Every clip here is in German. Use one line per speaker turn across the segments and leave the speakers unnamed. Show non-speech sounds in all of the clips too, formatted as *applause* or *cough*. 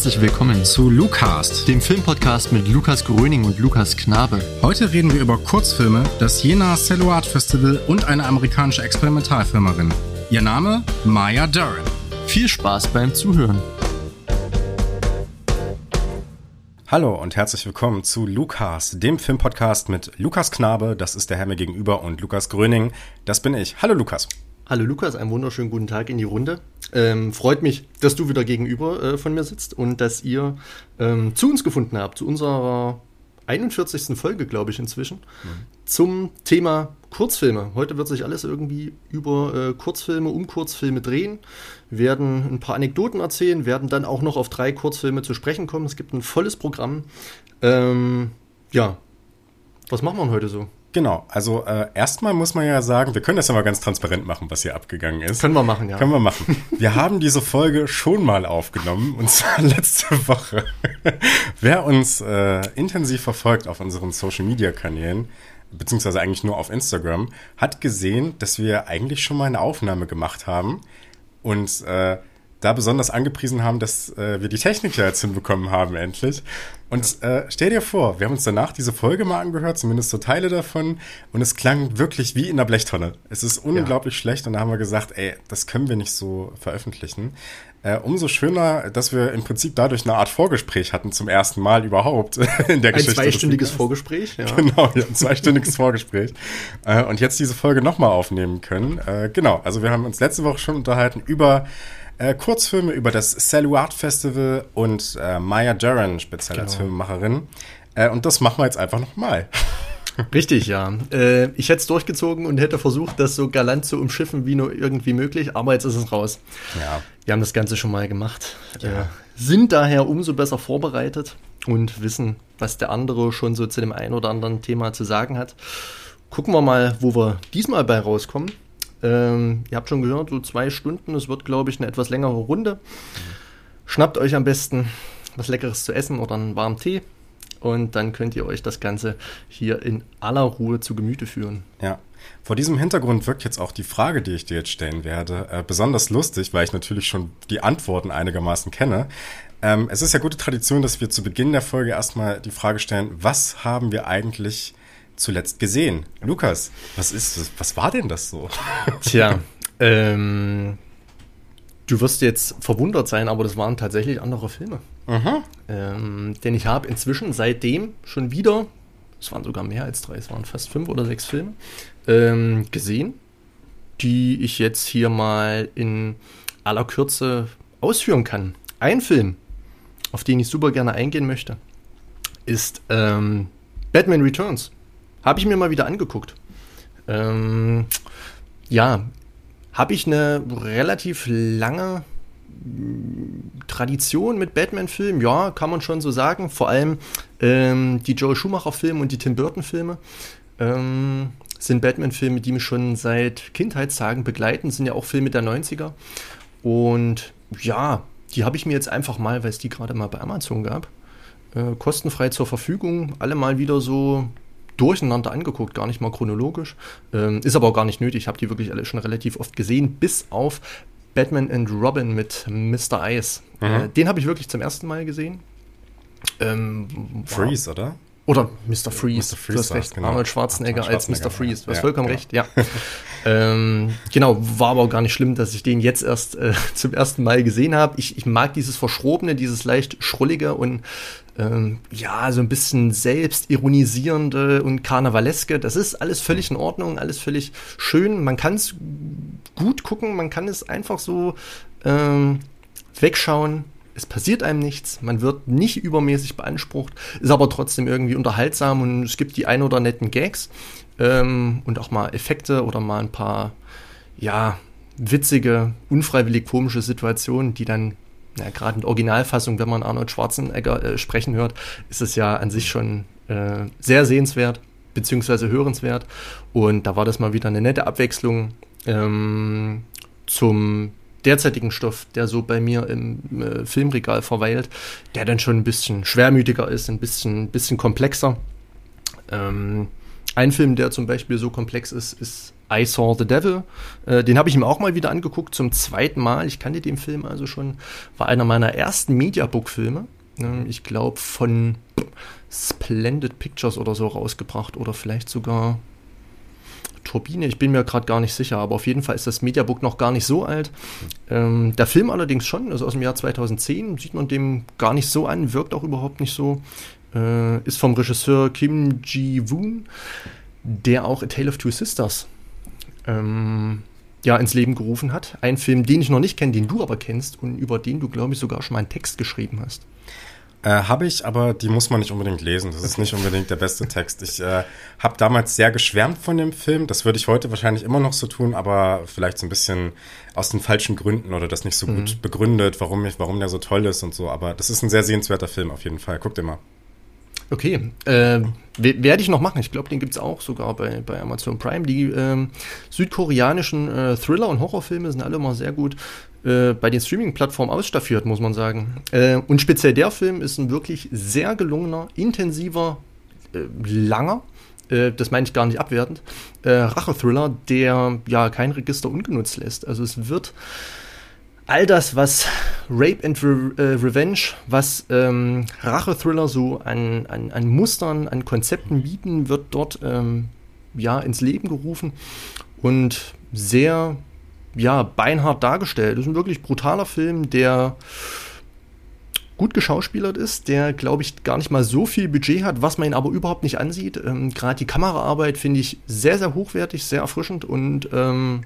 herzlich willkommen zu Lucast, dem Filmpodcast mit Lukas Gröning und Lukas Knabe.
Heute reden wir über Kurzfilme, das Jena Cello Art Festival und eine amerikanische Experimentalfilmerin. Ihr Name? Maya Duran.
Viel Spaß beim Zuhören.
Hallo und herzlich willkommen zu Lukas, dem Filmpodcast mit Lukas Knabe, das ist der Herr mir gegenüber, und Lukas Gröning, das bin ich. Hallo Lukas.
Hallo Lukas, einen wunderschönen guten Tag in die Runde. Ähm, freut mich, dass du wieder gegenüber äh, von mir sitzt und dass ihr ähm, zu uns gefunden habt, zu unserer 41. Folge, glaube ich, inzwischen, mhm. zum Thema Kurzfilme. Heute wird sich alles irgendwie über äh, Kurzfilme, um Kurzfilme drehen, werden ein paar Anekdoten erzählen, werden dann auch noch auf drei Kurzfilme zu sprechen kommen. Es gibt ein volles Programm. Ähm, ja, was machen wir heute so?
Genau, also äh, erstmal muss man ja sagen, wir können das ja mal ganz transparent machen, was hier abgegangen ist.
Können wir machen, ja.
Können wir machen. Wir haben diese Folge schon mal aufgenommen, und zwar *laughs* letzte Woche. Wer uns äh, intensiv verfolgt auf unseren Social-Media-Kanälen, beziehungsweise eigentlich nur auf Instagram, hat gesehen, dass wir eigentlich schon mal eine Aufnahme gemacht haben. Und äh, da besonders angepriesen haben, dass äh, wir die Technik ja jetzt hinbekommen haben, endlich. Und äh, stell dir vor, wir haben uns danach diese Folge mal angehört, zumindest so Teile davon, und es klang wirklich wie in der Blechtonne. Es ist unglaublich ja. schlecht und da haben wir gesagt, ey, das können wir nicht so veröffentlichen. Äh, umso schöner, dass wir im Prinzip dadurch eine Art Vorgespräch hatten zum ersten Mal überhaupt *laughs* in der
ein Geschichte. Ein zweistündiges Vorgespräch,
ja. Genau, ja, ein zweistündiges Vorgespräch. Äh, und jetzt diese Folge nochmal aufnehmen können. Äh, genau, also wir haben uns letzte Woche schon unterhalten über äh, Kurzfilme über das Saluart Festival und äh, Maya Duran, speziell genau. als Filmemacherin. Äh, und das machen wir jetzt einfach nochmal. *laughs*
Richtig, ja. Äh, ich hätte es durchgezogen und hätte versucht, das so galant zu umschiffen wie nur irgendwie möglich, aber jetzt ist es raus. Ja. Wir haben das Ganze schon mal gemacht, ja. Äh, sind daher umso besser vorbereitet und wissen, was der andere schon so zu dem einen oder anderen Thema zu sagen hat. Gucken wir mal, wo wir diesmal bei rauskommen. Ähm, ihr habt schon gehört, so zwei Stunden. Es wird, glaube ich, eine etwas längere Runde. Schnappt euch am besten was Leckeres zu essen oder einen warmen Tee. Und dann könnt ihr euch das Ganze hier in aller Ruhe zu Gemüte führen.
Ja. Vor diesem Hintergrund wirkt jetzt auch die Frage, die ich dir jetzt stellen werde, äh, besonders lustig, weil ich natürlich schon die Antworten einigermaßen kenne. Ähm, es ist ja gute Tradition, dass wir zu Beginn der Folge erstmal die Frage stellen, was haben wir eigentlich zuletzt gesehen? Lukas, was ist, was war denn das so?
Tja, ähm, du wirst jetzt verwundert sein, aber das waren tatsächlich andere Filme. Mhm. Ähm, denn ich habe inzwischen seitdem schon wieder, es waren sogar mehr als drei, es waren fast fünf oder sechs Filme, ähm, gesehen, die ich jetzt hier mal in aller Kürze ausführen kann. Ein Film, auf den ich super gerne eingehen möchte, ist ähm, Batman Returns. Habe ich mir mal wieder angeguckt. Ähm, ja, habe ich eine relativ lange mm, Tradition mit Batman-Filmen, ja, kann man schon so sagen. Vor allem ähm, die Joel Schumacher-Filme und die Tim Burton-Filme ähm, sind Batman-Filme, die mich schon seit Kindheitstagen begleiten, sind ja auch Filme der 90er. Und ja, die habe ich mir jetzt einfach mal, weil es die gerade mal bei Amazon gab, äh, kostenfrei zur Verfügung, alle mal wieder so durcheinander angeguckt, gar nicht mal chronologisch. Ähm, ist aber auch gar nicht nötig. Ich habe die wirklich alle schon relativ oft gesehen, bis auf Batman and Robin mit Mr. Ice. Mhm. Äh, den habe ich wirklich zum ersten Mal gesehen.
Ähm, Freeze, oder?
Oder Mr. Freeze. Mr. Freeze du hast recht. Genau. Arnold Schwarzenegger, Arnold Schwarzenegger als Mr. Freeze. Du hast ja, vollkommen ja. recht, ja. *laughs* ähm, genau, war aber auch gar nicht schlimm, dass ich den jetzt erst äh, *laughs* zum ersten Mal gesehen habe. Ich, ich mag dieses Verschrobene, dieses leicht Schrullige und ja, so ein bisschen selbstironisierende und karnevaleske. Das ist alles völlig in Ordnung, alles völlig schön. Man kann es gut gucken, man kann es einfach so ähm, wegschauen. Es passiert einem nichts, man wird nicht übermäßig beansprucht, ist aber trotzdem irgendwie unterhaltsam und es gibt die ein oder netten Gags ähm, und auch mal Effekte oder mal ein paar, ja, witzige, unfreiwillig komische Situationen, die dann ja, gerade in der Originalfassung, wenn man Arnold Schwarzenegger äh, sprechen hört, ist es ja an sich schon äh, sehr sehenswert, beziehungsweise hörenswert. Und da war das mal wieder eine nette Abwechslung ähm, zum derzeitigen Stoff, der so bei mir im äh, Filmregal verweilt, der dann schon ein bisschen schwermütiger ist, ein bisschen, bisschen komplexer. Ähm, ein Film, der zum Beispiel so komplex ist, ist I Saw the Devil. Äh, den habe ich mir auch mal wieder angeguckt, zum zweiten Mal. Ich kannte den Film also schon. War einer meiner ersten Mediabook-Filme. Ne, ich glaube, von Splendid Pictures oder so rausgebracht. Oder vielleicht sogar Turbine. Ich bin mir gerade gar nicht sicher. Aber auf jeden Fall ist das Mediabook noch gar nicht so alt. Ähm, der Film allerdings schon, also aus dem Jahr 2010. Sieht man dem gar nicht so an. Wirkt auch überhaupt nicht so. Äh, ist vom Regisseur Kim Ji-woon, der auch A Tale of Two Sisters ähm, ja, ins Leben gerufen hat. Ein Film, den ich noch nicht kenne, den du aber kennst und über den du, glaube ich, sogar schon mal einen Text geschrieben hast.
Äh, habe ich, aber die muss man nicht unbedingt lesen. Das ist nicht unbedingt der beste Text. Ich äh, habe damals sehr geschwärmt von dem Film. Das würde ich heute wahrscheinlich immer noch so tun, aber vielleicht so ein bisschen aus den falschen Gründen oder das nicht so mhm. gut begründet, warum, ich, warum der so toll ist und so. Aber das ist ein sehr sehenswerter Film auf jeden Fall. Guckt immer.
Okay, äh, werde ich noch machen. Ich glaube, den gibt es auch sogar bei, bei Amazon Prime. Die äh, südkoreanischen äh, Thriller- und Horrorfilme sind alle immer sehr gut äh, bei den Streaming-Plattformen ausstaffiert, muss man sagen. Äh, und speziell der Film ist ein wirklich sehr gelungener, intensiver, äh, langer, das meine ich gar nicht abwertend, Rache-Thriller, der ja kein Register ungenutzt lässt. Also es wird all das, was Rape and Re äh, Revenge, was ähm, Rache-Thriller so an, an, an, Mustern, an Konzepten bieten, wird dort ähm, ja ins Leben gerufen und sehr ja, beinhart dargestellt. Das ist ein wirklich brutaler Film, der gut geschauspielert ist, der, glaube ich, gar nicht mal so viel Budget hat, was man ihn aber überhaupt nicht ansieht. Ähm, Gerade die Kameraarbeit finde ich sehr, sehr hochwertig, sehr erfrischend und ähm,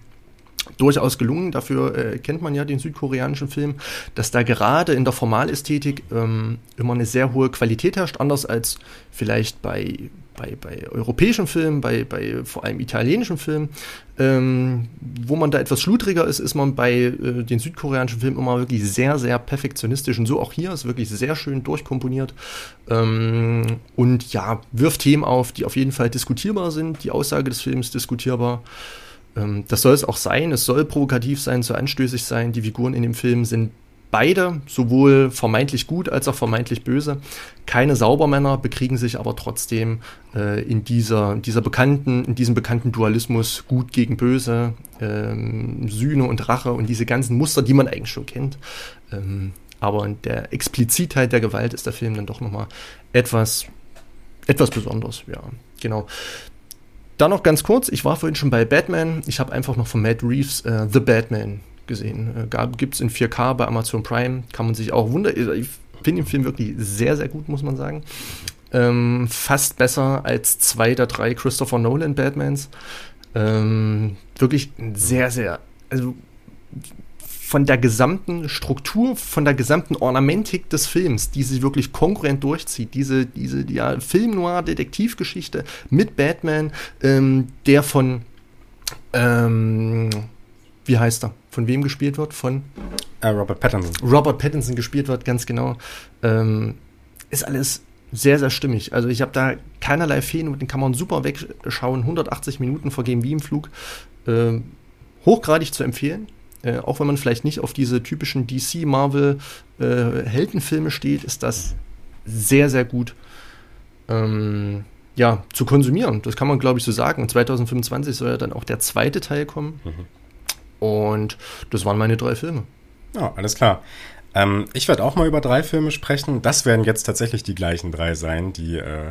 durchaus gelungen. Dafür äh, kennt man ja den südkoreanischen Film, dass da gerade in der Formalästhetik ähm, immer eine sehr hohe Qualität herrscht, anders als vielleicht bei, bei, bei europäischen Filmen, bei, bei vor allem italienischen Filmen. Ähm, wo man da etwas schludriger ist, ist man bei äh, den südkoreanischen Filmen immer wirklich sehr, sehr perfektionistisch. Und so auch hier ist wirklich sehr schön durchkomponiert. Ähm, und ja, wirft Themen auf, die auf jeden Fall diskutierbar sind. Die Aussage des Films diskutierbar. Ähm, das soll es auch sein. Es soll provokativ sein, soll anstößig sein. Die Figuren in dem Film sind beide, sowohl vermeintlich gut als auch vermeintlich böse. Keine Saubermänner bekriegen sich aber trotzdem äh, in dieser, dieser bekannten, in diesem bekannten Dualismus gut gegen böse, ähm, Sühne und Rache und diese ganzen Muster, die man eigentlich schon kennt. Ähm, aber in der Explizitheit der Gewalt ist der Film dann doch nochmal etwas, etwas Besonderes, ja, genau. Dann noch ganz kurz, ich war vorhin schon bei Batman. Ich habe einfach noch von Matt Reeves äh, The Batman gesehen. Äh, Gibt es in 4K bei Amazon Prime. Kann man sich auch wundern. Ich finde den Film wirklich sehr, sehr gut, muss man sagen. Ähm, fast besser als zwei der drei Christopher Nolan Batmans. Ähm, wirklich sehr, sehr. Also von der gesamten Struktur, von der gesamten Ornamentik des Films, die sich wirklich konkurrent durchzieht. Diese, diese ja, Film-Noir-Detektivgeschichte mit Batman, ähm, der von, ähm, wie heißt er? Von wem gespielt wird? Von
uh, Robert Pattinson.
Robert Pattinson gespielt wird, ganz genau. Ähm, ist alles sehr, sehr stimmig. Also ich habe da keinerlei Fehlen und den kann man super wegschauen. 180 Minuten vergehen wie im Flug. Ähm, hochgradig zu empfehlen. Äh, auch wenn man vielleicht nicht auf diese typischen DC, Marvel äh, Heldenfilme steht, ist das sehr, sehr gut ähm, ja, zu konsumieren. Das kann man, glaube ich, so sagen. Und 2025 soll ja dann auch der zweite Teil kommen. Mhm. Und das waren meine drei Filme.
Ja, alles klar. Ähm, ich werde auch mal über drei Filme sprechen. Das werden jetzt tatsächlich die gleichen drei sein, die äh,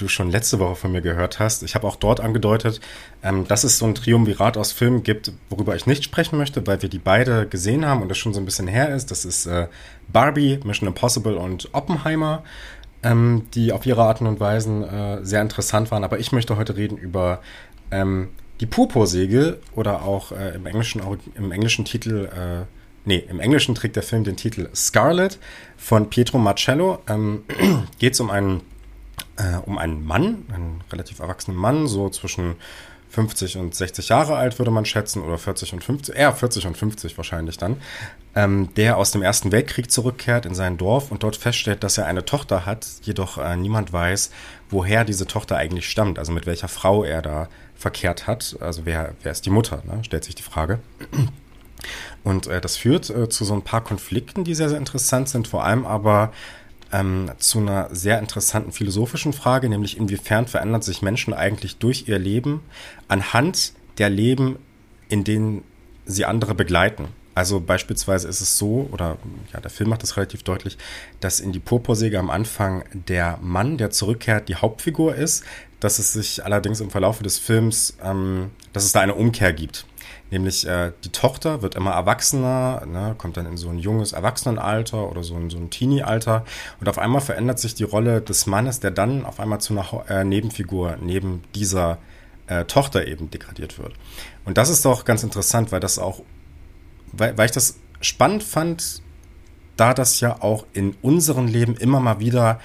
du schon letzte Woche von mir gehört hast. Ich habe auch dort angedeutet, ähm, dass es so ein Triumvirat aus Filmen gibt, worüber ich nicht sprechen möchte, weil wir die beide gesehen haben und das schon so ein bisschen her ist. Das ist äh, Barbie, Mission Impossible und Oppenheimer, ähm, die auf ihre Arten und Weisen äh, sehr interessant waren. Aber ich möchte heute reden über ähm, die Purpursegel oder auch äh, im, englischen, im englischen Titel äh, nee, im Englischen trägt der Film den Titel Scarlet von Pietro Marcello. Ähm, *clears throat* Geht es um einen äh, um einen Mann, einen relativ erwachsenen Mann, so zwischen 50 und 60 Jahre alt, würde man schätzen, oder 40 und 50, eher 40 und 50 wahrscheinlich dann, ähm, der aus dem Ersten Weltkrieg zurückkehrt in sein Dorf und dort feststellt, dass er eine Tochter hat, jedoch äh, niemand weiß, woher diese Tochter eigentlich stammt, also mit welcher Frau er da verkehrt hat. Also wer, wer ist die Mutter, ne? stellt sich die Frage. Und äh, das führt äh, zu so ein paar Konflikten, die sehr, sehr interessant sind, vor allem aber ähm, zu einer sehr interessanten philosophischen Frage, nämlich inwiefern verändern sich Menschen eigentlich durch ihr Leben anhand der Leben, in denen sie andere begleiten. Also beispielsweise ist es so, oder ja, der Film macht das relativ deutlich, dass in die Purpursäge am Anfang der Mann, der zurückkehrt, die Hauptfigur ist, dass es sich allerdings im Verlauf des Films, ähm, dass es da eine Umkehr gibt. Nämlich äh, die Tochter wird immer erwachsener, ne, kommt dann in so ein junges Erwachsenenalter oder so ein, so ein Teenie-Alter und auf einmal verändert sich die Rolle des Mannes, der dann auf einmal zu einer äh, Nebenfigur neben dieser äh, Tochter eben degradiert wird. Und das ist doch ganz interessant, weil das auch, weil, weil ich das spannend fand, da das ja auch in unserem Leben immer mal wieder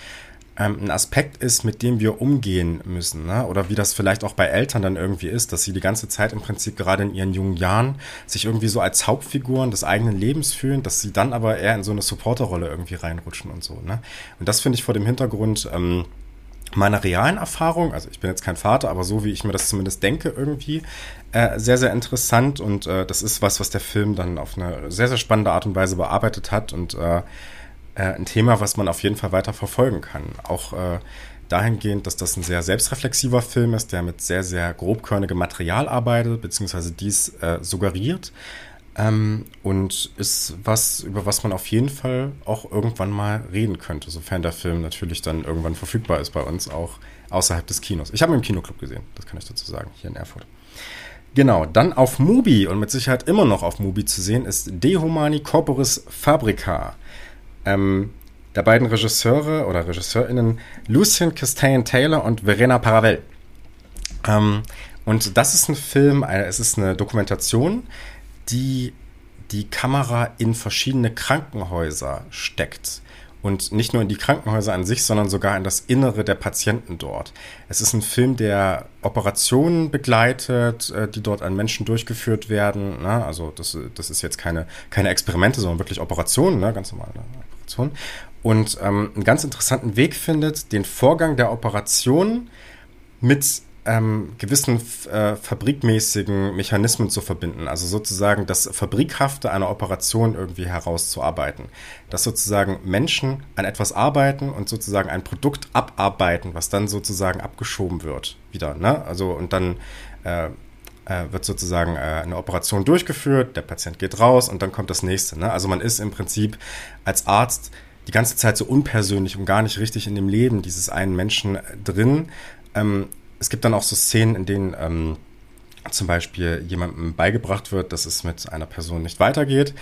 ähm, ein Aspekt ist, mit dem wir umgehen müssen. Ne? Oder wie das vielleicht auch bei Eltern dann irgendwie ist, dass sie die ganze Zeit im Prinzip gerade in ihren jungen Jahren sich irgendwie so als Hauptfiguren des eigenen Lebens fühlen, dass sie dann aber eher in so eine Supporterrolle irgendwie reinrutschen und so. Ne? Und das finde ich vor dem Hintergrund ähm, meiner realen Erfahrung, also ich bin jetzt kein Vater, aber so wie ich mir das zumindest denke irgendwie, äh, sehr, sehr interessant und äh, das ist was, was der Film dann auf eine sehr, sehr spannende Art und Weise bearbeitet hat und äh, äh, ein Thema, was man auf jeden Fall weiter verfolgen kann. Auch äh, dahingehend, dass das ein sehr selbstreflexiver Film ist, der mit sehr, sehr grobkörnigem Material arbeitet, beziehungsweise dies äh, suggeriert. Ähm, und ist was, über was man auf jeden Fall auch irgendwann mal reden könnte, sofern der Film natürlich dann irgendwann verfügbar ist bei uns, auch außerhalb des Kinos. Ich habe ihn im Kinoclub gesehen, das kann ich dazu sagen, hier in Erfurt. Genau, dann auf Mubi und mit Sicherheit immer noch auf Mubi zu sehen ist Dehumani Corporis Fabrica ähm, der beiden Regisseure oder RegisseurInnen Lucien Castaigne Taylor und Verena Paravel. Ähm, und das ist ein Film, es ist eine Dokumentation, die die Kamera in verschiedene Krankenhäuser steckt. Und nicht nur in die Krankenhäuser an sich, sondern sogar in das Innere der Patienten dort. Es ist ein Film, der Operationen begleitet, äh, die dort an Menschen durchgeführt werden. Ne? Also das, das ist jetzt keine, keine Experimente, sondern wirklich Operationen, ne? ganz normal. Operation und ähm, einen ganz interessanten Weg findet, den Vorgang der Operation mit ähm, gewissen äh, fabrikmäßigen Mechanismen zu verbinden. Also sozusagen das Fabrikhafte einer Operation irgendwie herauszuarbeiten. Dass sozusagen Menschen an etwas arbeiten und sozusagen ein Produkt abarbeiten, was dann sozusagen abgeschoben wird wieder. Ne? Also und dann äh, äh, wird sozusagen äh, eine Operation durchgeführt, der Patient geht raus und dann kommt das nächste. Ne? Also man ist im Prinzip als Arzt die ganze Zeit so unpersönlich und gar nicht richtig in dem Leben dieses einen Menschen drin. Ähm, es gibt dann auch so Szenen, in denen ähm, zum Beispiel jemandem beigebracht wird, dass es mit einer Person nicht weitergeht.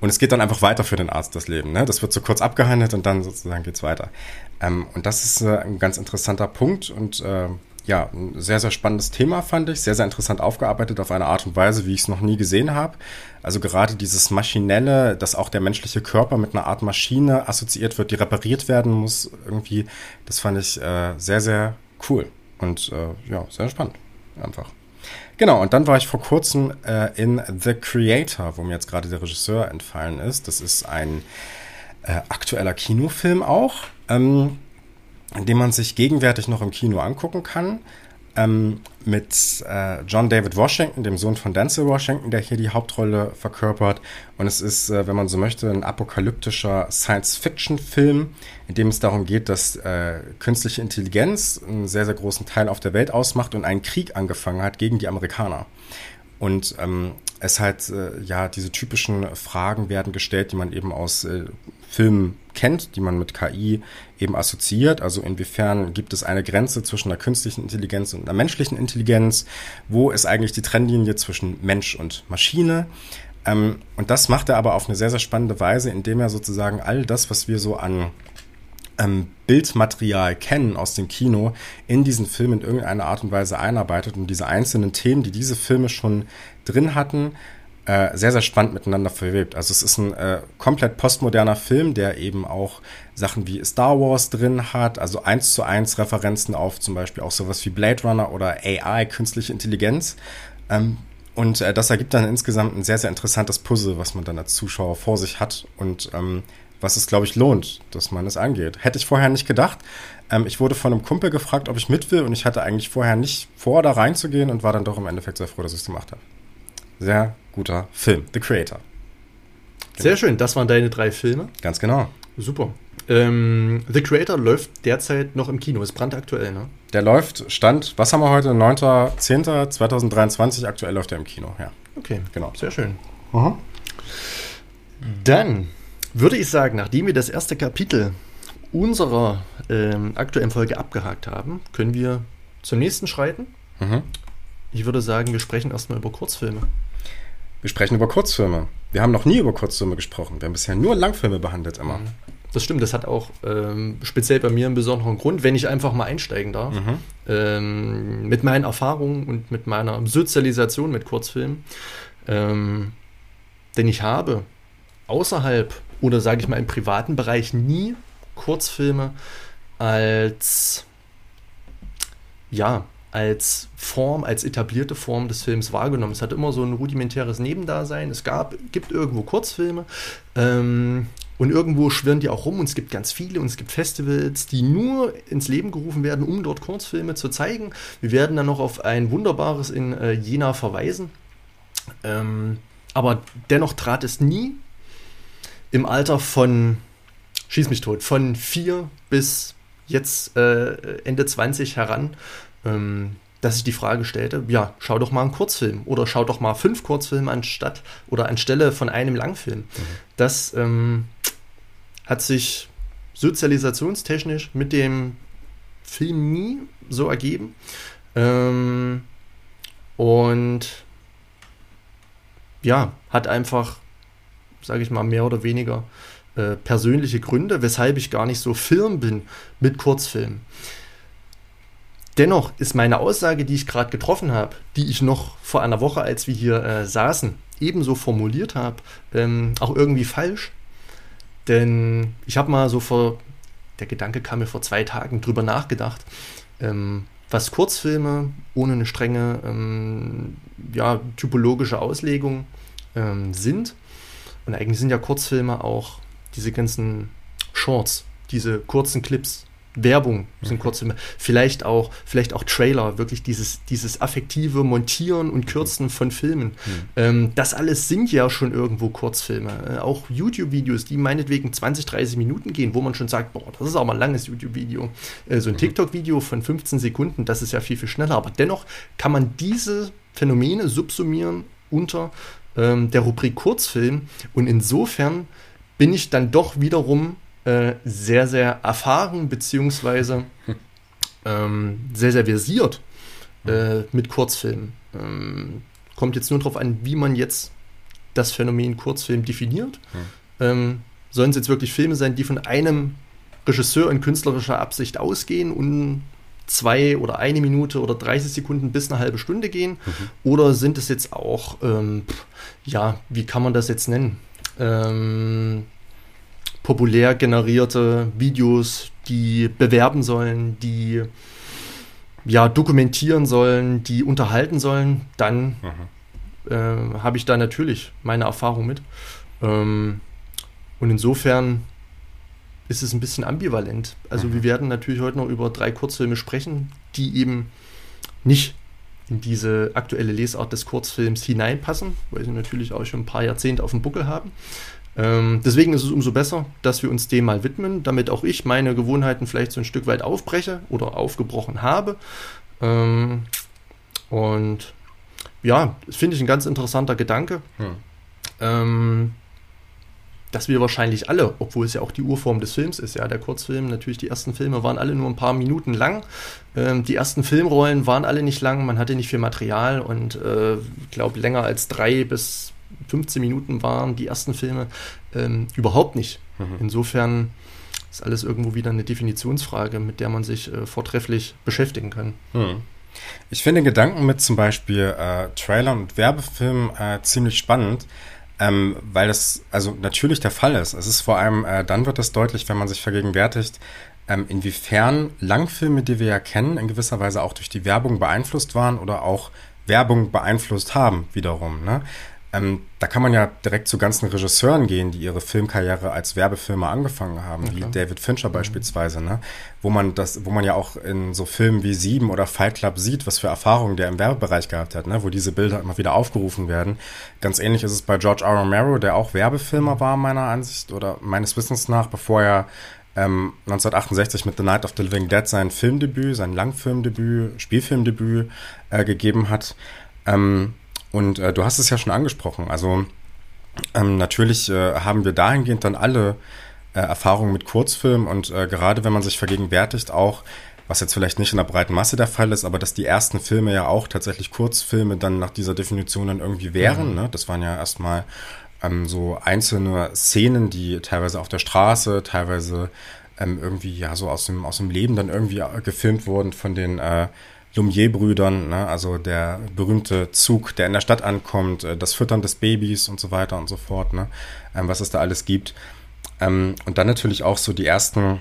Und es geht dann einfach weiter für den Arzt das Leben. Ne? Das wird so kurz abgehandelt und dann sozusagen geht's weiter. Ähm, und das ist äh, ein ganz interessanter Punkt und äh, ja, ein sehr, sehr spannendes Thema fand ich. Sehr, sehr interessant aufgearbeitet auf eine Art und Weise, wie ich es noch nie gesehen habe. Also gerade dieses Maschinelle, dass auch der menschliche Körper mit einer Art Maschine assoziiert wird, die repariert werden muss, irgendwie, das fand ich äh, sehr, sehr cool. Und äh, ja, sehr spannend. Einfach. Genau, und dann war ich vor kurzem äh, in The Creator, wo mir jetzt gerade der Regisseur entfallen ist. Das ist ein äh, aktueller Kinofilm auch. Ähm, den man sich gegenwärtig noch im Kino angucken kann. Ähm, mit äh, John David Washington, dem Sohn von Denzel Washington, der hier die Hauptrolle verkörpert. Und es ist, äh, wenn man so möchte, ein apokalyptischer Science-Fiction-Film, in dem es darum geht, dass äh, künstliche Intelligenz einen sehr, sehr großen Teil auf der Welt ausmacht und einen Krieg angefangen hat gegen die Amerikaner. Und ähm, es halt, ja, diese typischen Fragen werden gestellt, die man eben aus äh, Filmen kennt, die man mit KI eben assoziiert. Also inwiefern gibt es eine Grenze zwischen einer künstlichen Intelligenz und einer menschlichen Intelligenz? Wo ist eigentlich die Trennlinie zwischen Mensch und Maschine? Ähm, und das macht er aber auf eine sehr, sehr spannende Weise, indem er sozusagen all das, was wir so an ähm, Bildmaterial kennen aus dem Kino, in diesen Film in irgendeiner Art und Weise einarbeitet und diese einzelnen Themen, die diese Filme schon drin hatten, äh, sehr, sehr spannend miteinander verwebt. Also es ist ein äh, komplett postmoderner Film, der eben auch Sachen wie Star Wars drin hat, also eins zu eins Referenzen auf zum Beispiel auch sowas wie Blade Runner oder AI, künstliche Intelligenz. Ähm, und äh, das ergibt dann insgesamt ein sehr, sehr interessantes Puzzle, was man dann als Zuschauer vor sich hat. Und ähm, was es, glaube ich, lohnt, dass man es angeht. Hätte ich vorher nicht gedacht. Ähm, ich wurde von einem Kumpel gefragt, ob ich mit will und ich hatte eigentlich vorher nicht vor, da reinzugehen und war dann doch im Endeffekt sehr froh, dass ich es gemacht habe. Sehr guter Film, The Creator.
Sehr schön, das waren deine drei Filme.
Ganz genau.
Super. Ähm, The Creator läuft derzeit noch im Kino, ist brandaktuell, ne?
Der läuft, Stand, was haben wir heute? 9.10.2023, aktuell läuft er im Kino, ja.
Okay, genau. Sehr schön. Mhm. Dann würde ich sagen, nachdem wir das erste Kapitel unserer ähm, aktuellen Folge abgehakt haben, können wir zum nächsten schreiten. Mhm. Ich würde sagen, wir sprechen erstmal über Kurzfilme.
Wir sprechen über Kurzfilme. Wir haben noch nie über Kurzfilme gesprochen. Wir haben bisher nur Langfilme behandelt immer. Mhm.
Das stimmt, das hat auch ähm, speziell bei mir einen besonderen Grund, wenn ich einfach mal einsteigen darf. Mhm. Ähm, mit meinen Erfahrungen und mit meiner Sozialisation mit Kurzfilmen. Ähm, denn ich habe außerhalb oder sage ich mal im privaten Bereich nie Kurzfilme als ja, als Form, als etablierte Form des Films wahrgenommen. Es hat immer so ein rudimentäres Nebendasein. Es gab, gibt irgendwo Kurzfilme ähm, und irgendwo schwirren die auch rum und es gibt ganz viele und es gibt Festivals, die nur ins Leben gerufen werden, um dort Kurzfilme zu zeigen. Wir werden dann noch auf ein wunderbares in äh, Jena verweisen. Ähm, aber dennoch trat es nie im Alter von, schieß mich tot, von vier bis jetzt äh, Ende 20 heran, ähm, dass ich die Frage stellte, ja, schau doch mal einen Kurzfilm oder schau doch mal fünf Kurzfilme anstatt oder anstelle von einem Langfilm. Mhm. Das ähm, hat sich sozialisationstechnisch mit dem Film nie so ergeben. Ähm, und ja, hat einfach, sage ich mal, mehr oder weniger äh, persönliche Gründe, weshalb ich gar nicht so firm bin mit Kurzfilmen. Dennoch ist meine Aussage, die ich gerade getroffen habe, die ich noch vor einer Woche, als wir hier äh, saßen, ebenso formuliert habe, ähm, auch irgendwie falsch. Denn ich habe mal so vor, der Gedanke kam mir vor zwei Tagen drüber nachgedacht, ähm, was Kurzfilme ohne eine strenge ähm, ja, typologische Auslegung ähm, sind. Und eigentlich sind ja Kurzfilme auch diese ganzen Shorts, diese kurzen Clips, Werbung sind mhm. Kurzfilme, vielleicht auch, vielleicht auch Trailer, wirklich dieses, dieses affektive Montieren und Kürzen von Filmen. Mhm. Ähm, das alles sind ja schon irgendwo Kurzfilme. Äh, auch YouTube-Videos, die meinetwegen 20, 30 Minuten gehen, wo man schon sagt, boah, das ist auch mal ein langes YouTube-Video. Äh, so ein mhm. TikTok-Video von 15 Sekunden, das ist ja viel, viel schneller. Aber dennoch kann man diese Phänomene subsumieren unter ähm, der Rubrik Kurzfilm. Und insofern bin ich dann doch wiederum äh, sehr, sehr erfahren, beziehungsweise ähm, sehr, sehr versiert äh, mit Kurzfilmen. Ähm, kommt jetzt nur darauf an, wie man jetzt das Phänomen Kurzfilm definiert. Ähm, sollen es jetzt wirklich Filme sein, die von einem Regisseur in künstlerischer Absicht ausgehen und zwei oder eine Minute oder 30 Sekunden bis eine halbe Stunde gehen? Mhm. Oder sind es jetzt auch, ähm, ja, wie kann man das jetzt nennen? Ähm, populär generierte Videos, die bewerben sollen, die ja dokumentieren sollen, die unterhalten sollen, dann äh, habe ich da natürlich meine Erfahrung mit. Ähm, und insofern ist es ein bisschen ambivalent. Also mhm. wir werden natürlich heute noch über drei Kurzfilme sprechen, die eben nicht in diese aktuelle Lesart des Kurzfilms hineinpassen, weil sie natürlich auch schon ein paar Jahrzehnte auf dem Buckel haben. Ähm, deswegen ist es umso besser, dass wir uns dem mal widmen, damit auch ich meine Gewohnheiten vielleicht so ein Stück weit aufbreche oder aufgebrochen habe. Ähm, und ja, das finde ich ein ganz interessanter Gedanke. Hm. Ähm, dass wir wahrscheinlich alle, obwohl es ja auch die Urform des Films ist, ja, der Kurzfilm, natürlich die ersten Filme waren alle nur ein paar Minuten lang. Ähm, die ersten Filmrollen waren alle nicht lang, man hatte nicht viel Material und äh, ich glaube länger als drei bis 15 Minuten waren die ersten Filme ähm, überhaupt nicht. Mhm. Insofern ist alles irgendwo wieder eine Definitionsfrage, mit der man sich äh, vortrefflich beschäftigen kann. Mhm.
Ich finde Gedanken mit zum Beispiel äh, Trailern und Werbefilmen äh, ziemlich spannend, ähm, weil das also natürlich der Fall ist. Es ist vor allem, äh, dann wird das deutlich, wenn man sich vergegenwärtigt, ähm, inwiefern Langfilme, die wir ja kennen, in gewisser Weise auch durch die Werbung beeinflusst waren oder auch Werbung beeinflusst haben, wiederum. Ne? Ähm, da kann man ja direkt zu ganzen Regisseuren gehen, die ihre Filmkarriere als Werbefilmer angefangen haben, okay. wie David Fincher mhm. beispielsweise, ne? Wo man das, wo man ja auch in so Filmen wie Sieben oder Fight Club sieht, was für Erfahrungen der im Werbebereich gehabt hat, ne? Wo diese Bilder immer wieder aufgerufen werden. Ganz ähnlich ist es bei George R. Romero, der auch Werbefilmer war, meiner Ansicht oder meines Wissens nach, bevor er ähm, 1968 mit The Night of the Living Dead sein Filmdebüt, sein Langfilmdebüt, Spielfilmdebüt äh, gegeben hat. Ähm, und äh, du hast es ja schon angesprochen. Also ähm, natürlich äh, haben wir dahingehend dann alle äh, Erfahrungen mit Kurzfilmen und äh, gerade wenn man sich vergegenwärtigt auch, was jetzt vielleicht nicht in der breiten Masse der Fall ist, aber dass die ersten Filme ja auch tatsächlich Kurzfilme dann nach dieser Definition dann irgendwie wären. Mhm. Ne? Das waren ja erstmal ähm, so einzelne Szenen, die teilweise auf der Straße, teilweise ähm, irgendwie ja so aus dem, aus dem Leben dann irgendwie äh, gefilmt wurden von den äh, Lumière-Brüdern, ne? also der berühmte Zug, der in der Stadt ankommt, äh, das Füttern des Babys und so weiter und so fort, ne? Ähm, was es da alles gibt. Ähm, und dann natürlich auch so die ersten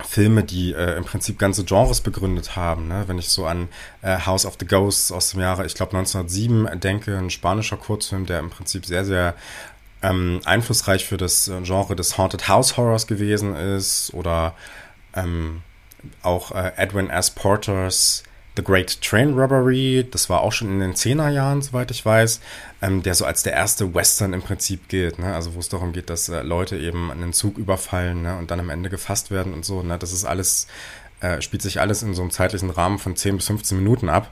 Filme, die äh, im Prinzip ganze Genres begründet haben. Ne? Wenn ich so an äh, House of the Ghosts aus dem Jahre, ich glaube 1907 denke, ein spanischer Kurzfilm, der im Prinzip sehr, sehr ähm, einflussreich für das äh, Genre des Haunted House Horrors gewesen ist. Oder ähm, auch äh, Edwin S. Porters The Great Train Robbery, das war auch schon in den 10er Jahren, soweit ich weiß, ähm, der so als der erste Western im Prinzip gilt, ne? also wo es darum geht, dass äh, Leute eben einen Zug überfallen ne? und dann am Ende gefasst werden und so. Ne? Das ist alles, äh, spielt sich alles in so einem zeitlichen Rahmen von 10 bis 15 Minuten ab.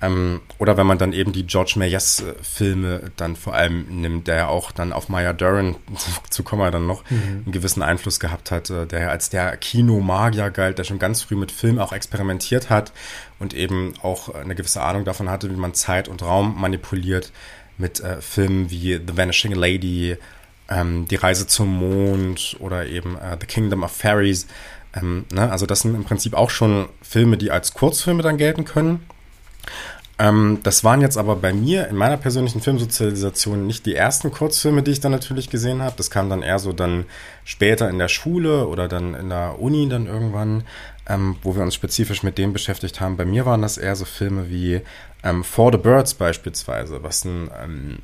Ähm, oder wenn man dann eben die George Méliès-Filme dann vor allem nimmt, der ja auch dann auf Maya Deren, *laughs* zu kommen wir dann noch, mhm. einen gewissen Einfluss gehabt hat, äh, der ja als der Kinomagier galt, der schon ganz früh mit Film auch experimentiert hat und eben auch eine gewisse Ahnung davon hatte, wie man Zeit und Raum manipuliert mit äh, Filmen wie The Vanishing Lady, ähm, Die Reise zum Mond oder eben äh, The Kingdom of Fairies. Ähm, ne? Also das sind im Prinzip auch schon Filme, die als Kurzfilme dann gelten können ähm, das waren jetzt aber bei mir in meiner persönlichen Filmsozialisation nicht die ersten Kurzfilme, die ich dann natürlich gesehen habe. Das kam dann eher so dann später in der Schule oder dann in der Uni dann irgendwann, ähm, wo wir uns spezifisch mit dem beschäftigt haben. Bei mir waren das eher so Filme wie ähm, For the Birds beispielsweise, was ein ähm,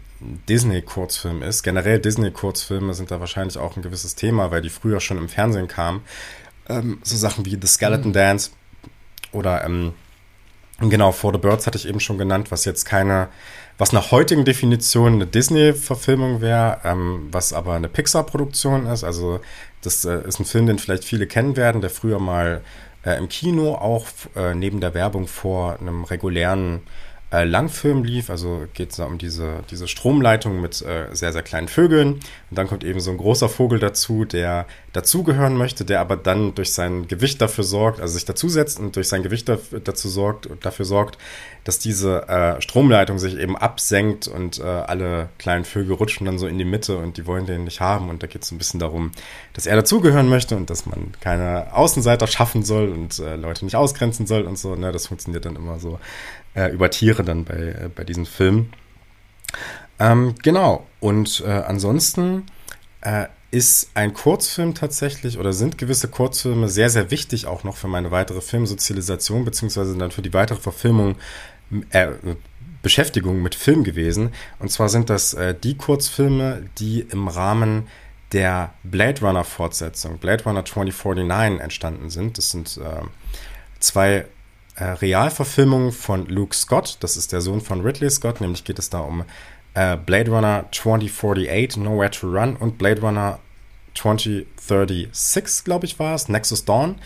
Disney-Kurzfilm ist. Generell Disney-Kurzfilme sind da wahrscheinlich auch ein gewisses Thema, weil die früher schon im Fernsehen kamen. Ähm, so Sachen wie The Skeleton mhm. Dance oder ähm, Genau, For the Birds hatte ich eben schon genannt, was jetzt keine, was nach heutigen Definition eine Disney-Verfilmung wäre, ähm, was aber eine Pixar-Produktion ist. Also das äh, ist ein Film, den vielleicht viele kennen werden, der früher mal äh, im Kino auch äh, neben der Werbung vor einem regulären äh, Langfilm lief. Also geht es da um diese, diese Stromleitung mit äh, sehr, sehr kleinen Vögeln. Und dann kommt eben so ein großer Vogel dazu, der dazugehören möchte, der aber dann durch sein Gewicht dafür sorgt, also sich dazusetzt und durch sein Gewicht dazu sorgt, dafür sorgt, dass diese äh, Stromleitung sich eben absenkt und äh, alle kleinen Vögel rutschen dann so in die Mitte und die wollen den nicht haben. Und da geht es ein bisschen darum, dass er dazugehören möchte und dass man keine Außenseiter schaffen soll und äh, Leute nicht ausgrenzen soll und so. Ne, das funktioniert dann immer so äh, über Tiere dann bei, äh, bei diesen Filmen. Ähm, genau. Und äh, ansonsten äh, ist ein Kurzfilm tatsächlich oder sind gewisse Kurzfilme sehr, sehr wichtig auch noch für meine weitere Filmsozialisation beziehungsweise dann für die weitere Verfilmung, äh, Beschäftigung mit Film gewesen. Und zwar sind das äh, die Kurzfilme, die im Rahmen der Blade Runner Fortsetzung, Blade Runner 2049, entstanden sind. Das sind äh, zwei äh, Realverfilmung von Luke Scott. Das ist der Sohn von Ridley Scott. Nämlich geht es da um äh, Blade Runner 2048, Nowhere to Run und Blade Runner 2036, glaube ich, war es, Nexus Dawn.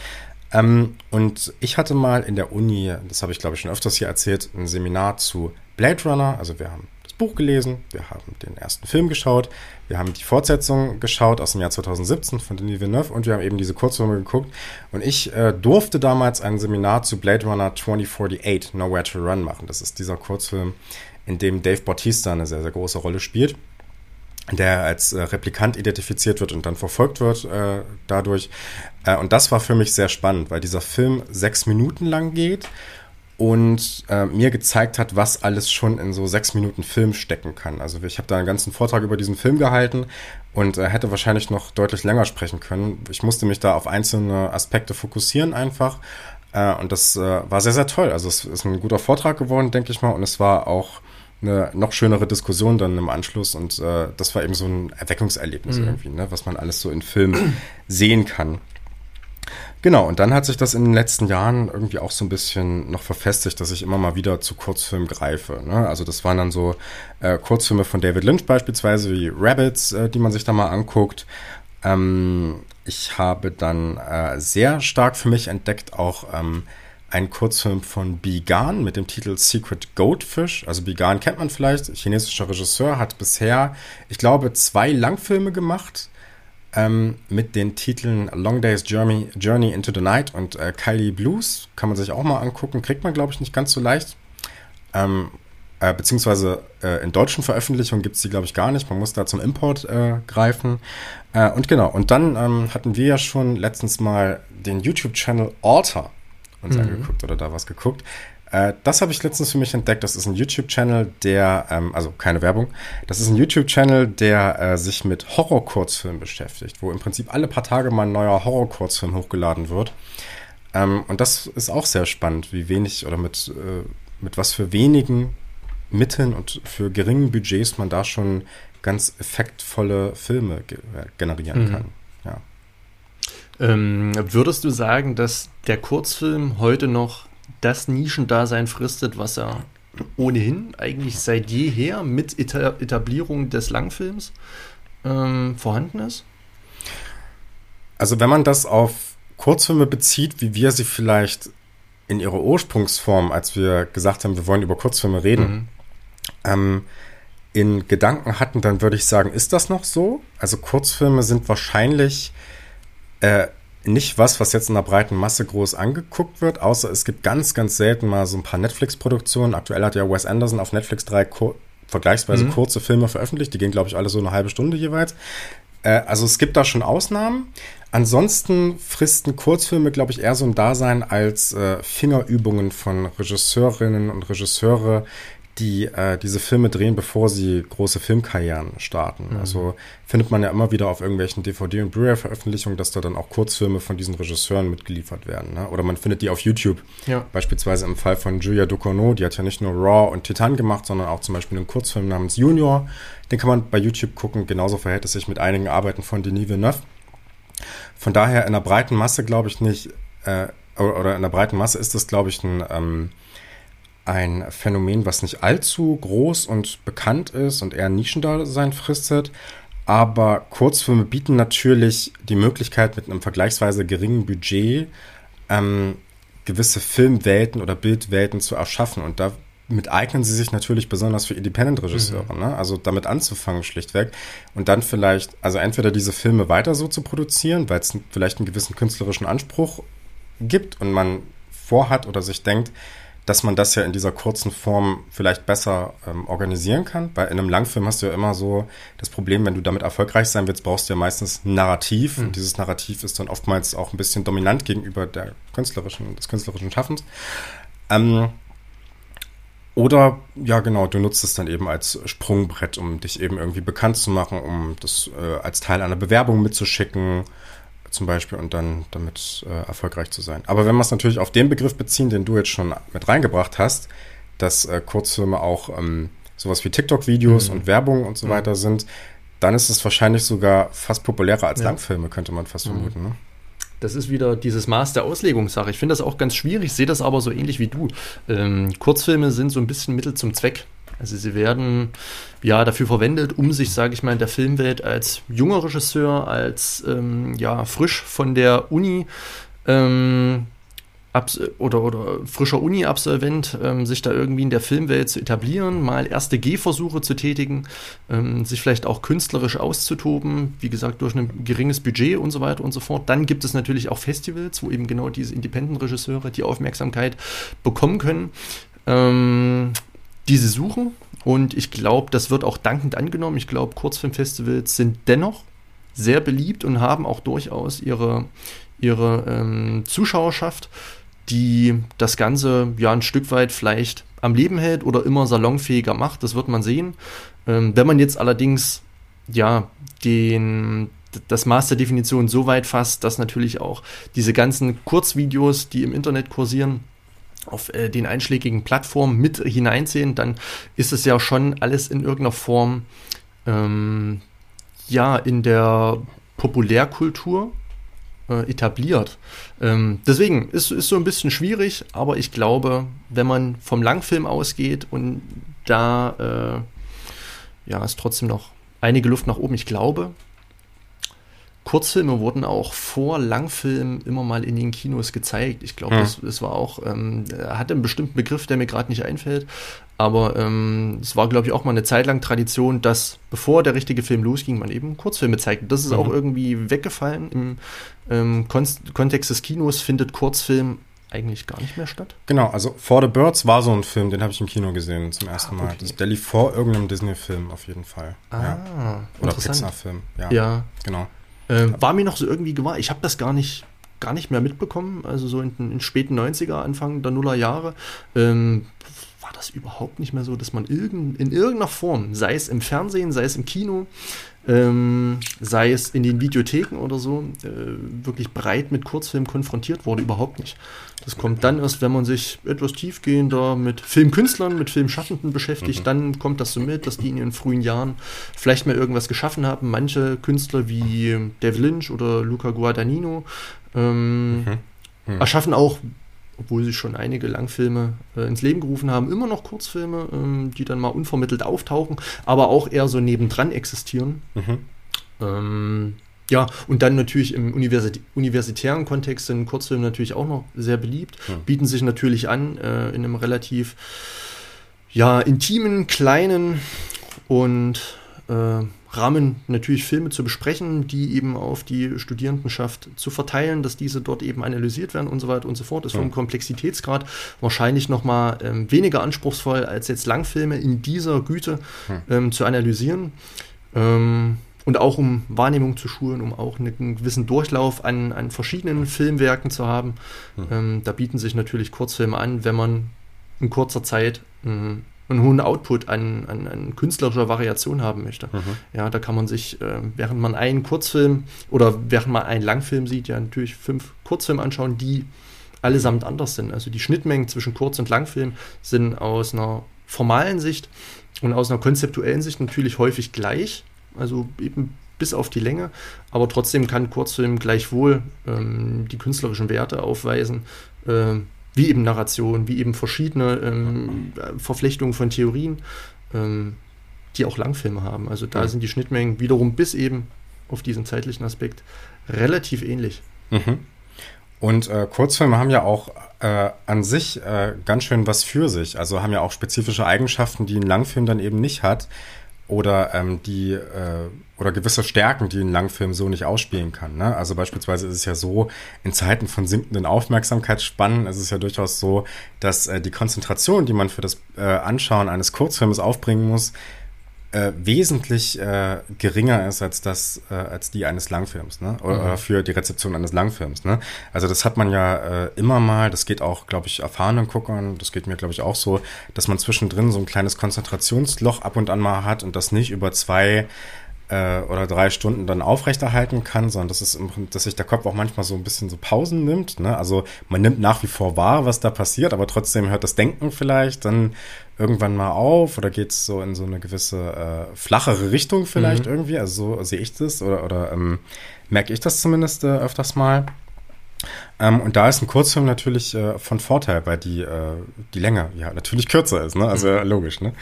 Ähm, und ich hatte mal in der Uni, das habe ich glaube ich schon öfters hier erzählt, ein Seminar zu Blade Runner. Also wir haben Buch gelesen, wir haben den ersten Film geschaut, wir haben die Fortsetzung geschaut aus dem Jahr 2017 von Denis Villeneuve und wir haben eben diese Kurzfilme geguckt. Und ich äh, durfte damals ein Seminar zu Blade Runner 2048, Nowhere to Run machen. Das ist dieser Kurzfilm, in dem Dave Bautista eine sehr, sehr große Rolle spielt der als äh, Replikant identifiziert wird und dann verfolgt wird äh, dadurch. Äh, und das war für mich sehr spannend, weil dieser Film sechs Minuten lang geht und äh, mir gezeigt hat, was alles schon in so sechs Minuten Film stecken kann. Also ich habe da einen ganzen Vortrag über diesen Film gehalten und äh, hätte wahrscheinlich noch deutlich länger sprechen können. Ich musste mich da auf einzelne Aspekte fokussieren einfach. Äh, und das äh, war sehr, sehr toll. Also es ist ein guter Vortrag geworden, denke ich mal. Und es war auch eine noch schönere Diskussion dann im Anschluss. Und äh, das war eben so ein Erweckungserlebnis mhm. irgendwie, ne? was man alles so in Filmen *clears throat* sehen kann. Genau, und dann hat sich das in den letzten Jahren irgendwie auch so ein bisschen noch verfestigt, dass ich immer mal wieder zu Kurzfilmen greife. Ne? Also das waren dann so äh, Kurzfilme von David Lynch beispielsweise, wie Rabbits, äh, die man sich da mal anguckt. Ähm, ich habe dann äh, sehr stark für mich entdeckt auch ähm, einen Kurzfilm von Bigan mit dem Titel Secret Goldfish. Also Bigan kennt man vielleicht, chinesischer Regisseur, hat bisher, ich glaube, zwei Langfilme gemacht ähm, mit den Titeln Long Day's Journey, Journey into the Night und äh, Kylie Blues. Kann man sich auch mal angucken. Kriegt man, glaube ich, nicht ganz so leicht. Ähm, äh, beziehungsweise äh, in deutschen Veröffentlichungen gibt es die, glaube ich, gar nicht. Man muss da zum Import äh, greifen. Äh, und genau, und dann ähm, hatten wir ja schon letztens mal den YouTube-Channel Alter uns mhm. angeguckt oder da was geguckt. Äh, das habe ich letztens für mich entdeckt. Das ist ein YouTube-Channel, der, ähm, also keine Werbung, das ist ein YouTube-Channel, der äh, sich mit Horror-Kurzfilmen beschäftigt, wo im Prinzip alle paar Tage mal ein neuer Horror-Kurzfilm hochgeladen wird. Ähm, und das ist auch sehr spannend, wie wenig oder mit, äh, mit was für wenigen Mitteln und für geringen Budgets man da schon ganz effektvolle Filme ge generieren mhm. kann. Ja.
Ähm, würdest du sagen, dass der Kurzfilm heute noch das Nischendasein fristet, was er ohnehin eigentlich seit jeher mit Etablierung des Langfilms ähm, vorhanden ist?
Also wenn man das auf Kurzfilme bezieht, wie wir sie vielleicht in ihrer Ursprungsform, als wir gesagt haben, wir wollen über Kurzfilme reden, mhm. ähm, in Gedanken hatten, dann würde ich sagen, ist das noch so? Also Kurzfilme sind wahrscheinlich äh, nicht was, was jetzt in der breiten Masse groß angeguckt wird, außer es gibt ganz, ganz selten mal so ein paar Netflix-Produktionen. Aktuell hat ja Wes Anderson auf Netflix drei kur vergleichsweise mhm. kurze Filme veröffentlicht. Die gehen, glaube ich, alle so eine halbe Stunde jeweils. Äh, also es gibt da schon Ausnahmen. Ansonsten fristen Kurzfilme, glaube ich, eher so ein Dasein als äh, Fingerübungen von Regisseurinnen und Regisseure, die äh, diese Filme drehen, bevor sie große Filmkarrieren starten. Mhm. Also findet man ja immer wieder auf irgendwelchen DVD- und Blu-ray-Veröffentlichungen, dass da dann auch Kurzfilme von diesen Regisseuren mitgeliefert werden. Ne? Oder man findet die auf YouTube. Ja. Beispielsweise im Fall von Julia Ducournau, die hat ja nicht nur Raw und Titan gemacht, sondern auch zum Beispiel einen Kurzfilm namens Junior. Den kann man bei YouTube gucken. Genauso verhält es sich mit einigen Arbeiten von Denis Villeneuve. Von daher in der breiten Masse glaube ich nicht, äh, oder in der breiten Masse ist das, glaube ich, ein ähm, ein Phänomen, was nicht allzu groß und bekannt ist und eher Nischendasein fristet. Aber Kurzfilme bieten natürlich die Möglichkeit, mit einem vergleichsweise geringen Budget ähm, gewisse Filmwelten oder Bildwelten zu erschaffen. Und damit eignen sie sich natürlich besonders für Independent-Regisseure. Mhm. Ne? Also damit anzufangen, schlichtweg. Und dann vielleicht, also entweder diese Filme weiter so zu produzieren, weil es vielleicht einen gewissen künstlerischen Anspruch gibt und man vorhat oder sich denkt, dass man das ja in dieser kurzen Form vielleicht besser ähm, organisieren kann. Weil in einem Langfilm hast du ja immer so das Problem, wenn du damit erfolgreich sein willst, brauchst du ja meistens ein Narrativ. Mhm. Und dieses Narrativ ist dann oftmals auch ein bisschen dominant gegenüber der künstlerischen, des künstlerischen Schaffens. Ähm, oder, ja genau, du nutzt es dann eben als Sprungbrett, um dich eben irgendwie bekannt zu machen, um das äh, als Teil einer Bewerbung mitzuschicken zum Beispiel und dann damit äh, erfolgreich zu sein. Aber wenn wir es natürlich auf den Begriff beziehen, den du jetzt schon mit reingebracht hast, dass äh, Kurzfilme auch ähm, sowas wie TikTok-Videos mhm. und Werbung und so mhm. weiter sind, dann ist es wahrscheinlich sogar fast populärer als ja. Langfilme, könnte man fast mhm. vermuten. Ne?
Das ist wieder dieses Maß der Auslegungssache. Ich finde das auch ganz schwierig, sehe das aber so ähnlich wie du. Ähm, Kurzfilme sind so ein bisschen Mittel zum Zweck. Also sie werden ja dafür verwendet, um sich, sage ich mal, in der Filmwelt als junger Regisseur, als ähm, ja frisch von der Uni ähm, oder, oder frischer Uni-Absolvent ähm, sich da irgendwie in der Filmwelt zu etablieren, mal erste Gehversuche zu tätigen, ähm, sich vielleicht auch künstlerisch auszutoben, wie gesagt, durch ein geringes Budget und so weiter und so fort. Dann gibt es natürlich auch Festivals, wo eben genau diese Independent-Regisseure die Aufmerksamkeit bekommen können. Ähm, diese suchen. Und ich glaube, das wird auch dankend angenommen. Ich glaube, Kurzfilmfestivals sind dennoch sehr beliebt und haben auch durchaus ihre, ihre ähm, Zuschauerschaft, die das Ganze ja ein Stück weit vielleicht am Leben hält oder immer salonfähiger macht. Das wird man sehen. Ähm, wenn man jetzt allerdings ja den, das Maß der Definition so weit fasst, dass natürlich auch diese ganzen Kurzvideos, die im Internet kursieren, auf äh, den einschlägigen Plattformen mit hineinziehen, dann ist es ja schon alles in irgendeiner Form ähm, ja in der Populärkultur äh, etabliert. Ähm, deswegen ist es so ein bisschen schwierig, aber ich glaube, wenn man vom Langfilm ausgeht und da äh, ja ist trotzdem noch einige Luft nach oben. Ich glaube, Kurzfilme wurden auch vor Langfilmen immer mal in den Kinos gezeigt. Ich glaube, es mhm. war auch, ähm, hatte einen bestimmten Begriff, der mir gerade nicht einfällt. Aber ähm, es war, glaube ich, auch mal eine Zeit lang Tradition, dass bevor der richtige Film losging, man eben Kurzfilme zeigte. Das ist mhm. auch irgendwie weggefallen. Im ähm, Kon Kontext des Kinos findet Kurzfilm eigentlich gar nicht mehr statt.
Genau, also For the Birds war so ein Film, den habe ich im Kino gesehen zum ersten ah, okay. Mal. Das, der lief vor irgendeinem Disney-Film auf jeden Fall.
Ah,
ja. Oder Pixar-Film,
ja. Ja. Genau. Äh, war mir noch so irgendwie gewahr. Ich habe das gar nicht, gar nicht mehr mitbekommen. Also so in den späten 90er, Anfang der Nuller Jahre. Ähm, war das überhaupt nicht mehr so, dass man irgend, in irgendeiner Form, sei es im Fernsehen, sei es im Kino, ähm, sei es in den Videotheken oder so, äh, wirklich breit mit Kurzfilmen konfrontiert wurde, überhaupt nicht. Das kommt dann erst, wenn man sich etwas tiefgehender mit Filmkünstlern, mit Filmschaffenden beschäftigt, mhm. dann kommt das so mit, dass die in ihren frühen Jahren vielleicht mal irgendwas geschaffen haben. Manche Künstler wie Dave Lynch oder Luca Guadagnino ähm, mhm. Mhm. erschaffen auch obwohl sie schon einige Langfilme äh, ins Leben gerufen haben, immer noch Kurzfilme, ähm, die dann mal unvermittelt auftauchen, aber auch eher so nebendran existieren. Mhm. Ähm, ja, und dann natürlich im Universitä universitären Kontext sind Kurzfilme natürlich auch noch sehr beliebt, mhm. bieten sich natürlich an äh, in einem relativ ja, intimen, kleinen und äh, Rahmen natürlich Filme zu besprechen, die eben auf die Studierendenschaft zu verteilen, dass diese dort eben analysiert werden und so weiter und so fort. Ist vom Komplexitätsgrad wahrscheinlich noch mal ähm, weniger anspruchsvoll als jetzt Langfilme in dieser Güte ähm, zu analysieren. Ähm, und auch um Wahrnehmung zu schulen, um auch einen gewissen Durchlauf an, an verschiedenen Filmwerken zu haben. Ähm, da bieten sich natürlich Kurzfilme an, wenn man in kurzer Zeit ähm, einen hohen Output an, an, an künstlerischer Variation haben möchte. Mhm. Ja, da kann man sich, äh, während man einen Kurzfilm oder während man einen Langfilm sieht, ja natürlich fünf Kurzfilme anschauen, die allesamt anders sind. Also die Schnittmengen zwischen Kurz- und Langfilm sind aus einer formalen Sicht und aus einer konzeptuellen Sicht natürlich häufig gleich, also eben bis auf die Länge, aber trotzdem kann Kurzfilm gleichwohl ähm, die künstlerischen Werte aufweisen, äh, wie eben Narration, wie eben verschiedene ähm, Verflechtungen von Theorien, ähm, die auch Langfilme haben. Also da mhm. sind die Schnittmengen wiederum bis eben auf diesen zeitlichen Aspekt relativ ähnlich.
Mhm. Und äh, Kurzfilme haben ja auch äh, an sich äh, ganz schön was für sich. Also haben ja auch spezifische Eigenschaften, die ein Langfilm dann eben nicht hat oder ähm, die äh, oder gewisse Stärken, die ein Langfilm so nicht ausspielen kann. Ne? Also beispielsweise ist es ja so, in Zeiten von sinkenden Aufmerksamkeitsspannen ist es ja durchaus so, dass äh, die Konzentration, die man für das äh, Anschauen eines Kurzfilms aufbringen muss, äh, wesentlich äh, geringer ist als das äh, als die eines Langfilms, ne? Oder mhm. für die Rezeption eines Langfilms, ne? Also das hat man ja äh, immer mal, das geht auch, glaube ich, erfahrenen Guckern, das geht mir, glaube ich, auch so, dass man zwischendrin so ein kleines Konzentrationsloch ab und an mal hat und das nicht über zwei äh, oder drei Stunden dann aufrechterhalten kann, sondern dass, es im, dass sich der Kopf auch manchmal so ein bisschen so Pausen nimmt. Ne? Also man nimmt nach wie vor wahr, was da passiert, aber trotzdem hört das Denken vielleicht dann irgendwann mal auf oder geht es so in so eine gewisse äh, flachere Richtung vielleicht mhm. irgendwie. Also so sehe ich das oder, oder ähm, merke ich das zumindest äh, öfters mal. Ähm, und da ist ein Kurzfilm natürlich äh, von Vorteil, weil die, äh, die Länge ja natürlich kürzer ist, ne? Also mhm. logisch, ne?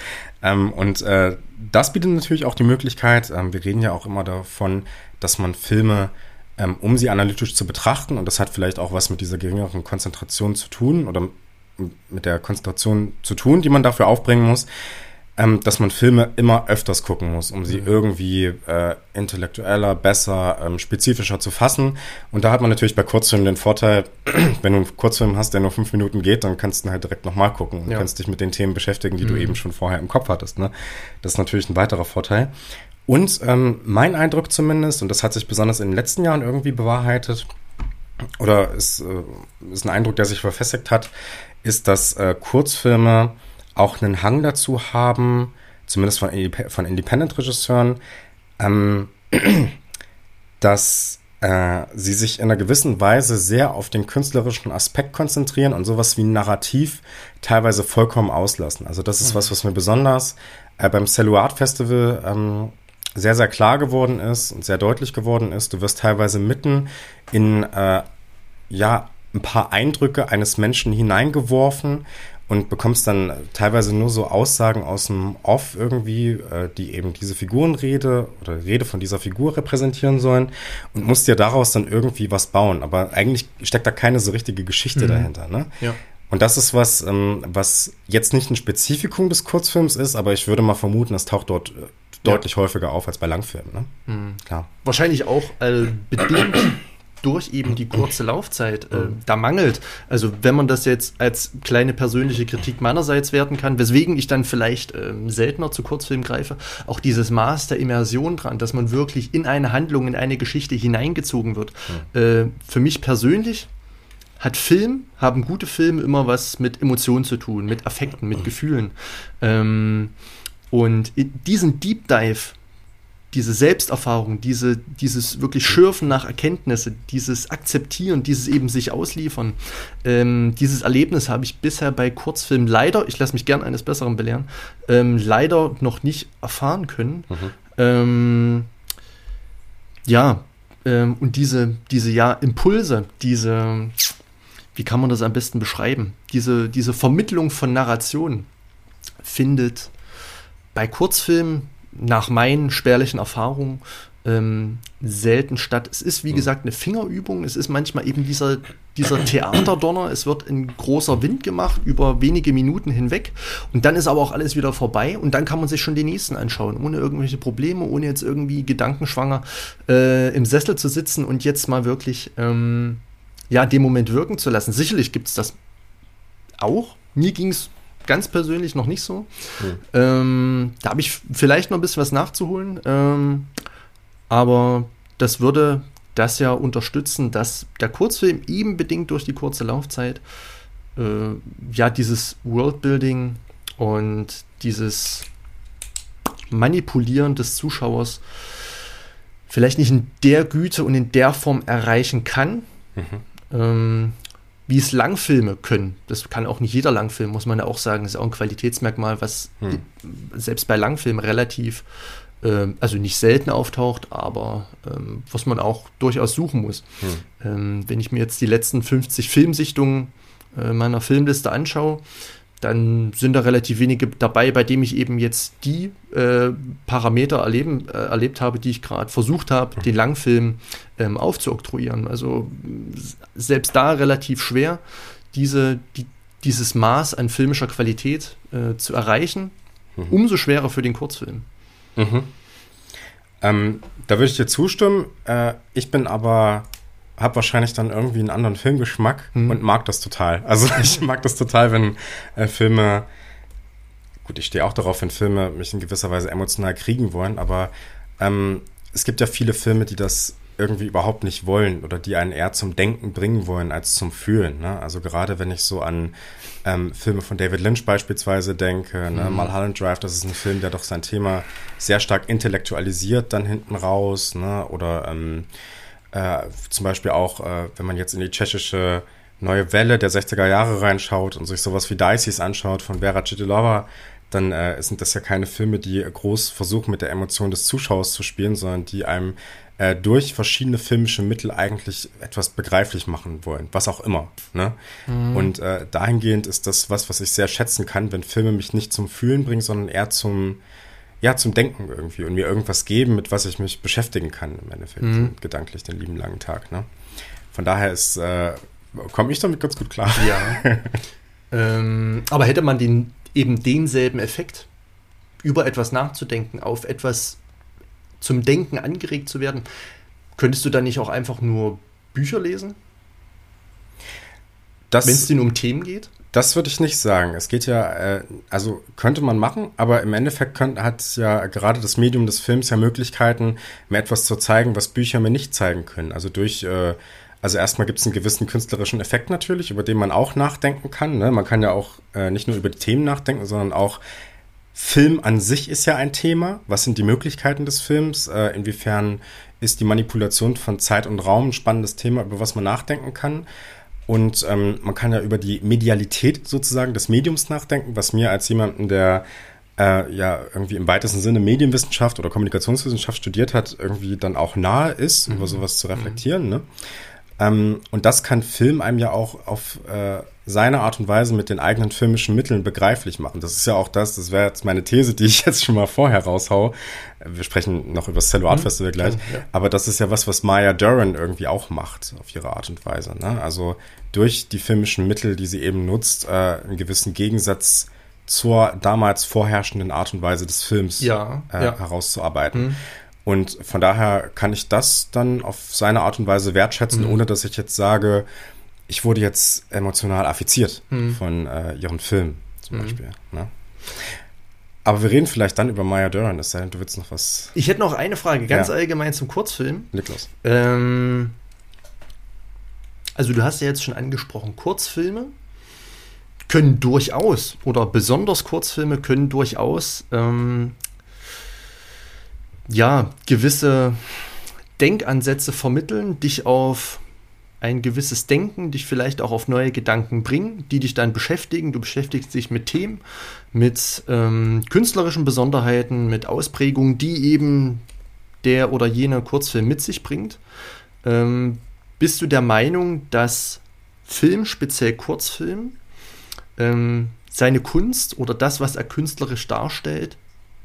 Ähm, und äh, das bietet natürlich auch die Möglichkeit, ähm, wir reden ja auch immer davon, dass man Filme, ähm, um sie analytisch zu betrachten, und das hat vielleicht auch was mit dieser geringeren Konzentration zu tun oder mit der Konzentration zu tun, die man dafür aufbringen muss, ähm, dass man Filme immer öfters gucken muss, um sie mhm. irgendwie äh, intellektueller, besser, ähm, spezifischer zu fassen. Und da hat man natürlich bei Kurzfilmen den Vorteil, *clears throat* wenn du einen Kurzfilm hast, der nur fünf Minuten geht, dann kannst du ihn halt direkt nochmal gucken und ja. kannst dich mit den Themen beschäftigen, die mhm. du eben schon vorher im Kopf hattest. Ne? Das ist natürlich ein weiterer Vorteil. Und ähm, mein Eindruck zumindest, und das hat sich besonders in den letzten Jahren irgendwie bewahrheitet, oder ist, äh, ist ein Eindruck, der sich verfestigt hat, ist, dass äh, Kurzfilme auch einen Hang dazu haben, zumindest von, von Independent-Regisseuren, ähm, *clears throat* dass äh, sie sich in einer gewissen Weise sehr auf den künstlerischen Aspekt konzentrieren und sowas wie ein Narrativ teilweise vollkommen auslassen. Also das ist mhm. was, was mir besonders äh, beim Celluart Festival ähm, sehr, sehr klar geworden ist und sehr deutlich geworden ist. Du wirst teilweise mitten in, äh, ja, ein paar Eindrücke eines Menschen hineingeworfen und bekommst dann teilweise nur so Aussagen aus dem Off irgendwie, äh, die eben diese Figurenrede oder Rede von dieser Figur repräsentieren sollen und musst dir daraus dann irgendwie was bauen. Aber eigentlich steckt da keine so richtige Geschichte mhm. dahinter. Ne?
Ja.
Und das ist was, ähm, was jetzt nicht ein Spezifikum des Kurzfilms ist, aber ich würde mal vermuten, das taucht dort äh, deutlich ja. häufiger auf als bei Langfilmen. Ne?
Mhm. Klar. Wahrscheinlich auch äh, bedingt durch eben die kurze Laufzeit äh, da mangelt. Also wenn man das jetzt als kleine persönliche Kritik meinerseits werten kann, weswegen ich dann vielleicht ähm, seltener zu Kurzfilmen greife, auch dieses Maß der Immersion dran, dass man wirklich in eine Handlung, in eine Geschichte hineingezogen wird. Äh, für mich persönlich hat Film, haben gute Filme immer was mit Emotionen zu tun, mit Affekten, mit Gefühlen. Ähm, und diesen Deep Dive diese Selbsterfahrung, diese, dieses wirklich Schürfen nach Erkenntnisse, dieses Akzeptieren, dieses eben sich ausliefern, ähm, dieses Erlebnis habe ich bisher bei Kurzfilmen leider, ich lasse mich gern eines Besseren belehren, ähm, leider noch nicht erfahren können. Mhm. Ähm, ja, ähm, und diese, diese ja, Impulse, diese, wie kann man das am besten beschreiben? Diese, diese Vermittlung von Narration findet bei Kurzfilmen nach meinen spärlichen Erfahrungen ähm, selten statt. Es ist, wie hm. gesagt, eine Fingerübung. Es ist manchmal eben dieser, dieser Theaterdonner. Es wird in großer Wind gemacht über wenige Minuten hinweg. Und dann ist aber auch alles wieder vorbei. Und dann kann man sich schon den nächsten anschauen, ohne irgendwelche Probleme, ohne jetzt irgendwie gedankenschwanger äh, im Sessel zu sitzen und jetzt mal wirklich ähm, ja, den Moment wirken zu lassen. Sicherlich gibt es das auch. Mir ging es ganz persönlich noch nicht so. Hm. Ähm, da habe ich vielleicht noch ein bisschen was nachzuholen. Ähm, aber das würde das ja unterstützen, dass der Kurzfilm eben bedingt durch die kurze Laufzeit äh, ja dieses Worldbuilding und dieses Manipulieren des Zuschauers vielleicht nicht in der Güte und in der Form erreichen kann. Mhm. Ähm, wie es Langfilme können. Das kann auch nicht jeder Langfilm, muss man ja auch sagen. Das ist auch ein Qualitätsmerkmal, was hm. selbst bei Langfilmen relativ, äh, also nicht selten auftaucht, aber ähm, was man auch durchaus suchen muss. Hm. Ähm, wenn ich mir jetzt die letzten 50 Filmsichtungen äh, meiner Filmliste anschaue, dann sind da relativ wenige dabei, bei dem ich eben jetzt die äh, Parameter erleben, äh, erlebt habe, die ich gerade versucht habe, mhm. den Langfilm ähm, aufzuoktroyieren. Also selbst da relativ schwer, diese, die, dieses Maß an filmischer Qualität äh, zu erreichen. Mhm. Umso schwerer für den Kurzfilm.
Mhm. Ähm, da würde ich dir zustimmen. Äh, ich bin aber habe wahrscheinlich dann irgendwie einen anderen Filmgeschmack hm. und mag das total. Also *laughs* ich mag das total, wenn äh, Filme, gut, ich stehe auch darauf, wenn Filme mich in gewisser Weise emotional kriegen wollen, aber ähm, es gibt ja viele Filme, die das irgendwie überhaupt nicht wollen oder die einen eher zum Denken bringen wollen als zum Fühlen. Ne? Also gerade wenn ich so an ähm, Filme von David Lynch beispielsweise denke, ne? Mhm. Mulholland Drive, das ist ein Film, der doch sein Thema sehr stark intellektualisiert dann hinten raus. Ne? Oder ähm, äh, zum Beispiel auch, äh, wenn man jetzt in die tschechische neue Welle der 60er Jahre reinschaut und sich sowas wie Dices anschaut von Vera Citilova, dann äh, sind das ja keine Filme, die groß versuchen, mit der Emotion des Zuschauers zu spielen, sondern die einem äh, durch verschiedene filmische Mittel eigentlich etwas begreiflich machen wollen, was auch immer. Ne? Mhm. Und äh, dahingehend ist das was, was ich sehr schätzen kann, wenn Filme mich nicht zum Fühlen bringen, sondern eher zum ja, zum Denken irgendwie und mir irgendwas geben, mit was ich mich beschäftigen kann, im Endeffekt, mhm. gedanklich den lieben langen Tag. Ne? Von daher ist, äh, komme ich damit ganz gut klar.
Ja. *laughs* ähm, aber hätte man den, eben denselben Effekt, über etwas nachzudenken, auf etwas zum Denken angeregt zu werden, könntest du dann nicht auch einfach nur Bücher lesen? Wenn es denn um Themen geht?
Das würde ich nicht sagen. Es geht ja, äh, also könnte man machen, aber im Endeffekt könnt, hat ja gerade das Medium des Films ja Möglichkeiten, mir etwas zu zeigen, was Bücher mir nicht zeigen können. Also durch, äh, also erstmal gibt es einen gewissen künstlerischen Effekt natürlich, über den man auch nachdenken kann. Ne? Man kann ja auch äh, nicht nur über die Themen nachdenken, sondern auch Film an sich ist ja ein Thema. Was sind die Möglichkeiten des Films? Äh, inwiefern ist die Manipulation von Zeit und Raum ein spannendes Thema, über was man nachdenken kann? Und ähm, man kann ja über die Medialität sozusagen des Mediums nachdenken, was mir als jemanden, der äh, ja irgendwie im weitesten Sinne Medienwissenschaft oder Kommunikationswissenschaft studiert hat, irgendwie dann auch nahe ist, mhm. über sowas zu reflektieren. Mhm. Ne? Ähm, und das kann Film einem ja auch auf, äh, seine Art und Weise mit den eigenen filmischen Mitteln begreiflich machen. Das ist ja auch das, das wäre jetzt meine These, die ich jetzt schon mal vorher raushau. Wir sprechen noch über das Cello Art mhm. Festival gleich, ja. aber das ist ja was, was Maya Duran irgendwie auch macht, auf ihre Art und Weise. Ne? Also durch die filmischen Mittel, die sie eben nutzt, äh, einen gewissen Gegensatz zur damals vorherrschenden Art und Weise des Films
ja,
äh, ja. herauszuarbeiten. Mhm. Und von daher kann ich das dann auf seine Art und Weise wertschätzen, mhm. ohne dass ich jetzt sage, ich wurde jetzt emotional affiziert mhm. von äh, ihren Filmen zum mhm. Beispiel. Ne? Aber wir reden vielleicht dann über Maya Duran, es sei denn, du willst noch was.
Ich hätte noch eine Frage, ganz ja. allgemein zum Kurzfilm.
Niklas.
Ähm, also du hast ja jetzt schon angesprochen, Kurzfilme können durchaus oder besonders Kurzfilme können durchaus ähm, ja gewisse Denkansätze vermitteln, dich auf ein gewisses Denken, dich vielleicht auch auf neue Gedanken bringen, die dich dann beschäftigen. Du beschäftigst dich mit Themen, mit ähm, künstlerischen Besonderheiten, mit Ausprägungen, die eben der oder jener Kurzfilm mit sich bringt. Ähm, bist du der Meinung, dass Film, speziell Kurzfilm, ähm, seine Kunst oder das, was er künstlerisch darstellt,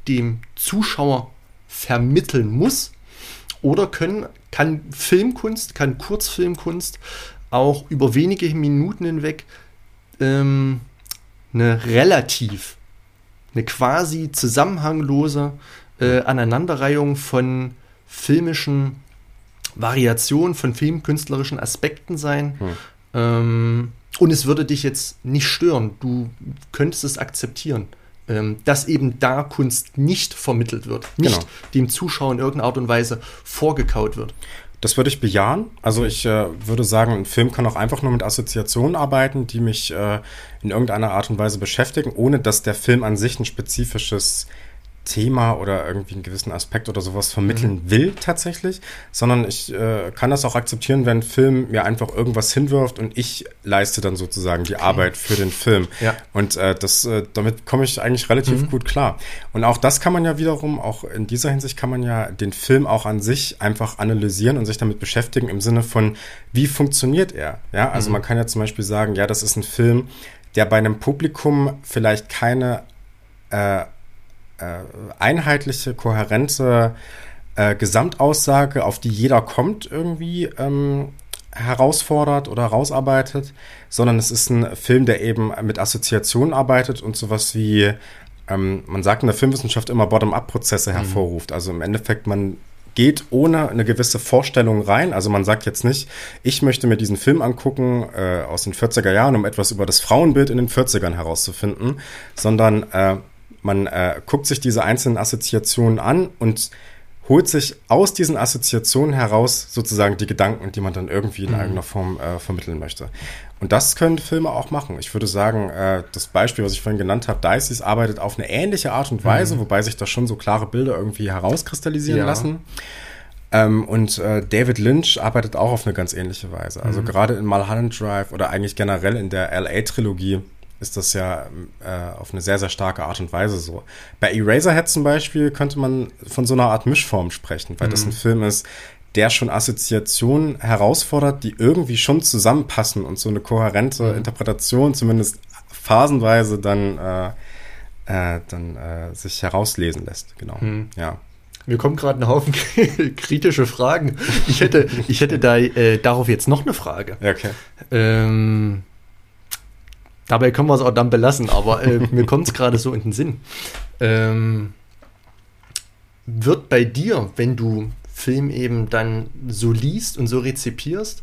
dem Zuschauer vermitteln muss? Oder können, kann Filmkunst, kann Kurzfilmkunst auch über wenige Minuten hinweg ähm, eine relativ, eine quasi zusammenhanglose äh, Aneinanderreihung von filmischen Variationen, von filmkünstlerischen Aspekten sein? Hm. Ähm, und es würde dich jetzt nicht stören. Du könntest es akzeptieren, dass eben da Kunst nicht vermittelt wird, nicht genau. dem Zuschauer in irgendeiner Art und Weise vorgekaut wird.
Das würde ich bejahen. Also ich äh, würde sagen, ein Film kann auch einfach nur mit Assoziationen arbeiten, die mich äh, in irgendeiner Art und Weise beschäftigen, ohne dass der Film an sich ein spezifisches Thema oder irgendwie einen gewissen Aspekt oder sowas vermitteln mhm. will tatsächlich, sondern ich äh, kann das auch akzeptieren, wenn ein Film mir einfach irgendwas hinwirft und ich leiste dann sozusagen die okay. Arbeit für den Film. Ja. Und äh, das, äh, damit komme ich eigentlich relativ mhm. gut klar. Und auch das kann man ja wiederum, auch in dieser Hinsicht kann man ja den Film auch an sich einfach analysieren und sich damit beschäftigen im Sinne von, wie funktioniert er? Ja, also mhm. man kann ja zum Beispiel sagen, ja, das ist ein Film, der bei einem Publikum vielleicht keine äh, einheitliche, kohärente äh, Gesamtaussage, auf die jeder kommt, irgendwie ähm, herausfordert oder herausarbeitet, sondern es ist ein Film, der eben mit Assoziationen arbeitet und sowas wie, ähm, man sagt in der Filmwissenschaft immer Bottom-up-Prozesse mhm. hervorruft. Also im Endeffekt, man geht ohne eine gewisse Vorstellung rein. Also man sagt jetzt nicht, ich möchte mir diesen Film angucken äh, aus den 40er Jahren, um etwas über das Frauenbild in den 40ern herauszufinden, sondern äh, man äh, guckt sich diese einzelnen Assoziationen an und holt sich aus diesen Assoziationen heraus sozusagen die Gedanken, die man dann irgendwie in mhm. irgendeiner Form äh, vermitteln möchte. Und das können Filme auch machen. Ich würde sagen, äh, das Beispiel, was ich vorhin genannt habe, Dices arbeitet auf eine ähnliche Art und Weise, mhm. wobei sich da schon so klare Bilder irgendwie herauskristallisieren ja. lassen. Ähm, und äh, David Lynch arbeitet auch auf eine ganz ähnliche Weise. Also mhm. gerade in Mulholland Drive oder eigentlich generell in der LA-Trilogie ist das ja äh, auf eine sehr, sehr starke Art und Weise so. Bei Eraserhead zum Beispiel könnte man von so einer Art Mischform sprechen, weil mhm. das ein Film ist, der schon Assoziationen herausfordert, die irgendwie schon zusammenpassen und so eine kohärente mhm. Interpretation zumindest phasenweise dann, äh, äh, dann äh, sich herauslesen lässt. Genau. Mhm. Ja.
Mir kommen gerade ein Haufen *laughs* kritische Fragen. Ich hätte, ich hätte da äh, darauf jetzt noch eine Frage.
Okay.
Ähm, Dabei können wir es auch dann belassen, aber äh, *laughs* mir kommt es gerade so in den Sinn. Ähm, wird bei dir, wenn du Film eben dann so liest und so rezipierst,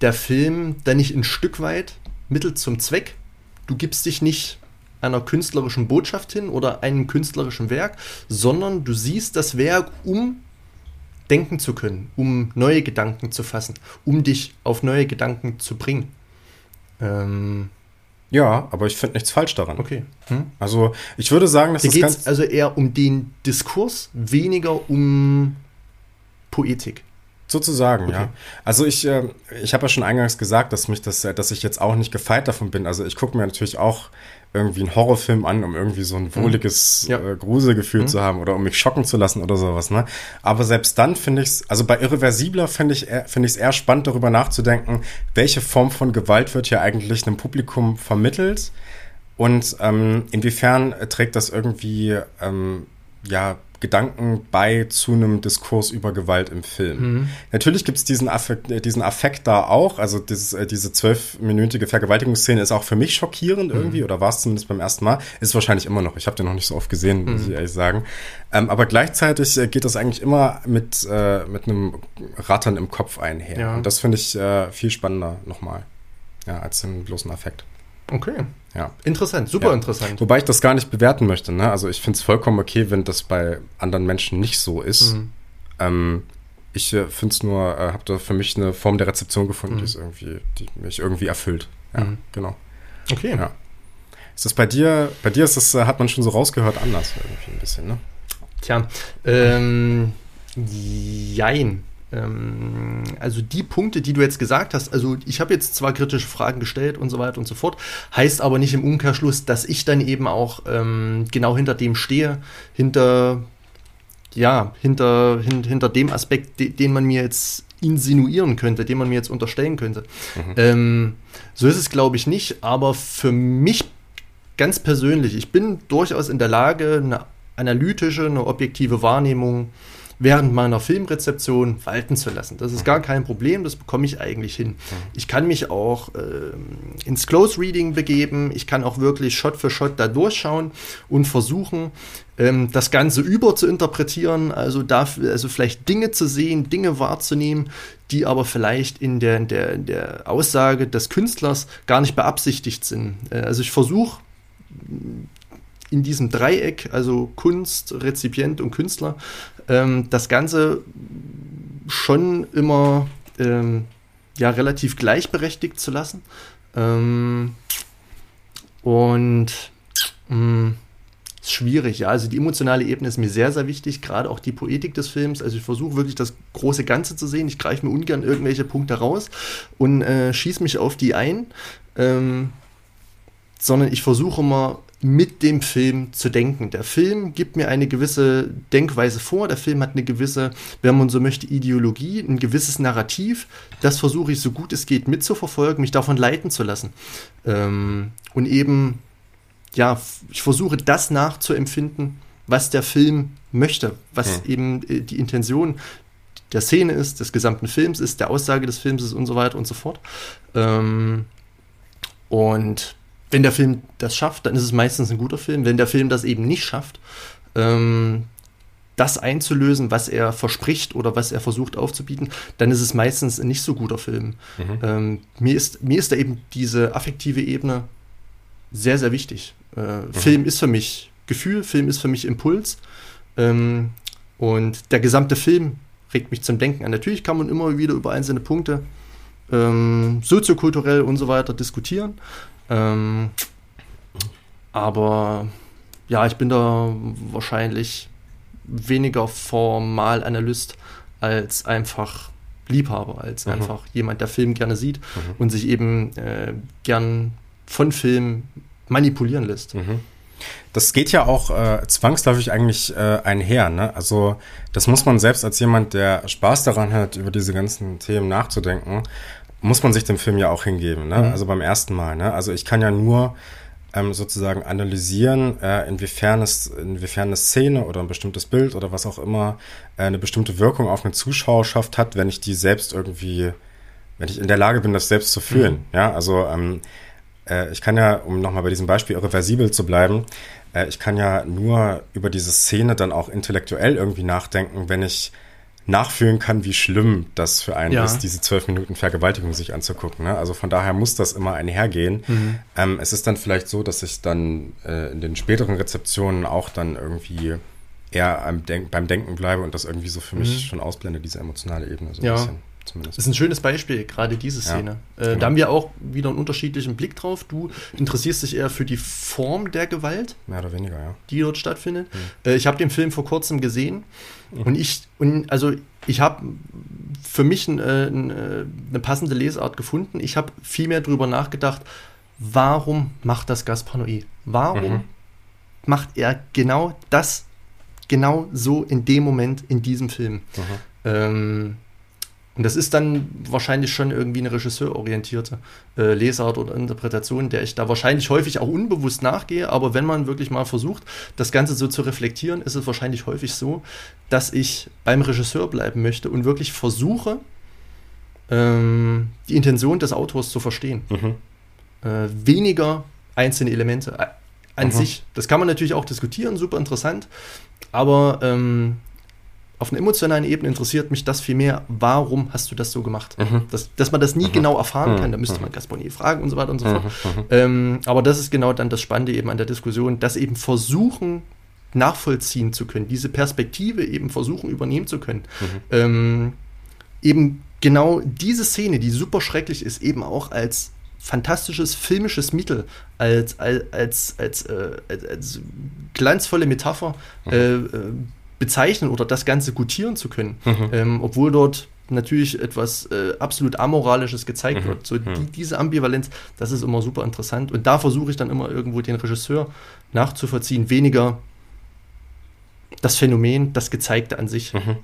der Film dann nicht ein Stück weit Mittel zum Zweck? Du gibst dich nicht einer künstlerischen Botschaft hin oder einem künstlerischen Werk, sondern du siehst das Werk, um denken zu können, um neue Gedanken zu fassen, um dich auf neue Gedanken zu bringen. Ähm,
ja, aber ich finde nichts falsch daran.
Okay.
Hm? Also ich würde sagen,
dass es ganz also eher um den Diskurs, weniger um Poetik.
Sozusagen, okay. ja. Also ich, äh, ich habe ja schon eingangs gesagt, dass mich das, dass ich jetzt auch nicht gefeit davon bin. Also ich gucke mir natürlich auch irgendwie einen Horrorfilm an, um irgendwie so ein mhm. wohliges ja. äh, Gruselgefühl mhm. zu haben oder um mich schocken zu lassen oder sowas. Ne? Aber selbst dann finde ich es, also bei Irreversibler finde ich es find eher spannend, darüber nachzudenken, welche Form von Gewalt wird hier eigentlich einem Publikum vermittelt und ähm, inwiefern trägt das irgendwie ähm, ja Gedanken bei zu einem Diskurs über Gewalt im Film. Mhm. Natürlich gibt es diesen Affekt, äh, diesen Affekt da auch. Also dieses, äh, diese zwölfminütige Vergewaltigungsszene ist auch für mich schockierend mhm. irgendwie, oder war es zumindest beim ersten Mal. Ist wahrscheinlich immer noch. Ich habe den noch nicht so oft gesehen, muss mhm. ich ehrlich sagen. Ähm, aber gleichzeitig äh, geht das eigentlich immer mit, äh, mit einem Rattern im Kopf einher. Ja. Und das finde ich äh, viel spannender nochmal. Ja, als den bloßen Affekt.
Okay. Ja. Interessant, super ja. interessant.
Wobei ich das gar nicht bewerten möchte. Ne? Also ich finde es vollkommen okay, wenn das bei anderen Menschen nicht so ist. Mhm. Ähm, ich äh, finde es nur, äh, habe da für mich eine Form der Rezeption gefunden, mhm. die, irgendwie, die mich irgendwie erfüllt. Ja, mhm. genau.
Okay. Ja.
Ist das bei dir, bei dir ist das, äh, hat man schon so rausgehört, anders irgendwie ein bisschen, ne?
Tja, ähm, jein. Ähm, also die Punkte, die du jetzt gesagt hast, also ich habe jetzt zwar kritische Fragen gestellt und so weiter und so fort, heißt aber nicht im Umkehrschluss, dass ich dann eben auch ähm, genau hinter dem stehe, hinter ja, hinter, hin, hinter dem Aspekt, de, den man mir jetzt insinuieren könnte, den man mir jetzt unterstellen könnte. Mhm. Ähm, so ist es, glaube ich, nicht, aber für mich ganz persönlich, ich bin durchaus in der Lage, eine analytische, eine objektive Wahrnehmung während meiner Filmrezeption walten zu lassen. Das ist gar kein Problem, das bekomme ich eigentlich hin. Ich kann mich auch äh, ins Close Reading begeben, ich kann auch wirklich Shot für Shot da durchschauen und versuchen, ähm, das Ganze über zu interpretieren, also dafür, also vielleicht Dinge zu sehen, Dinge wahrzunehmen, die aber vielleicht in der, in der, in der Aussage des Künstlers gar nicht beabsichtigt sind. Äh, also ich versuche in diesem Dreieck, also Kunst, Rezipient und Künstler, ähm, das Ganze schon immer ähm, ja, relativ gleichberechtigt zu lassen. Ähm, und mh, mm, ist schwierig, ja. Also die emotionale Ebene ist mir sehr, sehr wichtig, gerade auch die Poetik des Films. Also ich versuche wirklich das große Ganze zu sehen. Ich greife mir ungern irgendwelche Punkte raus und äh, schieße mich auf die ein. Ähm, sondern ich versuche mal mit dem Film zu denken. Der Film gibt mir eine gewisse Denkweise vor, der Film hat eine gewisse, wenn man so möchte, Ideologie, ein gewisses Narrativ. Das versuche ich so gut es geht mitzuverfolgen, mich davon leiten zu lassen. Ähm, und eben, ja, ich versuche das nachzuempfinden, was der Film möchte, was hm. eben äh, die Intention der Szene ist, des gesamten Films ist, der Aussage des Films ist und so weiter und so fort. Ähm, und wenn der Film das schafft, dann ist es meistens ein guter Film. Wenn der Film das eben nicht schafft, ähm, das einzulösen, was er verspricht oder was er versucht aufzubieten, dann ist es meistens ein nicht so guter Film. Mhm. Ähm, mir, ist, mir ist da eben diese affektive Ebene sehr, sehr wichtig. Äh, mhm. Film ist für mich Gefühl, Film ist für mich Impuls. Ähm, und der gesamte Film regt mich zum Denken an. Natürlich kann man immer wieder über einzelne Punkte ähm, soziokulturell und so weiter diskutieren. Ähm, aber ja, ich bin da wahrscheinlich weniger formal Analyst als einfach Liebhaber, als mhm. einfach jemand, der Film gerne sieht mhm. und sich eben äh, gern von Film manipulieren lässt. Mhm.
Das geht ja auch äh, zwangsläufig eigentlich äh, einher. Ne? Also das muss man selbst als jemand, der Spaß daran hat, über diese ganzen Themen nachzudenken, muss man sich dem Film ja auch hingeben, ne? Mhm. Also beim ersten Mal, ne? Also ich kann ja nur ähm, sozusagen analysieren, äh, inwiefern es, inwiefern eine Szene oder ein bestimmtes Bild oder was auch immer äh, eine bestimmte Wirkung auf eine Zuschauerschaft hat, wenn ich die selbst irgendwie, wenn ich in der Lage bin, das selbst zu fühlen. Mhm. Ja, also ähm, äh, ich kann ja, um nochmal bei diesem Beispiel irreversibel zu bleiben, äh, ich kann ja nur über diese Szene dann auch intellektuell irgendwie nachdenken, wenn ich nachfühlen kann, wie schlimm das für einen ja. ist, diese zwölf Minuten Vergewaltigung sich anzugucken. Ne? Also von daher muss das immer einhergehen. Mhm. Ähm, es ist dann vielleicht so, dass ich dann äh, in den späteren Rezeptionen auch dann irgendwie eher Denk beim Denken bleibe und das irgendwie so für mich mhm. schon ausblende, diese emotionale Ebene. So
ja. zumindest. Das ist ein schönes Beispiel, gerade diese Szene. Ja, äh, genau. Da haben wir auch wieder einen unterschiedlichen Blick drauf. Du interessierst dich eher für die Form der Gewalt.
Mehr oder weniger, ja.
Die dort stattfindet. Mhm. Äh, ich habe den Film vor kurzem gesehen mhm. und ich, und also ich habe für mich ein, äh, ein, äh, eine passende Lesart gefunden. Ich habe viel mehr darüber nachgedacht, warum macht das Gaspar Noé? Warum mhm. macht er genau das, genau so in dem Moment in diesem Film? Mhm. Ähm, und das ist dann wahrscheinlich schon irgendwie eine regisseurorientierte äh, Lesart oder Interpretation, der ich da wahrscheinlich häufig auch unbewusst nachgehe. Aber wenn man wirklich mal versucht, das Ganze so zu reflektieren, ist es wahrscheinlich häufig so, dass ich beim Regisseur bleiben möchte und wirklich versuche, ähm, die Intention des Autors zu verstehen. Mhm. Äh, weniger einzelne Elemente äh, an mhm. sich. Das kann man natürlich auch diskutieren, super interessant. Aber ähm, auf einer emotionalen Ebene interessiert mich das viel mehr, warum hast du das so gemacht? Mhm. Das, dass man das nie mhm. genau erfahren kann, da müsste mhm. man Gasponier fragen und so weiter und so fort. Mhm. Mhm. Ähm, aber das ist genau dann das Spannende eben an der Diskussion, dass eben versuchen, nachvollziehen zu können, diese Perspektive eben versuchen übernehmen zu können. Mhm. Ähm, eben genau diese Szene, die super schrecklich ist, eben auch als fantastisches filmisches Mittel, als, als, als, als, äh, als, als glanzvolle Metapher äh, äh, bezeichnen oder das Ganze gutieren zu können, mhm. ähm, obwohl dort natürlich etwas äh, absolut Amoralisches gezeigt mhm. wird. So die, mhm. diese Ambivalenz, das ist immer super interessant. Und da versuche ich dann immer irgendwo den Regisseur nachzuvollziehen, weniger das Phänomen, das Gezeigte an sich. Mhm.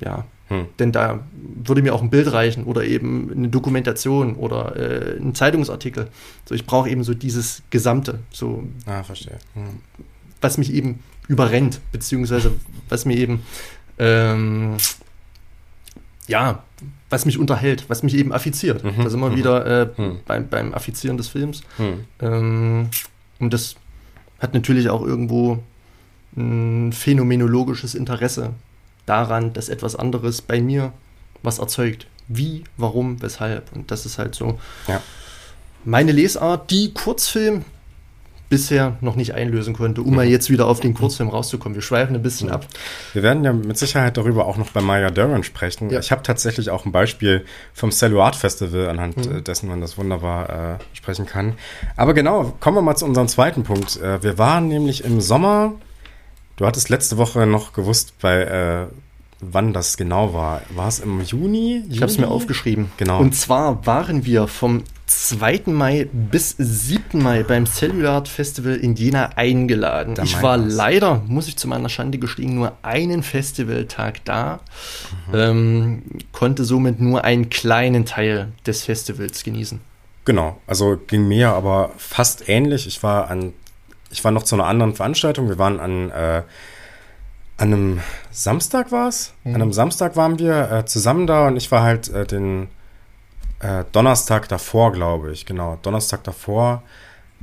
Ja. Hm. Denn da würde mir auch ein Bild reichen oder eben eine Dokumentation oder äh, ein Zeitungsartikel. So, ich brauche eben so dieses Gesamte. So,
ah, verstehe. Hm.
Was mich eben überrennt, beziehungsweise was mir eben, ähm, ja, was mich unterhält, was mich eben affiziert. Mhm. Da sind wir mhm. wieder äh, mhm. beim, beim Affizieren des Films. Mhm. Ähm, und das hat natürlich auch irgendwo ein phänomenologisches Interesse daran, dass etwas anderes bei mir was erzeugt. Wie, warum, weshalb. Und das ist halt so ja. meine Lesart, die Kurzfilm bisher noch nicht einlösen konnte, um mal jetzt wieder auf den Kurzfilm rauszukommen. Wir schweifen ein bisschen ab.
Wir werden ja mit Sicherheit darüber auch noch bei Maya Deren sprechen. Ja. Ich habe tatsächlich auch ein Beispiel vom Celluart Festival, anhand mhm. Äh, dessen man das wunderbar äh, sprechen kann. Aber genau, kommen wir mal zu unserem zweiten Punkt. Äh, wir waren nämlich im Sommer, du hattest letzte Woche noch gewusst, bei äh, wann das genau war. War es im Juni? Juni?
Ich habe es mir aufgeschrieben.
Genau.
Und zwar waren wir vom 2. Mai bis 7. Mai beim Cellular Festival in Jena eingeladen. Da ich war leider, muss ich zu meiner Schande gestehen, nur einen Festivaltag da, mhm. ähm, konnte somit nur einen kleinen Teil des Festivals genießen.
Genau, also ging mir aber fast ähnlich. Ich war an, ich war noch zu einer anderen Veranstaltung. Wir waren an äh, an einem Samstag war es. Mhm. An einem Samstag waren wir äh, zusammen da und ich war halt äh, den äh, Donnerstag davor, glaube ich, genau, Donnerstag davor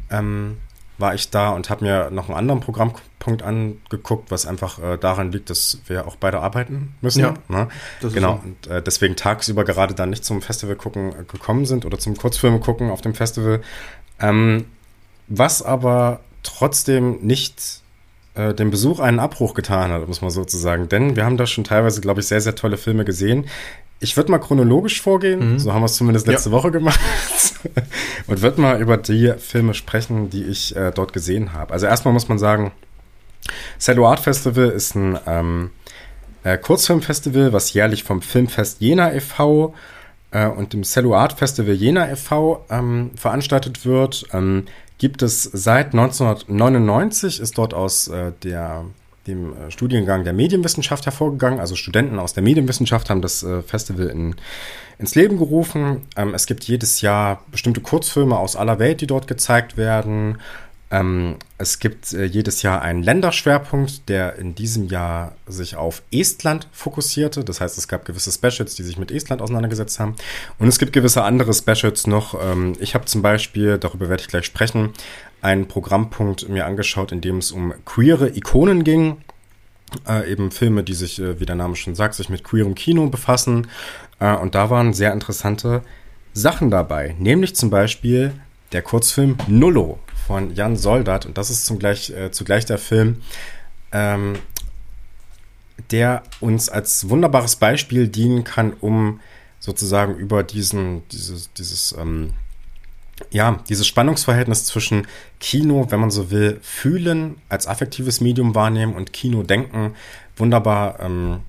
ähm, war ich da und habe mir noch einen anderen Programmpunkt angeguckt, was einfach äh, daran liegt, dass wir auch beide arbeiten müssen. Ja, ne? genau. Und äh, deswegen tagsüber gerade dann nicht zum Festival gucken äh, gekommen sind oder zum Kurzfilme gucken auf dem Festival. Ähm, was aber trotzdem nicht äh, dem Besuch einen Abbruch getan hat, muss man sozusagen. Denn wir haben da schon teilweise, glaube ich, sehr, sehr tolle Filme gesehen, ich würde mal chronologisch vorgehen, mhm. so haben wir es zumindest letzte ja. Woche gemacht, *laughs* und würde mal über die Filme sprechen, die ich äh, dort gesehen habe. Also erstmal muss man sagen, Cello Art Festival ist ein ähm, äh, Kurzfilmfestival, was jährlich vom Filmfest Jena e.V. Äh, und dem Cello Art Festival Jena e.V. Ähm, veranstaltet wird. Ähm, gibt es seit 1999, ist dort aus äh, der dem äh, Studiengang der Medienwissenschaft hervorgegangen. Also Studenten aus der Medienwissenschaft haben das äh, Festival in, ins Leben gerufen. Ähm, es gibt jedes Jahr bestimmte Kurzfilme aus aller Welt, die dort gezeigt werden. Ähm, es gibt äh, jedes Jahr einen Länderschwerpunkt, der in diesem Jahr sich auf Estland fokussierte. Das heißt, es gab gewisse Specials, die sich mit Estland auseinandergesetzt haben. Und es gibt gewisse andere Specials noch. Ähm, ich habe zum Beispiel, darüber werde ich gleich sprechen, einen Programmpunkt mir angeschaut, in dem es um queere Ikonen ging. Äh, eben Filme, die sich, äh, wie der Name schon sagt, sich mit queerem Kino befassen. Äh, und da waren sehr interessante Sachen dabei. Nämlich zum Beispiel der Kurzfilm Nullo von Jan Soldat. Und das ist zum gleich, äh, zugleich der Film, ähm, der uns als wunderbares Beispiel dienen kann, um sozusagen über diesen, dieses, dieses, ähm, ja, dieses Spannungsverhältnis zwischen Kino, wenn man so will, fühlen, als affektives Medium wahrnehmen und Kino denken, wunderbar ähm,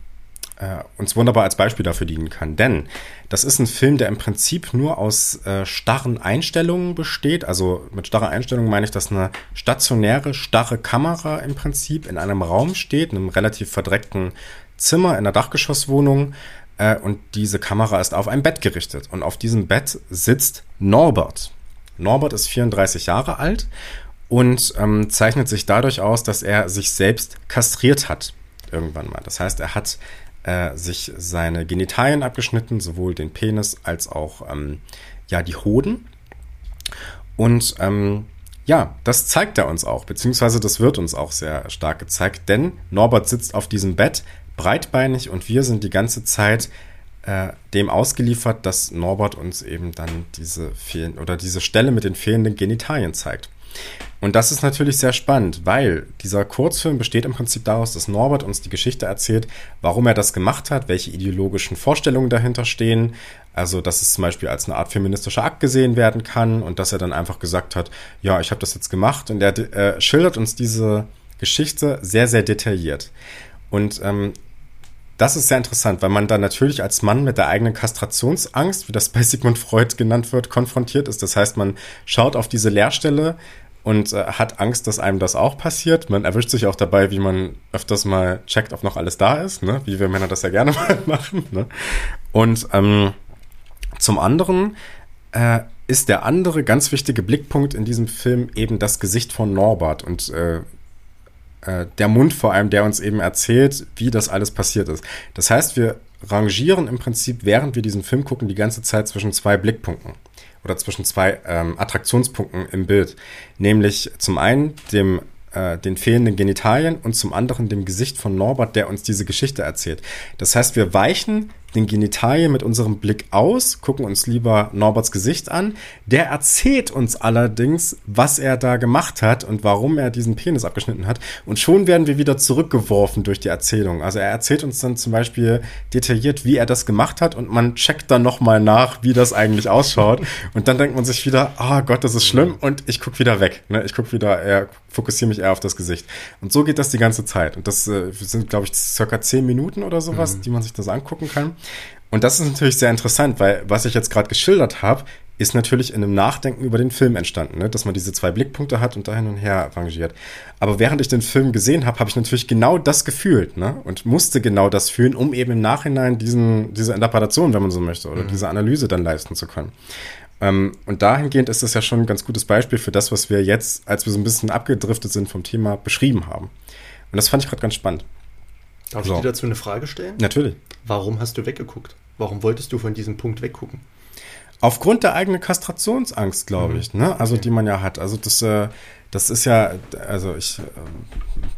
äh, uns wunderbar als Beispiel dafür dienen kann. Denn das ist ein Film, der im Prinzip nur aus äh, starren Einstellungen besteht. Also mit starrer Einstellung meine ich, dass eine stationäre, starre Kamera im Prinzip in einem Raum steht, in einem relativ verdreckten Zimmer in einer Dachgeschosswohnung. Äh, und diese Kamera ist auf ein Bett gerichtet. Und auf diesem Bett sitzt Norbert. Norbert ist 34 Jahre alt und ähm, zeichnet sich dadurch aus, dass er sich selbst kastriert hat irgendwann mal. Das heißt, er hat äh, sich seine Genitalien abgeschnitten, sowohl den Penis als auch ähm, ja, die Hoden. Und ähm, ja, das zeigt er uns auch, beziehungsweise das wird uns auch sehr stark gezeigt, denn Norbert sitzt auf diesem Bett, breitbeinig, und wir sind die ganze Zeit äh, dem ausgeliefert, dass Norbert uns eben dann diese fehlen oder diese Stelle mit den fehlenden Genitalien zeigt. Und das ist natürlich sehr spannend, weil dieser Kurzfilm besteht im Prinzip daraus, dass Norbert uns die Geschichte erzählt, warum er das gemacht hat, welche ideologischen Vorstellungen dahinter stehen. Also, dass es zum Beispiel als eine Art feministischer Akt gesehen werden kann und dass er dann einfach gesagt hat, ja, ich habe das jetzt gemacht. Und er äh, schildert uns diese Geschichte sehr, sehr detailliert. Und ähm, das ist sehr interessant, weil man dann natürlich als Mann mit der eigenen Kastrationsangst, wie das bei Sigmund Freud genannt wird, konfrontiert ist. Das heißt, man schaut auf diese Leerstelle und äh, hat Angst, dass einem das auch passiert. Man erwischt sich auch dabei, wie man öfters mal checkt, ob noch alles da ist, ne? wie wir Männer das ja gerne *laughs* mal machen. Ne? Und ähm, zum anderen äh, ist der andere ganz wichtige Blickpunkt in diesem Film eben das Gesicht von Norbert und äh, äh, der Mund vor allem, der uns eben erzählt, wie das alles passiert ist. Das heißt, wir rangieren im Prinzip, während wir diesen Film gucken, die ganze Zeit zwischen zwei Blickpunkten oder zwischen zwei ähm, Attraktionspunkten im Bild. Nämlich zum einen dem äh, den fehlenden Genitalien und zum anderen dem Gesicht von Norbert, der uns diese Geschichte erzählt. Das heißt, wir weichen den Genitalien mit unserem Blick aus, gucken uns lieber Norberts Gesicht an. Der erzählt uns allerdings, was er da gemacht hat und warum er diesen Penis abgeschnitten hat. Und schon werden wir wieder zurückgeworfen durch die Erzählung. Also er erzählt uns dann zum Beispiel detailliert, wie er das gemacht hat und man checkt dann nochmal nach, wie das eigentlich ausschaut. Und dann denkt man sich wieder, oh Gott, das ist schlimm und ich guck wieder weg. Ne? Ich guck wieder, er fokussiere mich eher auf das Gesicht. Und so geht das die ganze Zeit. Und das äh, sind, glaube ich, circa zehn Minuten oder sowas, mhm. die man sich das angucken kann. Und das ist natürlich sehr interessant, weil was ich jetzt gerade geschildert habe, ist natürlich in einem Nachdenken über den Film entstanden, ne? dass man diese zwei Blickpunkte hat und da hin und her rangiert. Aber während ich den Film gesehen habe, habe ich natürlich genau das gefühlt ne? und musste genau das fühlen, um eben im Nachhinein diesen, diese Interpretation, wenn man so möchte, oder mhm. diese Analyse dann leisten zu können. Ähm, und dahingehend ist das ja schon ein ganz gutes Beispiel für das, was wir jetzt, als wir so ein bisschen abgedriftet sind vom Thema, beschrieben haben. Und das fand ich gerade ganz spannend.
Darf so. ich dir dazu eine Frage stellen?
Natürlich.
Warum hast du weggeguckt? Warum wolltest du von diesem Punkt weggucken?
Aufgrund der eigenen Kastrationsangst, glaube mhm. ich, ne? Also die man ja hat. Also das, äh, das ist ja, also ich äh,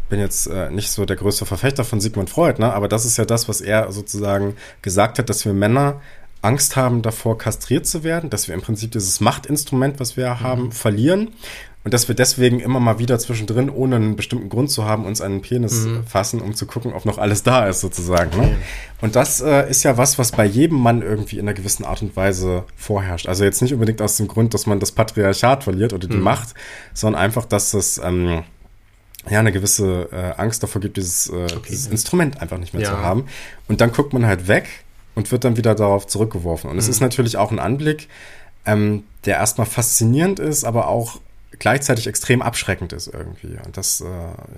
bin jetzt äh, nicht so der größte Verfechter von Sigmund Freud, ne? Aber das ist ja das, was er sozusagen gesagt hat, dass wir Männer Angst haben davor, kastriert zu werden, dass wir im Prinzip dieses Machtinstrument, was wir haben, mhm. verlieren und dass wir deswegen immer mal wieder zwischendrin, ohne einen bestimmten Grund zu haben, uns einen Penis mhm. fassen, um zu gucken, ob noch alles da ist, sozusagen. Ne? Und das äh, ist ja was, was bei jedem Mann irgendwie in einer gewissen Art und Weise vorherrscht. Also jetzt nicht unbedingt aus dem Grund, dass man das Patriarchat verliert oder die mhm. Macht, sondern einfach, dass es ähm, ja eine gewisse äh, Angst davor gibt, dieses, äh, okay. dieses Instrument einfach nicht mehr ja. zu haben. Und dann guckt man halt weg und wird dann wieder darauf zurückgeworfen. Und es mhm. ist natürlich auch ein Anblick, ähm, der erstmal faszinierend ist, aber auch gleichzeitig extrem abschreckend ist irgendwie. Und das äh,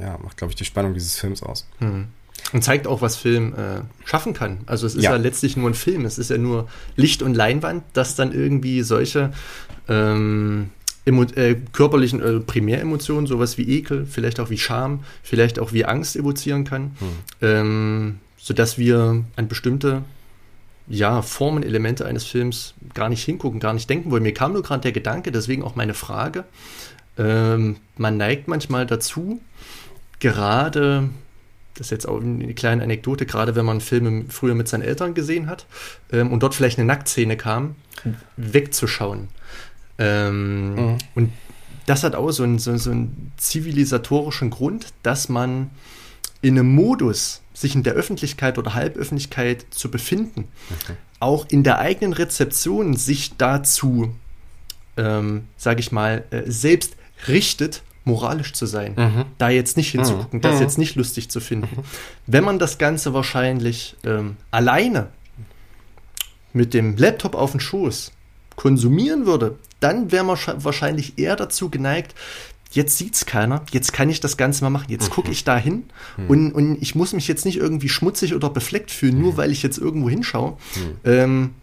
ja, macht, glaube ich, die Spannung dieses Films aus.
Mhm. Und zeigt auch, was Film äh, schaffen kann. Also es ist ja. ja. letztlich nur ein Film. Es ist ja nur Licht und Leinwand, das dann irgendwie solche ähm, äh, körperlichen äh, Primäremotionen, sowas wie Ekel, vielleicht auch wie Scham, vielleicht auch wie Angst evozieren kann, hm. ähm, sodass wir an bestimmte ja, Formen, Elemente eines Films gar nicht hingucken, gar nicht denken wollen. Mir kam nur gerade der Gedanke, deswegen auch meine Frage. Ähm, man neigt manchmal dazu, gerade, das ist jetzt auch eine kleine Anekdote, gerade wenn man Filme früher mit seinen Eltern gesehen hat ähm, und dort vielleicht eine Nacktszene kam, wegzuschauen. Ähm, mhm. Und das hat auch so einen, so, so einen zivilisatorischen Grund, dass man in einem Modus, sich in der Öffentlichkeit oder Halböffentlichkeit zu befinden, okay. auch in der eigenen Rezeption sich dazu, ähm, sage ich mal, äh, selbst richtet, moralisch zu sein, mhm. da jetzt nicht hinzugucken, mhm. das jetzt nicht lustig zu finden. Mhm. Wenn man das Ganze wahrscheinlich ähm, alleine mit dem Laptop auf dem Schoß konsumieren würde, dann wäre man wahrscheinlich eher dazu geneigt, jetzt sieht's keiner, jetzt kann ich das Ganze mal machen, jetzt gucke mhm. ich da hin mhm. und, und ich muss mich jetzt nicht irgendwie schmutzig oder befleckt fühlen, nur mhm. weil ich jetzt irgendwo hinschaue. Ähm,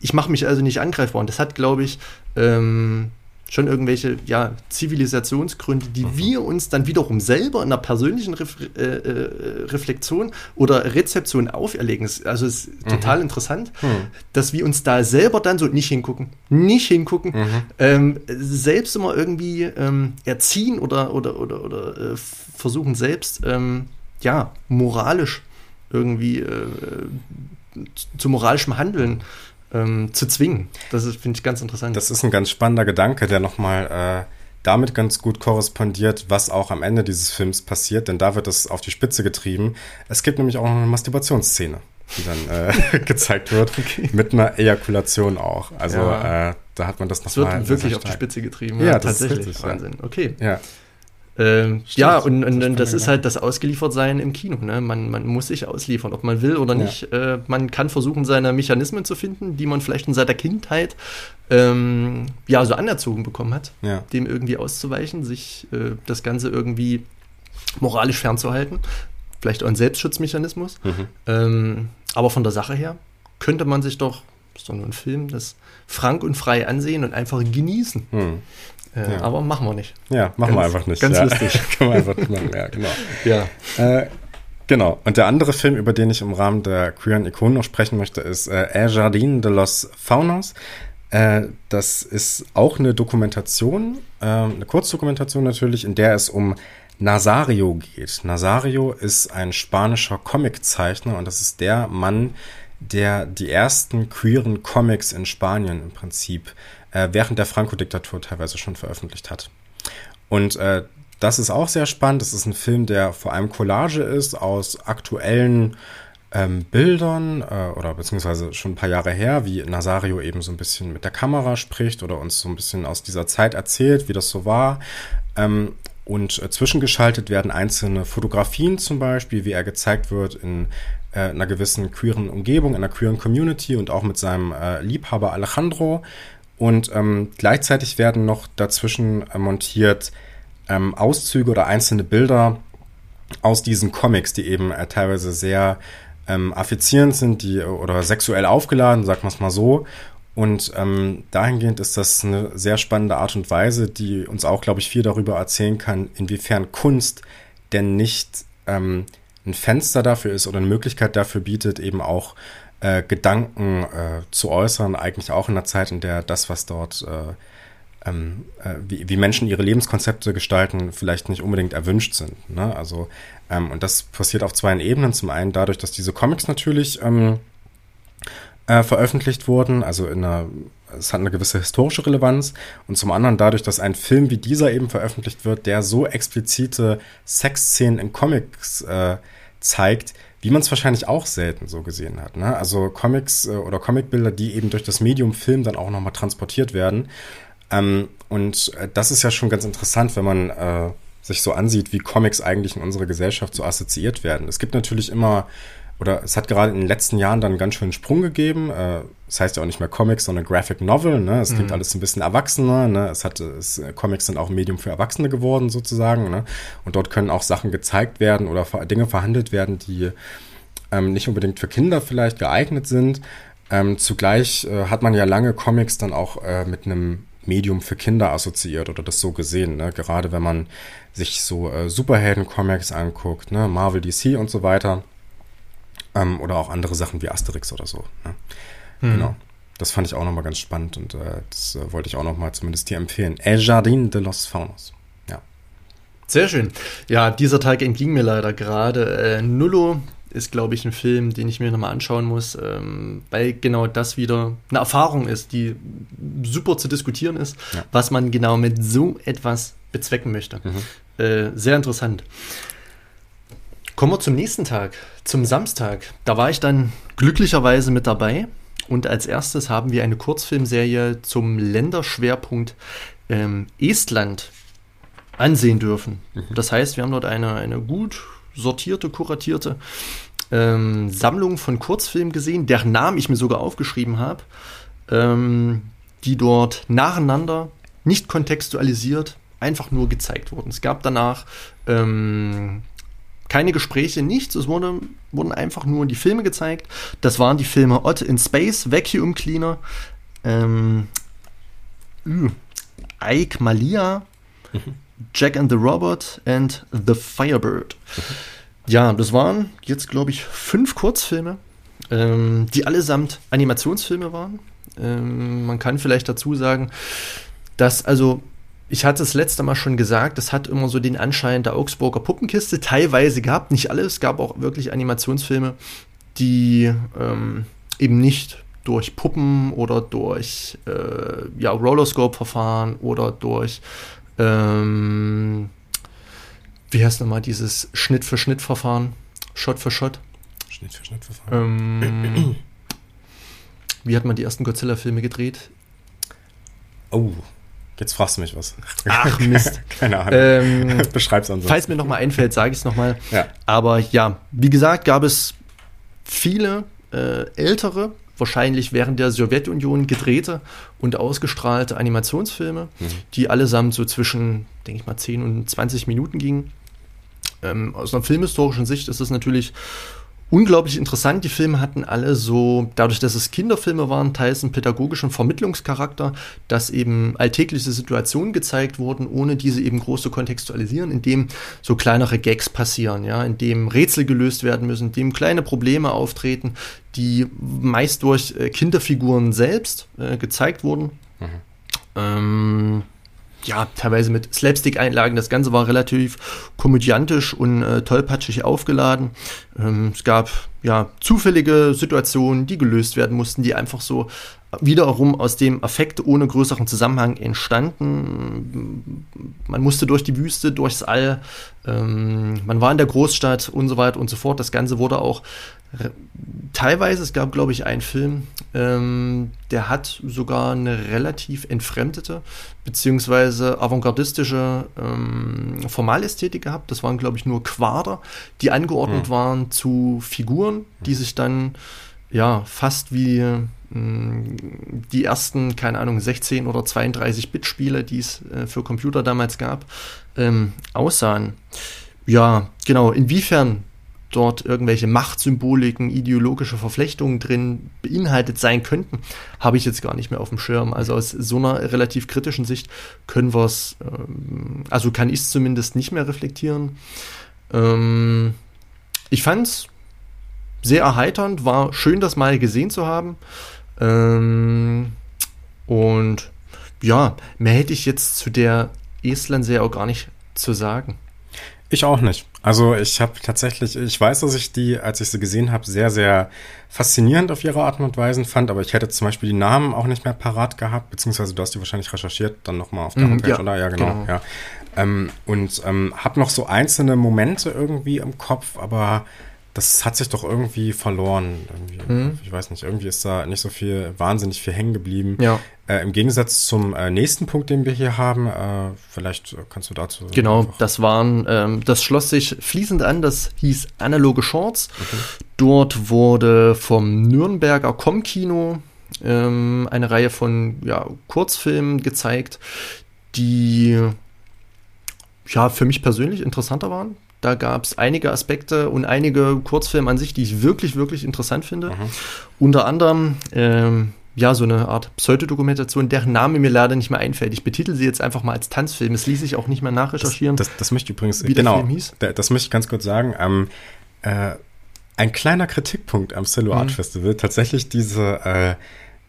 ich mache mich also nicht angreifbar und das hat, glaube ich, ähm, schon irgendwelche ja, Zivilisationsgründe, die mhm. wir uns dann wiederum selber in einer persönlichen Ref äh, äh, Reflexion oder Rezeption auferlegen. Also es ist mhm. total interessant, mhm. dass wir uns da selber dann so nicht hingucken, nicht hingucken, mhm. ähm, selbst immer irgendwie ähm, erziehen oder, oder, oder, oder äh, versuchen selbst ähm, ja, moralisch irgendwie äh, zu moralischem Handeln ähm, zu zwingen. Das finde ich ganz interessant.
Das ist ein ganz spannender Gedanke, der nochmal äh, damit ganz gut korrespondiert, was auch am Ende dieses Films passiert, denn da wird es auf die Spitze getrieben. Es gibt nämlich auch noch eine Masturbationsszene, die dann äh, *laughs* gezeigt wird, okay. mit einer Ejakulation auch. Also ja. äh, da hat man das nochmal.
Es wird wirklich auf die Spitze getrieben,
ja, ja tatsächlich. Richtig,
Wahnsinn. Okay. Ja. Ähm, ja, und, und, und das ist halt das Ausgeliefertsein im Kino. Ne? Man, man muss sich ausliefern, ob man will oder ja. nicht. Äh, man kann versuchen, seine Mechanismen zu finden, die man vielleicht in seiner Kindheit ähm, ja so anerzogen bekommen hat, ja. dem irgendwie auszuweichen, sich äh, das Ganze irgendwie moralisch fernzuhalten. Vielleicht auch ein Selbstschutzmechanismus. Mhm. Ähm, aber von der Sache her könnte man sich doch, das ist doch nur ein Film, das frank und frei ansehen und einfach genießen. Mhm. Äh, ja. Aber machen wir nicht.
Ja, machen ganz, wir einfach nicht.
Ganz
ja.
lustig. *laughs* Können wir einfach
nicht machen, ja, genau. ja. Äh, genau. Und der andere Film, über den ich im Rahmen der queeren Ikonen noch sprechen möchte, ist äh, El Jardín de los Faunos. Äh, das ist auch eine Dokumentation, äh, eine Kurzdokumentation natürlich, in der es um Nazario geht. Nazario ist ein spanischer Comiczeichner und das ist der Mann, der die ersten queeren Comics in Spanien im Prinzip äh, während der Franco-Diktatur teilweise schon veröffentlicht hat. Und äh, das ist auch sehr spannend. Das ist ein Film, der vor allem Collage ist aus aktuellen ähm, Bildern äh, oder beziehungsweise schon ein paar Jahre her, wie Nazario eben so ein bisschen mit der Kamera spricht oder uns so ein bisschen aus dieser Zeit erzählt, wie das so war. Ähm, und äh, zwischengeschaltet werden einzelne Fotografien zum Beispiel, wie er gezeigt wird in äh, einer gewissen queeren Umgebung, in einer queeren Community und auch mit seinem äh, Liebhaber Alejandro. Und ähm, gleichzeitig werden noch dazwischen äh, montiert ähm, Auszüge oder einzelne Bilder aus diesen Comics, die eben äh, teilweise sehr ähm, affizierend sind, die oder sexuell aufgeladen, sagt man es mal so. Und ähm, dahingehend ist das eine sehr spannende Art und Weise, die uns auch, glaube ich, viel darüber erzählen kann, inwiefern Kunst denn nicht ähm, ein Fenster dafür ist oder eine Möglichkeit dafür bietet, eben auch äh, Gedanken äh, zu äußern, eigentlich auch in einer Zeit, in der das, was dort, äh, ähm, äh, wie, wie, Menschen ihre Lebenskonzepte gestalten, vielleicht nicht unbedingt erwünscht sind. Ne? Also, ähm, und das passiert auf zwei Ebenen. Zum einen dadurch, dass diese Comics natürlich ähm, äh, veröffentlicht wurden, also in einer es hat eine gewisse historische Relevanz und zum anderen dadurch, dass ein Film wie dieser eben veröffentlicht wird, der so explizite Sexszenen in Comics äh, zeigt, wie man es wahrscheinlich auch selten so gesehen hat. Ne? Also Comics äh, oder Comicbilder, die eben durch das Medium Film dann auch nochmal transportiert werden. Ähm, und äh, das ist ja schon ganz interessant, wenn man äh, sich so ansieht, wie Comics eigentlich in unserer Gesellschaft so assoziiert werden. Es gibt natürlich immer oder es hat gerade in den letzten Jahren dann einen ganz schönen Sprung gegeben. Äh, das heißt ja auch nicht mehr Comics, sondern Graphic Novel. Ne? Es mhm. klingt alles ein bisschen erwachsener. Ne? Es hat, es, Comics sind auch ein Medium für Erwachsene geworden sozusagen. Ne? Und dort können auch Sachen gezeigt werden oder Dinge verhandelt werden, die ähm, nicht unbedingt für Kinder vielleicht geeignet sind. Ähm, zugleich äh, hat man ja lange Comics dann auch äh, mit einem Medium für Kinder assoziiert oder das so gesehen. Ne? Gerade wenn man sich so äh, Superhelden-Comics anguckt, ne? Marvel, DC und so weiter ähm, oder auch andere Sachen wie Asterix oder so. Ne? Hm. Genau. Das fand ich auch nochmal ganz spannend und äh, das äh, wollte ich auch nochmal zumindest dir empfehlen. El Jardín de los Faunos. Ja.
Sehr schön. Ja, dieser Tag entging mir leider gerade. Äh, Nullo ist, glaube ich, ein Film, den ich mir nochmal anschauen muss, ähm, weil genau das wieder eine Erfahrung ist, die super zu diskutieren ist, ja. was man genau mit so etwas bezwecken möchte. Mhm. Äh, sehr interessant. Kommen wir zum nächsten Tag, zum Samstag. Da war ich dann glücklicherweise mit dabei. Und als erstes haben wir eine Kurzfilmserie zum Länderschwerpunkt ähm, Estland ansehen dürfen. Mhm. Das heißt, wir haben dort eine, eine gut sortierte, kuratierte ähm, Sammlung von Kurzfilmen gesehen, deren Namen ich mir sogar aufgeschrieben habe, ähm, die dort nacheinander, nicht kontextualisiert, einfach nur gezeigt wurden. Es gab danach ähm, keine Gespräche, nichts. Es wurde, wurden einfach nur die Filme gezeigt. Das waren die Filme Odd in Space, Vacuum Cleaner, ähm, Ike Malia, mhm. Jack and the Robot and The Firebird. Mhm. Ja, das waren jetzt, glaube ich, fünf Kurzfilme, ähm, die allesamt Animationsfilme waren. Ähm, man kann vielleicht dazu sagen, dass also ich hatte es letzte Mal schon gesagt, es hat immer so den Anschein der Augsburger Puppenkiste teilweise gehabt, nicht alles, es gab auch wirklich Animationsfilme, die ähm, eben nicht durch Puppen oder durch äh, ja, Rollerscope-Verfahren oder durch ähm, wie heißt nochmal dieses Schnitt für Schnitt Verfahren? Shot für Shot? Schnitt für Schnitt Verfahren. Ähm, wie hat man die ersten Godzilla-Filme gedreht?
Oh, Jetzt fragst du mich was.
Ach, *laughs* Mist.
Keine Ahnung. Ähm, *laughs* Beschreib's ansonsten.
Falls mir nochmal einfällt, sage ich es nochmal. Ja. Aber ja, wie gesagt, gab es viele äh, ältere, wahrscheinlich während der Sowjetunion gedrehte und ausgestrahlte Animationsfilme, mhm. die allesamt so zwischen, denke ich mal, 10 und 20 Minuten gingen. Ähm, aus einer filmhistorischen Sicht ist es natürlich unglaublich interessant. Die Filme hatten alle so, dadurch, dass es Kinderfilme waren, teils einen pädagogischen Vermittlungscharakter, dass eben alltägliche Situationen gezeigt wurden, ohne diese eben groß zu kontextualisieren, indem so kleinere Gags passieren, ja, indem Rätsel gelöst werden müssen, indem kleine Probleme auftreten, die meist durch äh, Kinderfiguren selbst äh, gezeigt wurden. Mhm. Ähm, ja, teilweise mit Slapstick-Einlagen. Das Ganze war relativ komödiantisch und äh, tollpatschig aufgeladen. Ähm, es gab ja zufällige Situationen, die gelöst werden mussten, die einfach so wiederum aus dem Affekt ohne größeren Zusammenhang entstanden. Man musste durch die Wüste, durchs All, ähm, man war in der Großstadt und so weiter und so fort. Das Ganze wurde auch teilweise, es gab, glaube ich, einen Film, ähm, der hat sogar eine relativ entfremdete beziehungsweise avantgardistische ähm, Formalästhetik gehabt. Das waren, glaube ich, nur Quader, die angeordnet mhm. waren zu Figuren, die sich dann ja fast wie mh, mm, die ersten, keine Ahnung, 16 oder 32 Bit-Spiele, die es äh, für Computer damals gab, ähm, aussahen. Ja, genau. Inwiefern dort irgendwelche Machtsymboliken, ideologische Verflechtungen drin beinhaltet sein könnten, habe ich jetzt gar nicht mehr auf dem Schirm. Also aus so einer relativ kritischen Sicht können wir es, ähm, also kann ich es zumindest nicht mehr reflektieren. Ähm, ich fand es sehr erheiternd, war schön, das mal gesehen zu haben. Ähm, und ja, mehr hätte ich jetzt zu der Estland-Serie auch gar nicht zu sagen.
Ich auch nicht. Also ich habe tatsächlich, ich weiß, dass ich die, als ich sie gesehen habe, sehr, sehr faszinierend auf ihre Art und Weise fand, aber ich hätte zum Beispiel die Namen auch nicht mehr parat gehabt, beziehungsweise du hast die wahrscheinlich recherchiert, dann nochmal auf der mm, Homepage, ja, oder? Ja, genau. genau. Ja. Ähm, und ähm, habe noch so einzelne Momente irgendwie im Kopf, aber das hat sich doch irgendwie verloren. Irgendwie, mhm. Ich weiß nicht, irgendwie ist da nicht so viel, wahnsinnig viel hängen geblieben. Ja. Äh, Im Gegensatz zum äh, nächsten Punkt, den wir hier haben, äh, vielleicht kannst du dazu.
Genau, das waren, ähm, das schloss sich fließend an, das hieß Analoge Shorts. Okay. Dort wurde vom Nürnberger Com-Kino ähm, eine Reihe von ja, Kurzfilmen gezeigt, die ja für mich persönlich interessanter waren da gab es einige Aspekte und einige Kurzfilme an sich, die ich wirklich, wirklich interessant finde. Mhm. Unter anderem ähm, ja, so eine Art Pseudodokumentation, deren Name mir leider nicht mehr einfällt. Ich betitel sie jetzt einfach mal als Tanzfilm. Es ließ sich auch nicht mehr nachrecherchieren.
Das, das, das möchte ich übrigens, wie genau, der Film hieß. das möchte ich ganz kurz sagen. Ähm, äh, ein kleiner Kritikpunkt am Cello Art mhm. Festival, tatsächlich diese,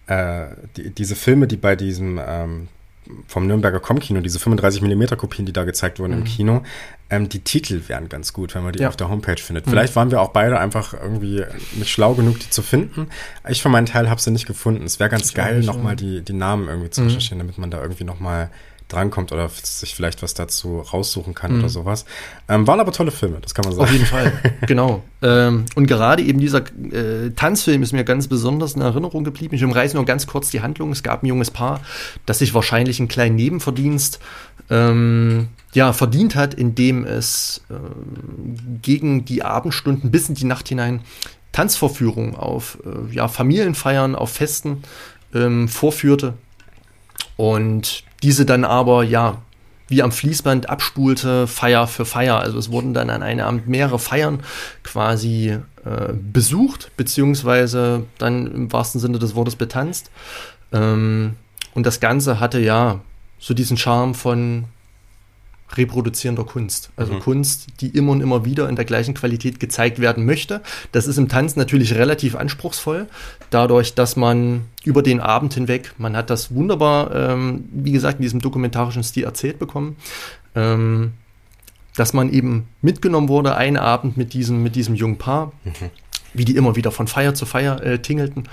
äh, äh, die, diese Filme, die bei diesem ähm, vom Nürnberger Com-Kino, diese 35mm Kopien, die da gezeigt wurden mhm. im Kino, ähm, die Titel wären ganz gut, wenn man die ja. auf der Homepage findet. Mhm. Vielleicht waren wir auch beide einfach irgendwie nicht schlau genug, die zu finden. Ich für meinen Teil habe sie nicht gefunden. Es wäre ganz ich geil, nochmal die, die Namen irgendwie zu mhm. recherchieren, damit man da irgendwie nochmal drankommt oder sich vielleicht was dazu raussuchen kann mhm. oder sowas. Ähm, waren aber tolle Filme, das kann man sagen.
Auf jeden Fall, *laughs* genau. Ähm, und gerade eben dieser äh, Tanzfilm ist mir ganz besonders in Erinnerung geblieben. Ich umreiße nur ganz kurz die Handlung. Es gab ein junges Paar, das sich wahrscheinlich einen kleinen Nebenverdienst ähm, ja, verdient hat, indem es äh, gegen die Abendstunden bis in die Nacht hinein Tanzvorführungen auf äh, ja, Familienfeiern, auf Festen ähm, vorführte und diese dann aber ja wie am Fließband abspulte, Feier für Feier. Also es wurden dann an einem Abend mehrere Feiern quasi äh, besucht, beziehungsweise dann im wahrsten Sinne des Wortes betanzt. Ähm, und das Ganze hatte ja so diesen Charme von reproduzierender Kunst. Also mhm. Kunst, die immer und immer wieder in der gleichen Qualität gezeigt werden möchte. Das ist im Tanz natürlich relativ anspruchsvoll, dadurch, dass man über den Abend hinweg, man hat das wunderbar, ähm, wie gesagt, in diesem dokumentarischen Stil erzählt bekommen, ähm, dass man eben mitgenommen wurde, einen Abend mit diesem, mit diesem jungen Paar, mhm. wie die immer wieder von Feier zu Feier äh, tingelten,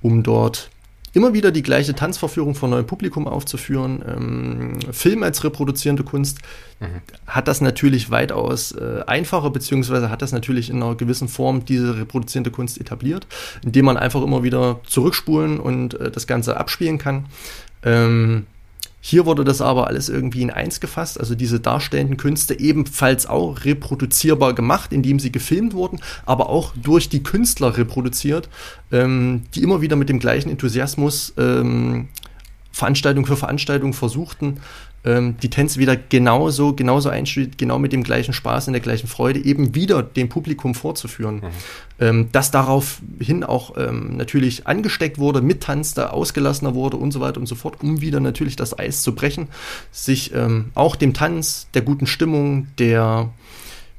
um dort immer wieder die gleiche Tanzverführung vor neuem Publikum aufzuführen. Ähm, Film als reproduzierende Kunst mhm. hat das natürlich weitaus äh, einfacher, beziehungsweise hat das natürlich in einer gewissen Form diese reproduzierende Kunst etabliert, indem man einfach immer wieder zurückspulen und äh, das Ganze abspielen kann. Ähm, hier wurde das aber alles irgendwie in eins gefasst, also diese darstellenden Künste ebenfalls auch reproduzierbar gemacht, indem sie gefilmt wurden, aber auch durch die Künstler reproduziert, ähm, die immer wieder mit dem gleichen Enthusiasmus ähm, Veranstaltung für Veranstaltung versuchten, ähm, die Tänze wieder genauso, genauso einstudiert, genau mit dem gleichen Spaß, in der gleichen Freude, eben wieder dem Publikum vorzuführen. Mhm. Ähm, das daraufhin auch ähm, natürlich angesteckt wurde, mittanzte, ausgelassener wurde und so weiter und so fort, um wieder natürlich das Eis zu brechen, sich ähm, auch dem Tanz, der guten Stimmung, der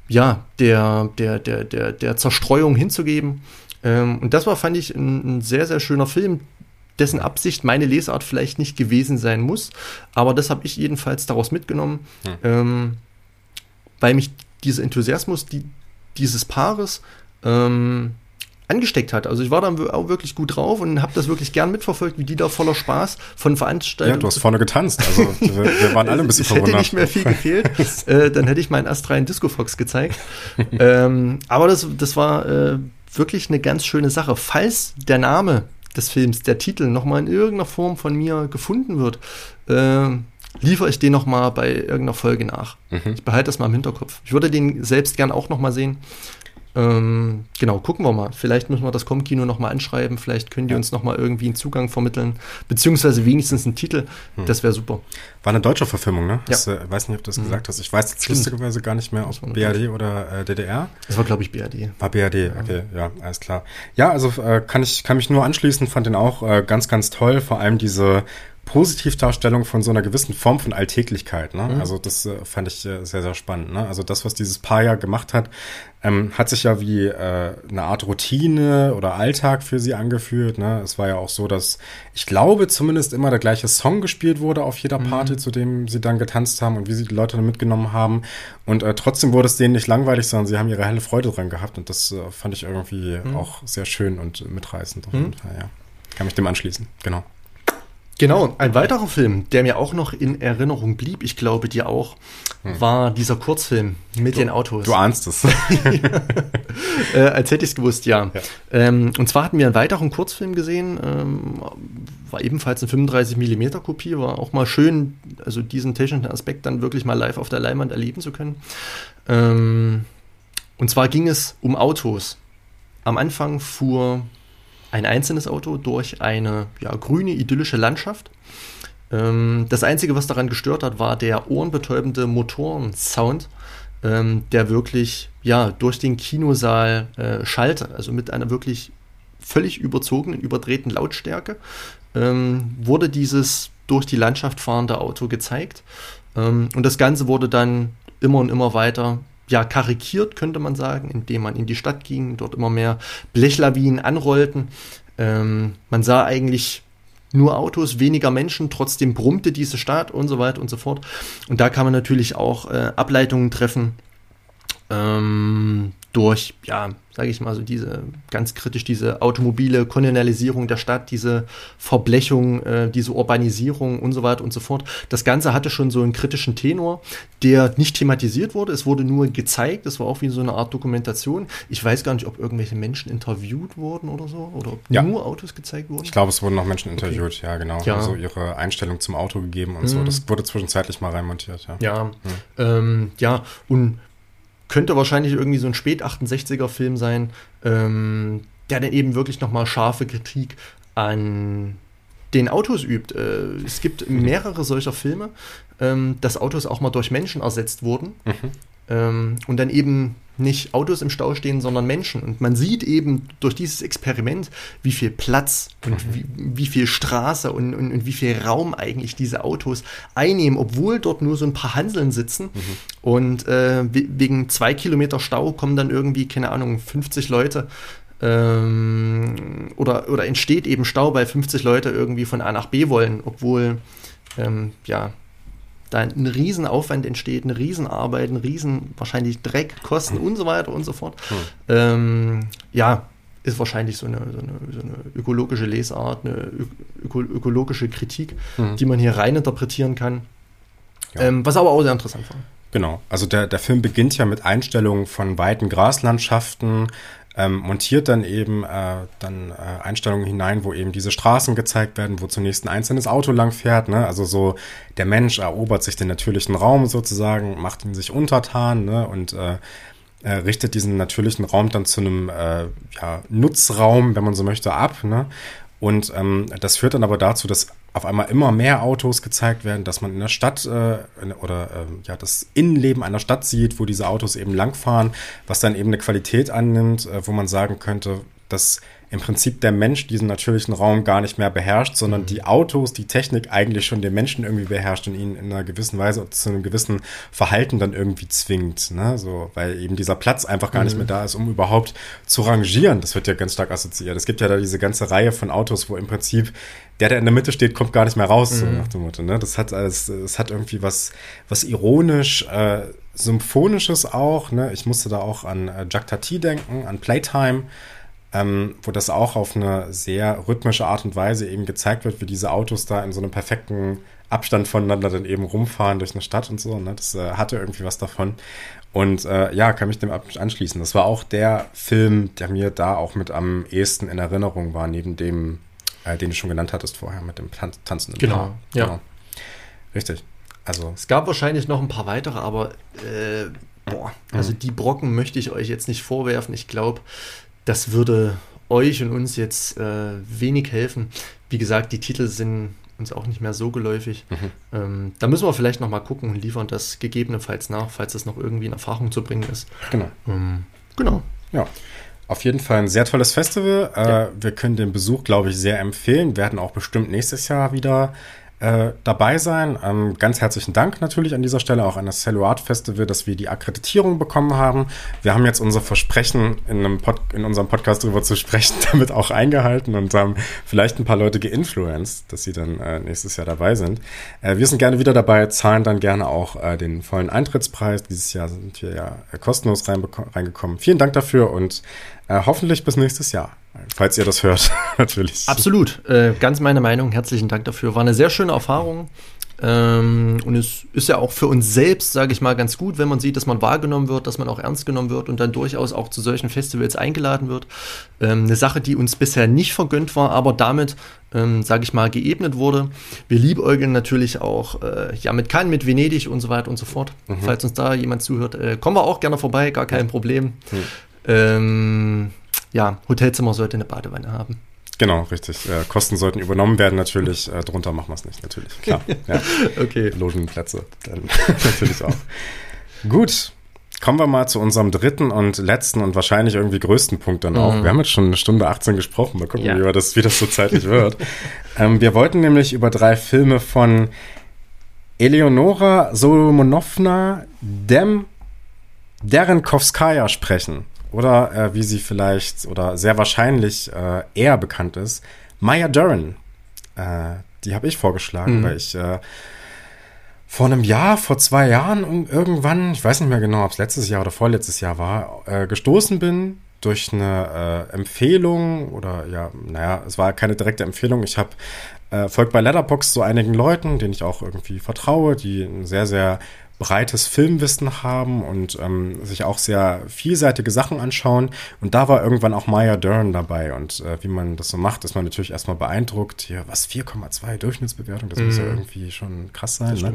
ja, der, der, der, der, der Zerstreuung hinzugeben. Ähm, und das war, fand ich, ein, ein sehr, sehr schöner Film, dessen Absicht meine Lesart vielleicht nicht gewesen sein muss. Aber das habe ich jedenfalls daraus mitgenommen, hm. ähm, weil mich dieser Enthusiasmus die, dieses Paares ähm, angesteckt hat. Also ich war dann auch wirklich gut drauf und habe das wirklich gern mitverfolgt, wie die da voller Spaß von Veranstaltungen. Ja,
du hast vorne getanzt. Also wir, wir waren alle ein bisschen *laughs* verwundert.
Hätte nicht mehr viel gefehlt. *laughs* äh, dann hätte ich meinen astreinen Disco Fox gezeigt. ähm, aber das, das war äh, wirklich eine ganz schöne Sache. Falls der Name des Films, der Titel, nochmal in irgendeiner Form von mir gefunden wird, äh, liefere ich den nochmal bei irgendeiner Folge nach. Mhm. Ich behalte das mal im Hinterkopf. Ich würde den selbst gern auch nochmal sehen. Ähm, genau, gucken wir mal. Vielleicht müssen wir das Com-Kino nochmal anschreiben. Vielleicht können die ja. uns nochmal irgendwie einen Zugang vermitteln. Beziehungsweise wenigstens einen Titel. Hm. Das wäre super.
War eine deutsche Verfilmung, ne? Ja. Ich äh, weiß nicht, ob du das mhm. gesagt hast. Ich weiß jetzt lustigerweise gar nicht mehr, ob BRD oder äh, DDR.
Das war, glaube ich, BRD.
War BRD, okay, ja, alles klar. Ja, also äh, kann ich kann mich nur anschließen, fand den auch äh, ganz, ganz toll. Vor allem diese Positivdarstellung von so einer gewissen Form von Alltäglichkeit. Ne? Mhm. Also das äh, fand ich äh, sehr, sehr spannend. Ne? Also das, was dieses Paar ja gemacht hat, ähm, hat sich ja wie äh, eine Art Routine oder Alltag für sie angefühlt. Ne? Es war ja auch so, dass ich glaube zumindest immer der gleiche Song gespielt wurde auf jeder mhm. Party, mhm. zu dem sie dann getanzt haben und wie sie die Leute dann mitgenommen haben. Und äh, trotzdem wurde es denen nicht langweilig, sondern sie haben ihre helle Freude dran gehabt. Und das äh, fand ich irgendwie mhm. auch sehr schön und mitreißend. Auf jeden mhm. Fall, ja. Kann mich dem anschließen, genau.
Genau, ein weiterer Film, der mir auch noch in Erinnerung blieb, ich glaube dir auch, hm. war dieser Kurzfilm mit
du,
den Autos.
Du ahnst es. *laughs*
äh, als hätte ich es gewusst, ja. ja. Ähm, und zwar hatten wir einen weiteren Kurzfilm gesehen, ähm, war ebenfalls eine 35 mm Kopie, war auch mal schön, also diesen technischen Aspekt dann wirklich mal live auf der Leinwand erleben zu können. Ähm, und zwar ging es um Autos. Am Anfang fuhr ein einzelnes Auto durch eine ja, grüne, idyllische Landschaft. Ähm, das Einzige, was daran gestört hat, war der ohrenbetäubende Motorensound, ähm, der wirklich ja, durch den Kinosaal äh, schallte. Also mit einer wirklich völlig überzogenen, überdrehten Lautstärke ähm, wurde dieses durch die Landschaft fahrende Auto gezeigt. Ähm, und das Ganze wurde dann immer und immer weiter ja, karikiert, könnte man sagen, indem man in die Stadt ging, dort immer mehr Blechlawinen anrollten. Ähm, man sah eigentlich nur Autos, weniger Menschen, trotzdem brummte diese Stadt und so weiter und so fort. Und da kann man natürlich auch äh, Ableitungen treffen. Ähm, durch, ja, sage ich mal so, diese ganz kritisch, diese automobile Kolonialisierung der Stadt, diese Verblechung, äh, diese Urbanisierung und so weiter und so fort. Das Ganze hatte schon so einen kritischen Tenor, der nicht thematisiert wurde. Es wurde nur gezeigt. Es war auch wie so eine Art Dokumentation. Ich weiß gar nicht, ob irgendwelche Menschen interviewt wurden oder so, oder ob ja. nur Autos gezeigt wurden.
Ich glaube, es wurden noch Menschen interviewt, okay. ja, genau. Ja. Also ihre Einstellung zum Auto gegeben und mhm. so. Das wurde zwischenzeitlich mal reinmontiert,
ja. Ja, mhm. ähm, ja, und könnte wahrscheinlich irgendwie so ein Spät-68er-Film sein, ähm, der dann eben wirklich nochmal scharfe Kritik an den Autos übt. Äh, es gibt mehrere solcher Filme, ähm, dass Autos auch mal durch Menschen ersetzt wurden. Mhm. Ähm, und dann eben nicht Autos im Stau stehen, sondern Menschen. Und man sieht eben durch dieses Experiment, wie viel Platz und mhm. wie, wie, viel Straße und, und, und, wie viel Raum eigentlich diese Autos einnehmen, obwohl dort nur so ein paar Hanseln sitzen. Mhm. Und äh, wegen zwei Kilometer Stau kommen dann irgendwie, keine Ahnung, 50 Leute. Ähm, oder, oder entsteht eben Stau, weil 50 Leute irgendwie von A nach B wollen, obwohl ähm, ja, da ein Riesenaufwand entsteht, eine Riesenarbeit, ein Riesen wahrscheinlich Dreck, Kosten und so weiter und so fort. Hm. Ähm, ja, ist wahrscheinlich so eine, so eine, so eine ökologische Lesart, eine öko ökologische Kritik, hm. die man hier reininterpretieren kann. Ja. Ähm, was aber auch sehr interessant war.
Genau, also der, der Film beginnt ja mit Einstellungen von weiten Graslandschaften, ähm, montiert dann eben äh, dann äh, Einstellungen hinein, wo eben diese Straßen gezeigt werden, wo zunächst ein einzelnes Auto lang fährt. Ne? Also so der Mensch erobert sich den natürlichen Raum sozusagen, macht ihn sich untertan ne? und äh, äh, richtet diesen natürlichen Raum dann zu einem äh, ja, Nutzraum, wenn man so möchte, ab. Ne? Und ähm, das führt dann aber dazu, dass auf einmal immer mehr Autos gezeigt werden, dass man in der Stadt äh, oder äh, ja das Innenleben einer Stadt sieht, wo diese Autos eben langfahren, was dann eben eine Qualität annimmt, äh, wo man sagen könnte, dass im Prinzip der Mensch diesen natürlichen Raum gar nicht mehr beherrscht, sondern mhm. die Autos, die Technik eigentlich schon den Menschen irgendwie beherrscht und ihn in einer gewissen Weise zu einem gewissen Verhalten dann irgendwie zwingt. Ne? So, weil eben dieser Platz einfach gar mhm. nicht mehr da ist, um überhaupt zu rangieren. Das wird ja ganz stark assoziiert. Es gibt ja da diese ganze Reihe von Autos, wo im Prinzip der, der in der Mitte steht, kommt gar nicht mehr raus, mhm. so nach dem Motto. Ne? Das hat alles, es hat irgendwie was, was ironisch, äh, symphonisches auch. Ne? Ich musste da auch an äh, Jack Tati denken, an Playtime ähm, wo das auch auf eine sehr rhythmische Art und Weise eben gezeigt wird, wie diese Autos da in so einem perfekten Abstand voneinander dann eben rumfahren durch eine Stadt und so. Ne? Das äh, hatte irgendwie was davon. Und äh, ja, kann mich dem anschließen. Das war auch der Film, der mir da auch mit am ehesten in Erinnerung war, neben dem, äh, den du schon genannt hattest vorher, mit dem Tan tanzenden
genau, Paar. Ja. Genau.
Richtig.
Also. Es gab wahrscheinlich noch ein paar weitere, aber äh, boah, also mhm. die Brocken möchte ich euch jetzt nicht vorwerfen. Ich glaube, das würde euch und uns jetzt äh, wenig helfen. Wie gesagt, die Titel sind uns auch nicht mehr so geläufig. Mhm. Ähm, da müssen wir vielleicht noch mal gucken und liefern das gegebenenfalls nach, falls das noch irgendwie in Erfahrung zu bringen ist.
Genau. Ähm, genau. Ja. Auf jeden Fall ein sehr tolles Festival. Äh, ja. wir können den Besuch, glaube ich, sehr empfehlen. Werden auch bestimmt nächstes Jahr wieder äh, dabei sein. Ähm, ganz herzlichen Dank natürlich an dieser Stelle auch an das Cello Art Festival, dass wir die Akkreditierung bekommen haben. Wir haben jetzt unser Versprechen in, Pod in unserem Podcast darüber zu sprechen, *laughs* damit auch eingehalten und haben vielleicht ein paar Leute geinfluenced, dass sie dann äh, nächstes Jahr dabei sind. Äh, wir sind gerne wieder dabei, zahlen dann gerne auch äh, den vollen Eintrittspreis. Dieses Jahr sind wir ja kostenlos reingekommen. Vielen Dank dafür und äh, hoffentlich bis nächstes Jahr. Falls ihr das hört, *laughs* natürlich.
Absolut. Äh, ganz meine Meinung. Herzlichen Dank dafür. War eine sehr schöne Erfahrung. Ähm, und es ist ja auch für uns selbst, sage ich mal, ganz gut, wenn man sieht, dass man wahrgenommen wird, dass man auch ernst genommen wird und dann durchaus auch zu solchen Festivals eingeladen wird. Ähm, eine Sache, die uns bisher nicht vergönnt war, aber damit, ähm, sage ich mal, geebnet wurde. Wir liebäugeln natürlich auch äh, ja, mit Cannes, mit Venedig und so weiter und so fort. Mhm. Falls uns da jemand zuhört, äh, kommen wir auch gerne vorbei, gar kein Problem. Mhm. Ähm, ja, Hotelzimmer sollte eine Badewanne haben.
Genau, richtig. Äh, Kosten sollten übernommen werden, natürlich. Äh, drunter machen wir es nicht, natürlich. Klar. *laughs* Ja.
okay.
Logenplätze, dann *laughs* natürlich auch. Gut. Kommen wir mal zu unserem dritten und letzten und wahrscheinlich irgendwie größten Punkt dann auch. Mhm. Wir haben jetzt schon eine Stunde 18 gesprochen. Mal gucken, ja. wie, das, wie das so zeitlich wird. *laughs* ähm, wir wollten nämlich über drei Filme von Eleonora Solomonowna Dem Derenkovskaya sprechen oder äh, wie sie vielleicht oder sehr wahrscheinlich äh, eher bekannt ist, Maya Deren. Äh, die habe ich vorgeschlagen, mhm. weil ich äh, vor einem Jahr, vor zwei Jahren irgendwann, ich weiß nicht mehr genau, ob es letztes Jahr oder vorletztes Jahr war, äh, gestoßen bin durch eine äh, Empfehlung oder ja, naja, es war keine direkte Empfehlung. Ich habe folgt bei Letterbox so einigen Leuten, denen ich auch irgendwie vertraue, die ein sehr, sehr breites Filmwissen haben und ähm, sich auch sehr vielseitige Sachen anschauen. Und da war irgendwann auch Maya Dern dabei. Und äh, wie man das so macht, ist man natürlich erstmal beeindruckt. Hier, was, 4,2 Durchschnittsbewertung? Das mm. muss ja mhm. irgendwie schon krass sein. Ne?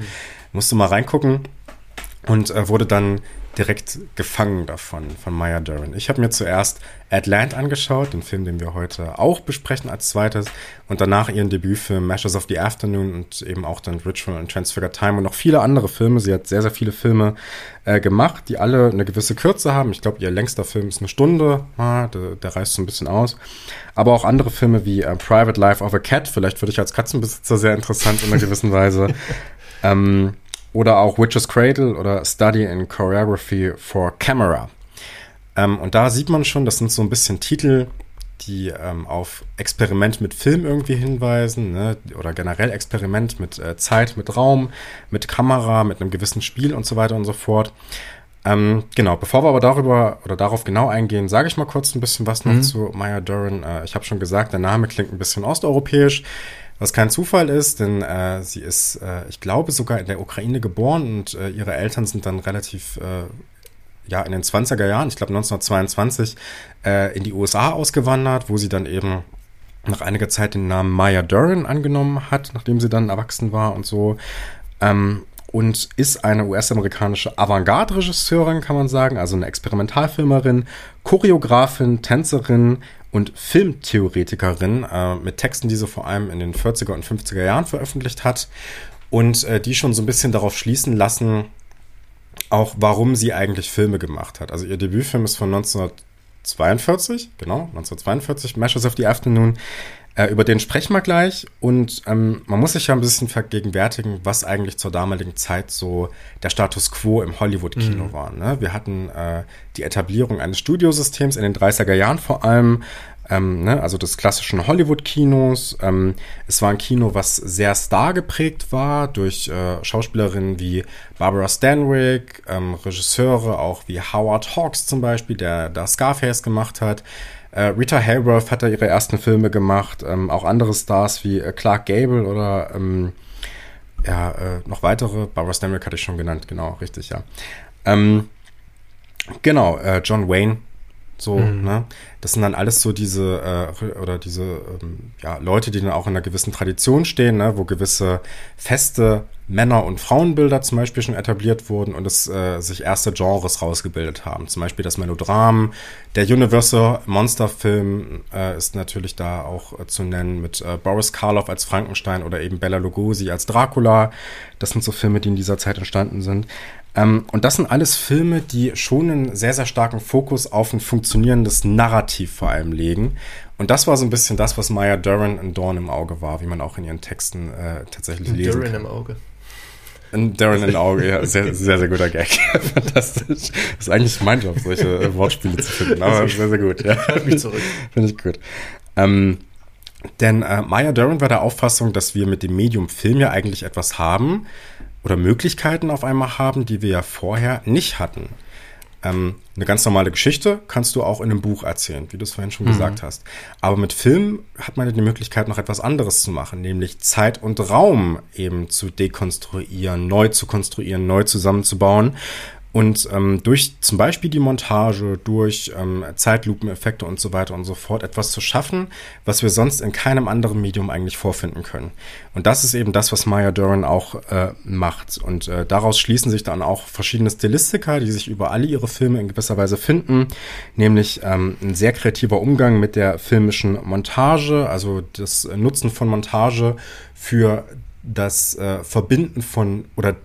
Musste mal reingucken und äh, wurde dann direkt gefangen davon, von Maya Deren. Ich habe mir zuerst Atlant angeschaut, den Film, den wir heute auch besprechen als zweites, und danach ihren Debütfilm Meshes of the Afternoon und eben auch dann Ritual und Transfigured Time und noch viele andere Filme. Sie hat sehr, sehr viele Filme äh, gemacht, die alle eine gewisse Kürze haben. Ich glaube, ihr längster Film ist eine Stunde, ah, der, der, reißt so ein bisschen aus. Aber auch andere Filme wie äh, Private Life of a Cat, vielleicht würde ich als Katzenbesitzer sehr interessant in einer gewissen Weise. *laughs* ähm, oder auch Witch's Cradle oder Study in Choreography for Camera. Ähm, und da sieht man schon, das sind so ein bisschen Titel, die ähm, auf Experiment mit Film irgendwie hinweisen, ne? oder generell Experiment mit äh, Zeit, mit Raum, mit Kamera, mit einem gewissen Spiel und so weiter und so fort. Ähm, genau, bevor wir aber darüber oder darauf genau eingehen, sage ich mal kurz ein bisschen was noch mhm. zu Maya Duran. Äh, ich habe schon gesagt, der Name klingt ein bisschen osteuropäisch. Was kein Zufall ist, denn äh, sie ist, äh, ich glaube, sogar in der Ukraine geboren und äh, ihre Eltern sind dann relativ, äh, ja, in den 20er Jahren, ich glaube 1922, äh, in die USA ausgewandert, wo sie dann eben nach einiger Zeit den Namen Maya Duran angenommen hat, nachdem sie dann erwachsen war und so. Ähm, und ist eine US-amerikanische Avantgarde-Regisseurin, kann man sagen, also eine Experimentalfilmerin, Choreografin, Tänzerin, und Filmtheoretikerin äh, mit Texten, die sie vor allem in den 40er und 50er Jahren veröffentlicht hat und äh, die schon so ein bisschen darauf schließen lassen, auch warum sie eigentlich Filme gemacht hat. Also ihr Debütfilm ist von 1942, genau, 1942, Meshes of the Afternoon. Äh, über den sprechen wir gleich und ähm, man muss sich ja ein bisschen vergegenwärtigen, was eigentlich zur damaligen Zeit so der Status quo im Hollywood-Kino mhm. war. Ne? Wir hatten äh, die Etablierung eines Studiosystems in den 30er Jahren vor allem, ähm, ne, also des klassischen Hollywood-Kinos. Ähm, es war ein Kino, was sehr star geprägt war durch äh, Schauspielerinnen wie Barbara Stanwyck, ähm, Regisseure auch wie Howard Hawks zum Beispiel, der da Scarface gemacht hat. Äh, Rita Hayworth hat da ihre ersten Filme gemacht, ähm, auch andere Stars wie äh, Clark Gable oder ähm, ja, äh, noch weitere. Barbara Stanwyck hatte ich schon genannt, genau, richtig, ja. Ähm, genau, äh, John Wayne, so, mhm. ne? Das sind dann alles so diese, äh, oder diese, ähm, ja, Leute, die dann auch in einer gewissen Tradition stehen, ne? wo gewisse Feste Männer- und Frauenbilder zum Beispiel schon etabliert wurden und es äh, sich erste Genres rausgebildet haben. Zum Beispiel das Melodram. Der Universal Monster-Film äh, ist natürlich da auch äh, zu nennen mit äh, Boris Karloff als Frankenstein oder eben Bella Lugosi als Dracula. Das sind so Filme, die in dieser Zeit entstanden sind. Ähm, und das sind alles Filme, die schon einen sehr, sehr starken Fokus auf ein funktionierendes Narrativ vor allem legen. Und das war so ein bisschen das, was Maya Duran ein Dorn im Auge war, wie man auch in ihren Texten äh, tatsächlich lesen
Duran im Auge.
Ein Darren in Auge, ja, sehr, sehr, sehr guter Gag. *laughs* Fantastisch. Das ist eigentlich mein Job, solche äh, Wortspiele zu finden, aber sehr, sehr gut. Ja. Halt mich zurück. Finde ich gut. Ähm, denn äh, Maya Darren war der Auffassung, dass wir mit dem Medium Film ja eigentlich etwas haben oder Möglichkeiten auf einmal haben, die wir ja vorher nicht hatten. Ähm, eine ganz normale Geschichte kannst du auch in einem Buch erzählen, wie du es vorhin schon mhm. gesagt hast. Aber mit Film hat man die Möglichkeit, noch etwas anderes zu machen, nämlich Zeit und Raum eben zu dekonstruieren, neu zu konstruieren, neu zusammenzubauen. Und ähm, durch zum Beispiel die Montage, durch ähm, Zeitlupeneffekte und so weiter und so fort etwas zu schaffen, was wir sonst in keinem anderen Medium eigentlich vorfinden können. Und das ist eben das, was Maya Duran auch äh, macht. Und äh, daraus schließen sich dann auch verschiedene Stilistika, die sich über alle ihre Filme in gewisser Weise finden, nämlich ähm, ein sehr kreativer Umgang mit der filmischen Montage, also das Nutzen von Montage für das äh, Verbinden von oder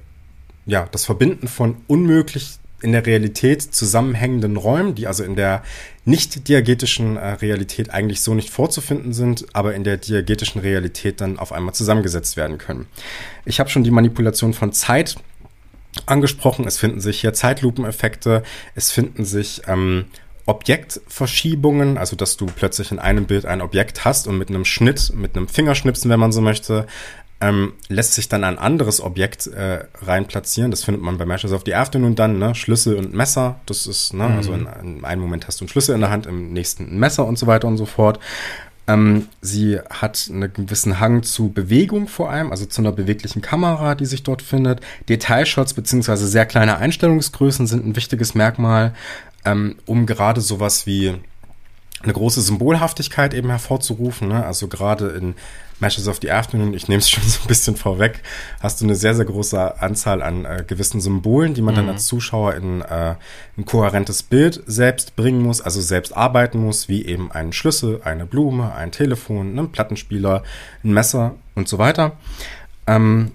ja, das Verbinden von unmöglich in der Realität zusammenhängenden Räumen, die also in der nicht diagetischen äh, Realität eigentlich so nicht vorzufinden sind, aber in der diagetischen Realität dann auf einmal zusammengesetzt werden können. Ich habe schon die Manipulation von Zeit angesprochen. Es finden sich hier Zeitlupeneffekte, es finden sich ähm, Objektverschiebungen, also dass du plötzlich in einem Bild ein Objekt hast und mit einem Schnitt, mit einem Fingerschnipsen, wenn man so möchte, ähm, lässt sich dann ein anderes Objekt äh, rein platzieren. Das findet man bei Matches of the Afternoon dann, ne? Schlüssel und Messer. Das ist, ne? Also mhm. Also in, in einem Moment hast du einen Schlüssel in der Hand, im nächsten ein Messer und so weiter und so fort. Ähm, sie hat einen gewissen Hang zu Bewegung vor allem, also zu einer beweglichen Kamera, die sich dort findet. Detailshots beziehungsweise sehr kleine Einstellungsgrößen sind ein wichtiges Merkmal, ähm, um gerade sowas wie eine große Symbolhaftigkeit eben hervorzurufen. Ne? Also gerade in Matches of the Afternoon, ich nehme es schon *laughs* so ein bisschen vorweg, hast du eine sehr, sehr große Anzahl an äh, gewissen Symbolen, die man mhm. dann als Zuschauer in äh, ein kohärentes Bild selbst bringen muss, also selbst arbeiten muss, wie eben einen Schlüssel, eine Blume, ein Telefon, einen Plattenspieler, ein Messer und so weiter. Ähm,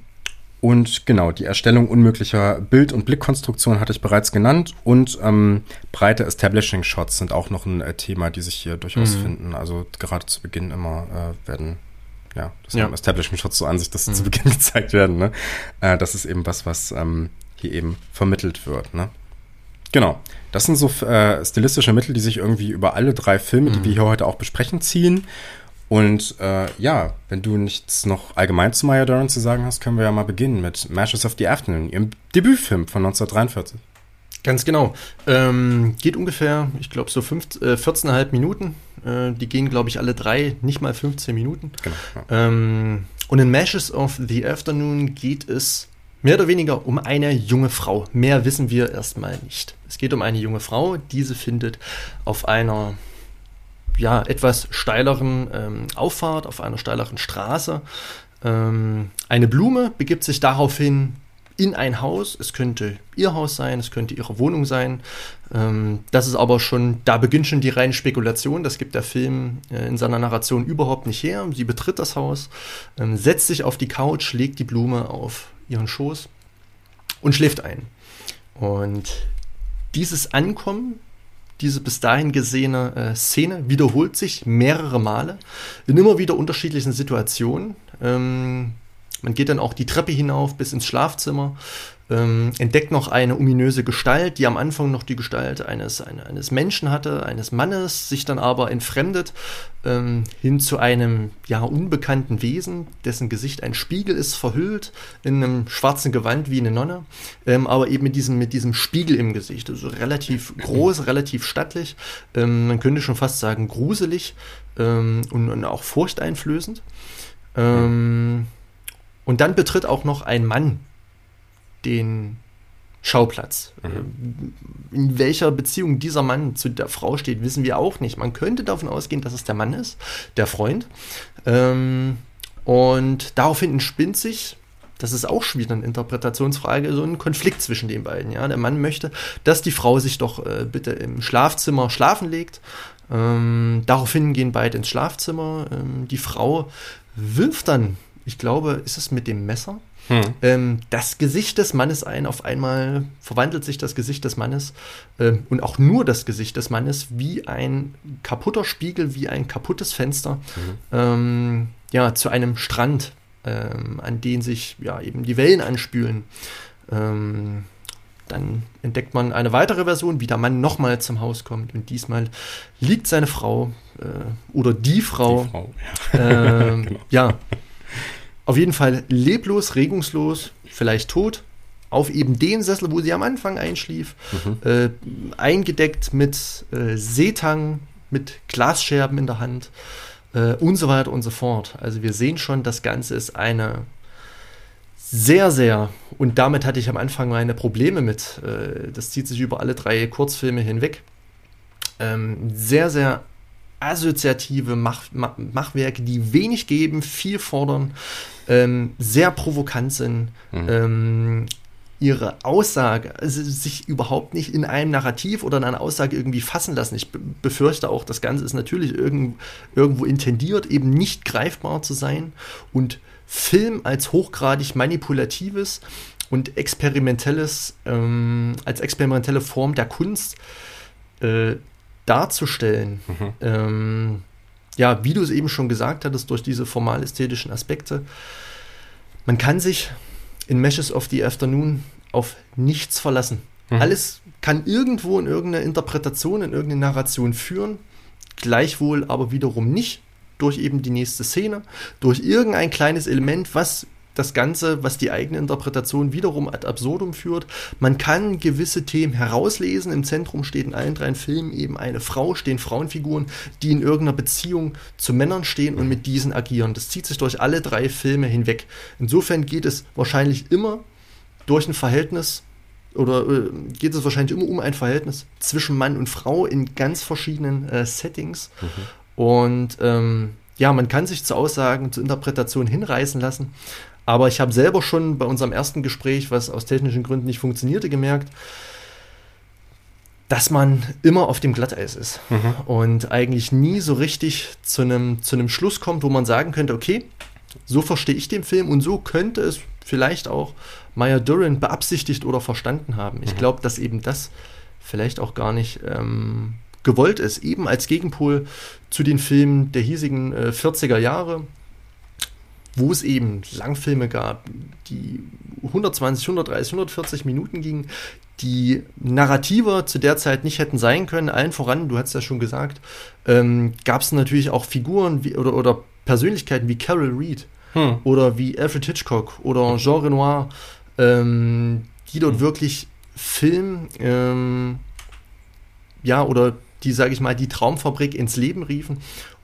und genau, die Erstellung unmöglicher Bild- und Blickkonstruktion hatte ich bereits genannt. Und ähm, breite Establishing Shots sind auch noch ein äh, Thema, die sich hier durchaus mhm. finden. Also gerade zu Beginn immer äh, werden ja, das ja. haben Establishment Shots so an sich, dass sie mhm. zu Beginn *laughs* gezeigt werden. Ne? Äh, das ist eben was, was ähm, hier eben vermittelt wird. Ne? Genau. Das sind so äh, stilistische Mittel, die sich irgendwie über alle drei Filme, mhm. die wir hier heute auch besprechen, ziehen. Und äh, ja, wenn du nichts noch allgemein zu Maya Dern zu sagen hast, können wir ja mal beginnen mit Matches of the Afternoon, ihrem Debütfilm von 1943.
Ganz genau. Ähm, geht ungefähr, ich glaube, so fünf, äh, 14,5 Minuten. Äh, die gehen, glaube ich, alle drei, nicht mal 15 Minuten. Genau, ähm, und in Mashes of the Afternoon geht es mehr oder weniger um eine junge Frau. Mehr wissen wir erstmal nicht. Es geht um eine junge Frau. Diese findet auf einer ja, etwas steileren ähm, Auffahrt, auf einer steileren Straße ähm, eine Blume, begibt sich daraufhin in ein Haus. Es könnte ihr Haus sein, es könnte ihre Wohnung sein. Ähm, das ist aber schon, da beginnt schon die reine Spekulation. Das gibt der Film äh, in seiner Narration überhaupt nicht her. Sie betritt das Haus, ähm, setzt sich auf die Couch, legt die Blume auf ihren Schoß und schläft ein. Und dieses Ankommen, diese bis dahin gesehene äh, Szene wiederholt sich mehrere Male in immer wieder unterschiedlichen Situationen. Ähm, man geht dann auch die Treppe hinauf bis ins Schlafzimmer, ähm, entdeckt noch eine ominöse Gestalt, die am Anfang noch die Gestalt eines, eine, eines Menschen hatte, eines Mannes, sich dann aber entfremdet ähm, hin zu einem ja unbekannten Wesen, dessen Gesicht ein Spiegel ist, verhüllt in einem schwarzen Gewand wie eine Nonne, ähm, aber eben mit diesem, mit diesem Spiegel im Gesicht, also relativ groß, relativ stattlich, ähm, man könnte schon fast sagen gruselig ähm, und, und, auch furchteinflößend. Ähm, und dann betritt auch noch ein Mann den Schauplatz. Mhm. In welcher Beziehung dieser Mann zu der Frau steht, wissen wir auch nicht. Man könnte davon ausgehen, dass es der Mann ist, der Freund. Ähm, und daraufhin entspinnt sich, das ist auch schon wieder eine Interpretationsfrage, so ein Konflikt zwischen den beiden. Ja? Der Mann möchte, dass die Frau sich doch äh, bitte im Schlafzimmer schlafen legt. Ähm, daraufhin gehen beide ins Schlafzimmer. Ähm, die Frau wirft dann ich glaube, ist es mit dem Messer? Hm. Ähm, das Gesicht des Mannes ein. Auf einmal verwandelt sich das Gesicht des Mannes ähm, und auch nur das Gesicht des Mannes wie ein kaputter Spiegel, wie ein kaputtes Fenster, mhm. ähm, ja, zu einem Strand, ähm, an den sich ja eben die Wellen anspülen. Ähm, dann entdeckt man eine weitere Version, wie der Mann nochmal zum Haus kommt und diesmal liegt seine Frau äh, oder die Frau, die Frau ja. Äh, *laughs* genau. ja auf jeden Fall leblos, regungslos, vielleicht tot, auf eben dem Sessel, wo sie am Anfang einschlief, mhm. äh, eingedeckt mit äh, Seetang, mit Glasscherben in der Hand äh, und so weiter und so fort. Also wir sehen schon, das Ganze ist eine sehr, sehr, und damit hatte ich am Anfang meine Probleme mit, äh, das zieht sich über alle drei Kurzfilme hinweg, ähm, sehr, sehr assoziative Mach, Mach, Machwerke, die wenig geben, viel fordern, ähm, sehr provokant sind, mhm. ähm, ihre Aussage, also sich überhaupt nicht in einem Narrativ oder in einer Aussage irgendwie fassen lassen. Ich befürchte auch, das Ganze ist natürlich irgend, irgendwo intendiert, eben nicht greifbar zu sein und Film als hochgradig manipulatives und experimentelles, ähm, als experimentelle Form der Kunst äh, darzustellen. Mhm. Ähm, ja, wie du es eben schon gesagt hattest, durch diese formal-ästhetischen Aspekte. Man kann sich in Meshes of the Afternoon auf nichts verlassen. Mhm. Alles kann irgendwo in irgendeine Interpretation, in irgendeine Narration führen, gleichwohl aber wiederum nicht. durch eben die nächste Szene, durch irgendein kleines Element, was das Ganze, was die eigene Interpretation wiederum ad absurdum führt. Man kann gewisse Themen herauslesen. Im Zentrum steht in allen drei Filmen eben eine Frau, stehen Frauenfiguren, die in irgendeiner Beziehung zu Männern stehen und mit diesen agieren. Das zieht sich durch alle drei Filme hinweg. Insofern geht es wahrscheinlich immer durch ein Verhältnis oder äh, geht es wahrscheinlich immer um ein Verhältnis zwischen Mann und Frau in ganz verschiedenen äh, Settings. Mhm. Und ähm, ja, man kann sich zu Aussagen, zu Interpretationen hinreißen lassen. Aber ich habe selber schon bei unserem ersten Gespräch, was aus technischen Gründen nicht funktionierte, gemerkt, dass man immer auf dem Glatteis ist mhm. und eigentlich nie so richtig zu einem, zu einem Schluss kommt, wo man sagen könnte, okay, so verstehe ich den Film und so könnte es vielleicht auch Maya Duran beabsichtigt oder verstanden haben. Ich mhm. glaube, dass eben das vielleicht auch gar nicht ähm, gewollt ist, eben als Gegenpol zu den Filmen der hiesigen äh, 40er Jahre, wo es eben Langfilme gab, die 120, 130, 140 Minuten gingen, die narrativer zu der Zeit nicht hätten sein können. Allen voran, du hast ja schon gesagt, ähm, gab es natürlich auch Figuren wie, oder, oder Persönlichkeiten wie Carol Reed hm. oder wie Alfred Hitchcock oder Jean Renoir, ähm, die dort hm. wirklich Film, ähm, ja, oder die, sage ich mal, die Traumfabrik ins Leben riefen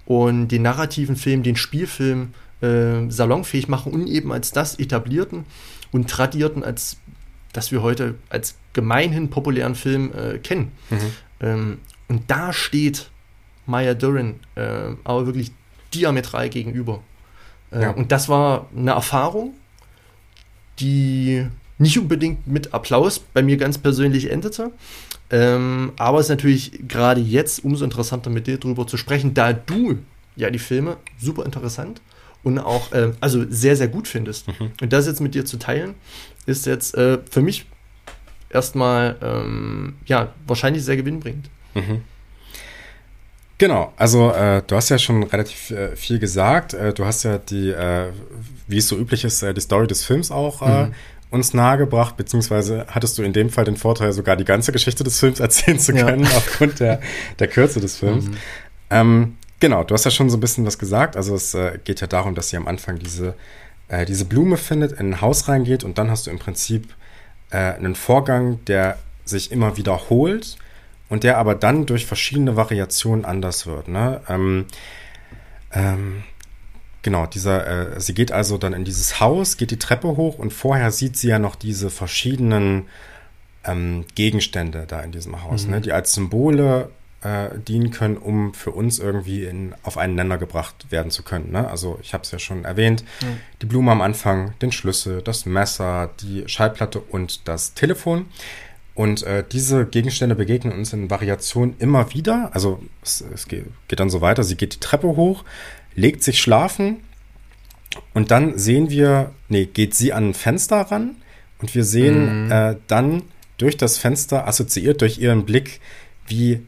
und den narrativen Film, den Spielfilm äh, salonfähig machen und eben als das etablierten und tradierten, als das wir heute als gemeinhin populären Film äh, kennen. Mhm. Ähm, und da steht Maya Duran äh, aber wirklich diametral gegenüber. Äh, ja. Und das war eine Erfahrung, die nicht unbedingt mit Applaus bei mir ganz persönlich endete. Ähm, aber es ist natürlich gerade jetzt umso interessanter mit dir drüber zu sprechen, da du ja die Filme super interessant und auch äh, also sehr, sehr gut findest. Mhm. Und das jetzt mit dir zu teilen, ist jetzt äh, für mich erstmal ähm, ja wahrscheinlich sehr gewinnbringend. Mhm.
Genau, also äh, du hast ja schon relativ äh, viel gesagt. Äh, du hast ja die, äh, wie es so üblich ist, äh, die Story des Films auch äh, mhm. uns nahegebracht, beziehungsweise hattest du in dem Fall den Vorteil, sogar die ganze Geschichte des Films *laughs* erzählen zu können, ja. aufgrund der, der Kürze des Films. Mhm. Ähm, Genau, du hast ja schon so ein bisschen was gesagt. Also es äh, geht ja darum, dass sie am Anfang diese, äh, diese Blume findet, in ein Haus reingeht und dann hast du im Prinzip äh, einen Vorgang, der sich immer wiederholt und der aber dann durch verschiedene Variationen anders wird. Ne? Ähm, ähm, genau, dieser, äh, sie geht also dann in dieses Haus, geht die Treppe hoch und vorher sieht sie ja noch diese verschiedenen ähm, Gegenstände da in diesem Haus, ne? mhm. ne, die als Symbole äh, dienen können, um für uns irgendwie in, auf einen Nenner gebracht werden zu können. Ne? Also ich habe es ja schon erwähnt, mhm. die Blume am Anfang, den Schlüssel, das Messer, die Schallplatte und das Telefon. Und äh, diese Gegenstände begegnen uns in Variationen immer wieder. Also es, es geht, geht dann so weiter. Sie geht die Treppe hoch, legt sich schlafen und dann sehen wir, nee, geht sie an ein Fenster ran und wir sehen mhm. äh, dann durch das Fenster assoziiert durch ihren Blick, wie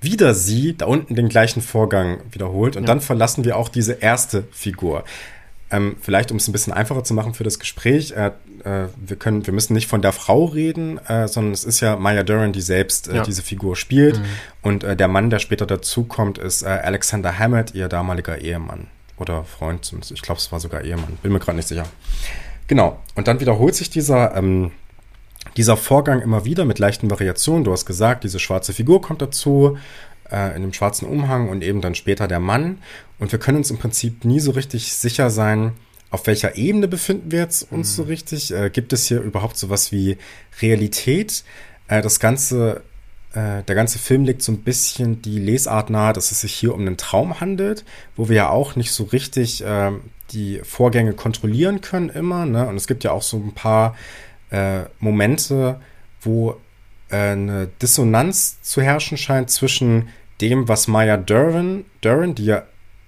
wieder sie da unten den gleichen Vorgang wiederholt und ja. dann verlassen wir auch diese erste Figur. Ähm, vielleicht, um es ein bisschen einfacher zu machen für das Gespräch, äh, äh, wir können, wir müssen nicht von der Frau reden, äh, sondern es ist ja Maya Duran, die selbst äh, ja. diese Figur spielt. Mhm. Und äh, der Mann, der später dazukommt, ist äh, Alexander Hammett, ihr damaliger Ehemann oder Freund. Ich glaube, es war sogar Ehemann. Bin mir gerade nicht sicher. Genau. Und dann wiederholt sich dieser ähm, dieser Vorgang immer wieder mit leichten Variationen. Du hast gesagt, diese schwarze Figur kommt dazu, äh, in dem schwarzen Umhang und eben dann später der Mann. Und wir können uns im Prinzip nie so richtig sicher sein, auf welcher Ebene befinden wir jetzt uns mhm. so richtig? Äh, gibt es hier überhaupt sowas wie Realität? Äh, das Ganze, äh, der ganze Film legt so ein bisschen die Lesart nahe, dass es sich hier um einen Traum handelt, wo wir ja auch nicht so richtig äh, die Vorgänge kontrollieren können immer. Ne? Und es gibt ja auch so ein paar äh, Momente, wo äh, eine Dissonanz zu herrschen scheint zwischen dem, was Maya Duran, Duran, die ja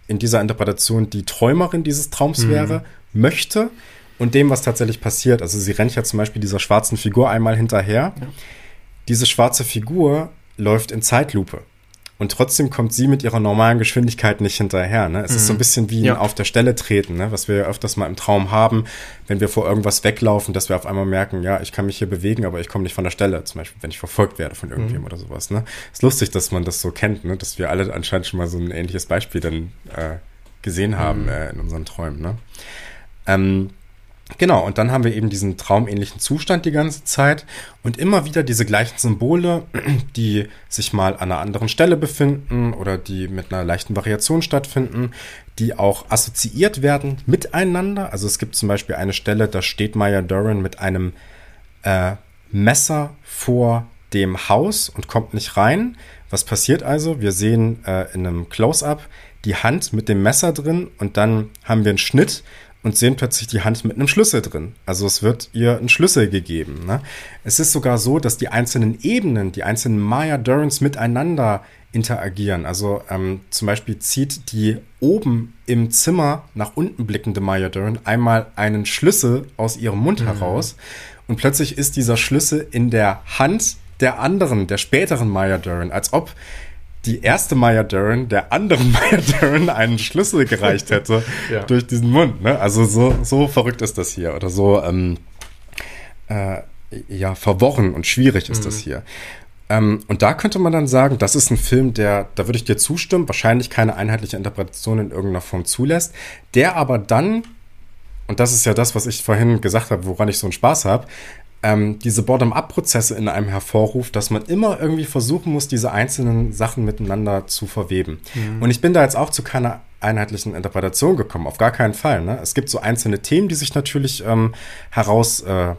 in dieser Interpretation die Träumerin dieses Traums mhm. wäre, möchte und dem, was tatsächlich passiert. Also sie rennt ja zum Beispiel dieser schwarzen Figur einmal hinterher. Ja. Diese schwarze Figur läuft in Zeitlupe. Und trotzdem kommt sie mit ihrer normalen Geschwindigkeit nicht hinterher. Ne? Es mhm. ist so ein mhm. bisschen wie ja. ein auf der Stelle treten, ne? was wir ja öfters mal im Traum haben, wenn wir vor irgendwas weglaufen, dass wir auf einmal merken, ja, ich kann mich hier bewegen, aber ich komme nicht von der Stelle. Zum Beispiel, wenn ich verfolgt werde von irgendjemandem mhm. oder sowas. Ne? Ist lustig, dass man das so kennt, ne? dass wir alle anscheinend schon mal so ein ähnliches Beispiel dann äh, gesehen haben mhm. äh, in unseren Träumen. Ne? Ähm, Genau, und dann haben wir eben diesen traumähnlichen Zustand die ganze Zeit und immer wieder diese gleichen Symbole, *clears throat* die sich mal an einer anderen Stelle befinden oder die mit einer leichten Variation stattfinden, die auch assoziiert werden miteinander. Also es gibt zum Beispiel eine Stelle, da steht Maya Duran mit einem äh, Messer vor dem Haus und kommt nicht rein. Was passiert also? Wir sehen äh, in einem Close-up die Hand mit dem Messer drin und dann haben wir einen Schnitt und sehen plötzlich die Hand mit einem Schlüssel drin. Also es wird ihr ein Schlüssel gegeben. Ne? Es ist sogar so, dass die einzelnen Ebenen, die einzelnen Maya Durans miteinander interagieren. Also ähm, zum Beispiel zieht die oben im Zimmer nach unten blickende Maya Duran einmal einen Schlüssel aus ihrem Mund mhm. heraus und plötzlich ist dieser Schlüssel in der Hand der anderen, der späteren Maya Duran, als ob die erste Maya Dern der anderen *laughs* Maya Dern einen Schlüssel gereicht hätte *laughs* ja. durch diesen Mund. Ne? Also so, so verrückt ist das hier oder so ähm, äh, ja verworren und schwierig ist mhm. das hier. Ähm, und da könnte man dann sagen, das ist ein Film, der, da würde ich dir zustimmen, wahrscheinlich keine einheitliche Interpretation in irgendeiner Form zulässt, der aber dann und das ist ja das, was ich vorhin gesagt habe, woran ich so einen Spaß habe, ähm, diese Bottom-up-Prozesse in einem hervorruft, dass man immer irgendwie versuchen muss, diese einzelnen Sachen miteinander zu verweben. Mhm. Und ich bin da jetzt auch zu keiner einheitlichen Interpretation gekommen, auf gar keinen Fall. Ne? Es gibt so einzelne Themen, die sich natürlich ähm, heraus äh,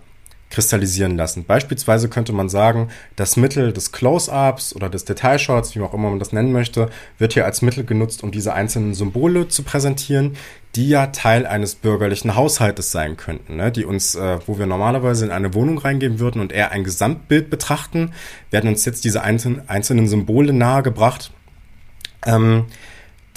kristallisieren lassen. Beispielsweise könnte man sagen, das Mittel des Close-ups oder des Detailshots, wie auch immer man das nennen möchte, wird hier als Mittel genutzt, um diese einzelnen Symbole zu präsentieren, die ja Teil eines bürgerlichen Haushaltes sein könnten, ne? die uns, äh, wo wir normalerweise in eine Wohnung reingehen würden und eher ein Gesamtbild betrachten, werden uns jetzt diese einzelnen, einzelnen Symbole nahegebracht. Ähm,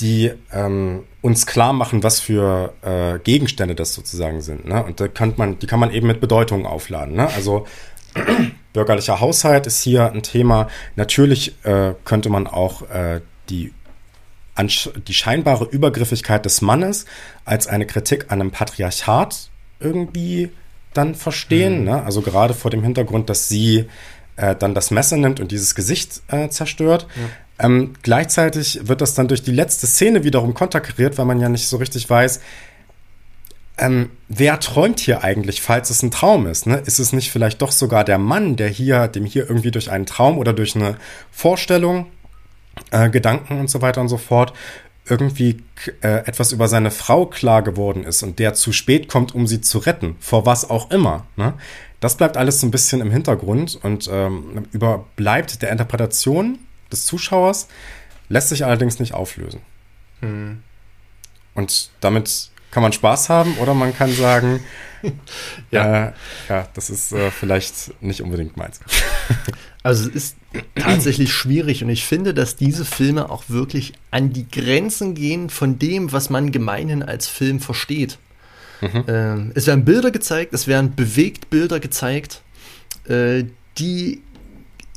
die ähm, uns klar machen, was für äh, Gegenstände das sozusagen sind. Ne? Und da kann man, die kann man eben mit Bedeutungen aufladen. Ne? Also *clears throat* bürgerlicher Haushalt ist hier ein Thema. Natürlich äh, könnte man auch äh, die die scheinbare Übergriffigkeit des Mannes als eine Kritik an einem Patriarchat irgendwie dann verstehen. Mhm. Ne? Also gerade vor dem Hintergrund, dass sie äh, dann das Messer nimmt und dieses Gesicht äh, zerstört. Ja. Ähm, gleichzeitig wird das dann durch die letzte Szene wiederum konterkariert, weil man ja nicht so richtig weiß, ähm, wer träumt hier eigentlich, falls es ein Traum ist? Ne? Ist es nicht vielleicht doch sogar der Mann, der hier, dem hier irgendwie durch einen Traum oder durch eine Vorstellung, äh, Gedanken und so weiter und so fort, irgendwie äh, etwas über seine Frau klar geworden ist und der zu spät kommt, um sie zu retten, vor was auch immer. Ne? Das bleibt alles so ein bisschen im Hintergrund und ähm, überbleibt der Interpretation des Zuschauers, lässt sich allerdings nicht auflösen. Hm. Und damit kann man Spaß haben oder man kann sagen, ja. Äh, ja, das ist äh, vielleicht nicht unbedingt meins. *laughs*
also es ist tatsächlich schwierig und ich finde, dass diese Filme auch wirklich an die Grenzen gehen von dem, was man gemeinhin als Film versteht. Mhm. Ähm, es werden Bilder gezeigt, es werden bewegt Bilder gezeigt, äh, die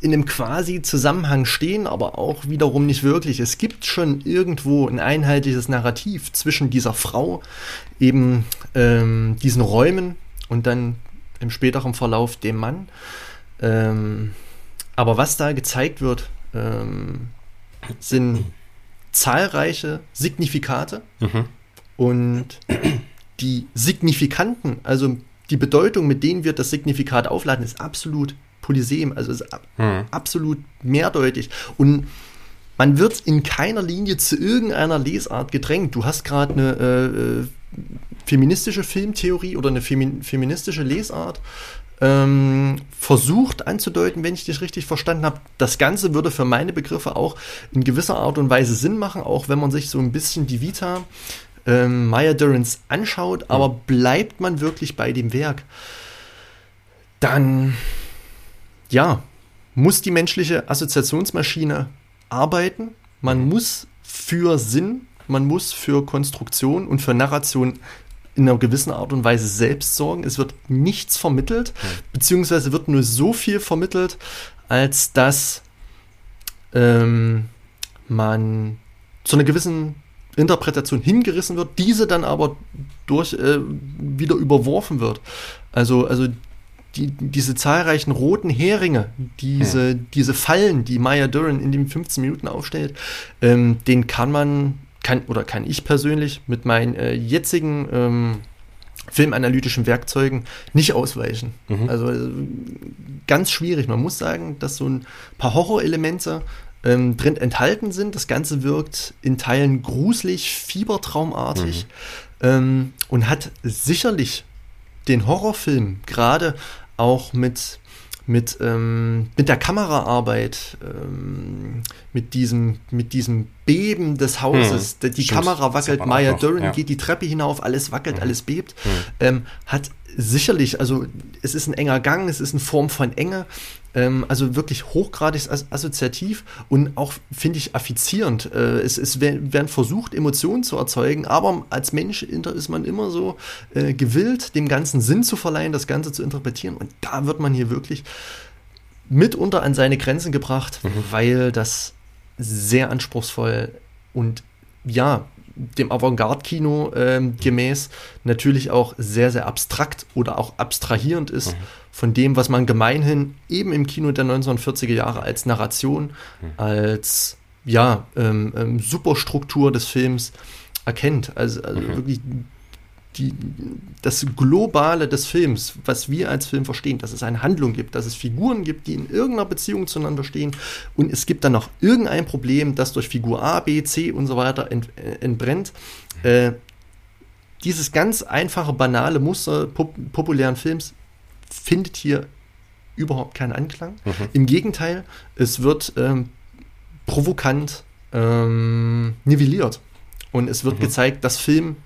in einem quasi Zusammenhang stehen, aber auch wiederum nicht wirklich. Es gibt schon irgendwo ein einheitliches Narrativ zwischen dieser Frau, eben ähm, diesen Räumen und dann im späteren Verlauf dem Mann. Ähm, aber was da gezeigt wird, ähm, sind zahlreiche Signifikate mhm. und die Signifikanten, also die Bedeutung, mit denen wir das Signifikat aufladen, ist absolut Polysem, also ist hm. absolut mehrdeutig. Und man wird in keiner Linie zu irgendeiner Lesart gedrängt. Du hast gerade eine äh, äh, feministische Filmtheorie oder eine femi feministische Lesart ähm, versucht anzudeuten, wenn ich dich richtig verstanden habe. Das Ganze würde für meine Begriffe auch in gewisser Art und Weise Sinn machen, auch wenn man sich so ein bisschen die Vita ähm, Maya Durans anschaut, hm. aber bleibt man wirklich bei dem Werk, dann ja, muss die menschliche Assoziationsmaschine arbeiten. Man muss für Sinn, man muss für Konstruktion und für Narration in einer gewissen Art und Weise selbst sorgen. Es wird nichts vermittelt, mhm. beziehungsweise wird nur so viel vermittelt, als dass ähm, man zu einer gewissen Interpretation hingerissen wird, diese dann aber durch äh, wieder überworfen wird. Also, also die, diese zahlreichen roten Heringe, diese, hm. diese Fallen, die Maya Duran in den 15 Minuten aufstellt, ähm, den kann man kann oder kann ich persönlich mit meinen äh, jetzigen ähm, filmanalytischen Werkzeugen nicht ausweichen. Mhm. Also äh, ganz schwierig. Man muss sagen, dass so ein paar Horrorelemente ähm, drin enthalten sind. Das Ganze wirkt in Teilen gruselig, fiebertraumartig mhm. ähm, und hat sicherlich den Horrorfilm gerade auch mit mit, ähm, mit der Kameraarbeit, ähm, mit, diesem, mit diesem Beben des Hauses. Hm, die stimmt. Kamera wackelt, Maya Dörren ja. geht die Treppe hinauf, alles wackelt, hm. alles bebt. Hm. Ähm, hat sicherlich, also es ist ein enger Gang, es ist eine Form von Enge, ähm, also wirklich hochgradig as assoziativ und auch, finde ich, affizierend. Äh, es, es werden versucht, Emotionen zu erzeugen, aber als Mensch ist man immer so äh, gewillt, dem Ganzen Sinn zu verleihen, das Ganze zu interpretieren und da wird man hier wirklich mitunter an seine Grenzen gebracht, mhm. weil das sehr anspruchsvoll und ja, dem Avantgarde-Kino ähm, gemäß natürlich auch sehr, sehr abstrakt oder auch abstrahierend ist mhm. von dem, was man gemeinhin eben im Kino der 1940er Jahre als Narration, mhm. als ja, ähm, ähm, Superstruktur des Films erkennt. Also, also mhm. wirklich die, das Globale des Films, was wir als Film verstehen, dass es eine Handlung gibt, dass es Figuren gibt, die in irgendeiner Beziehung zueinander stehen und es gibt dann noch irgendein Problem, das durch Figur A, B, C und so weiter ent, äh, entbrennt. Äh, dieses ganz einfache, banale Muster pop populären Films findet hier überhaupt keinen Anklang. Mhm. Im Gegenteil, es wird ähm, provokant ähm, nivelliert. Und es wird mhm. gezeigt, dass Film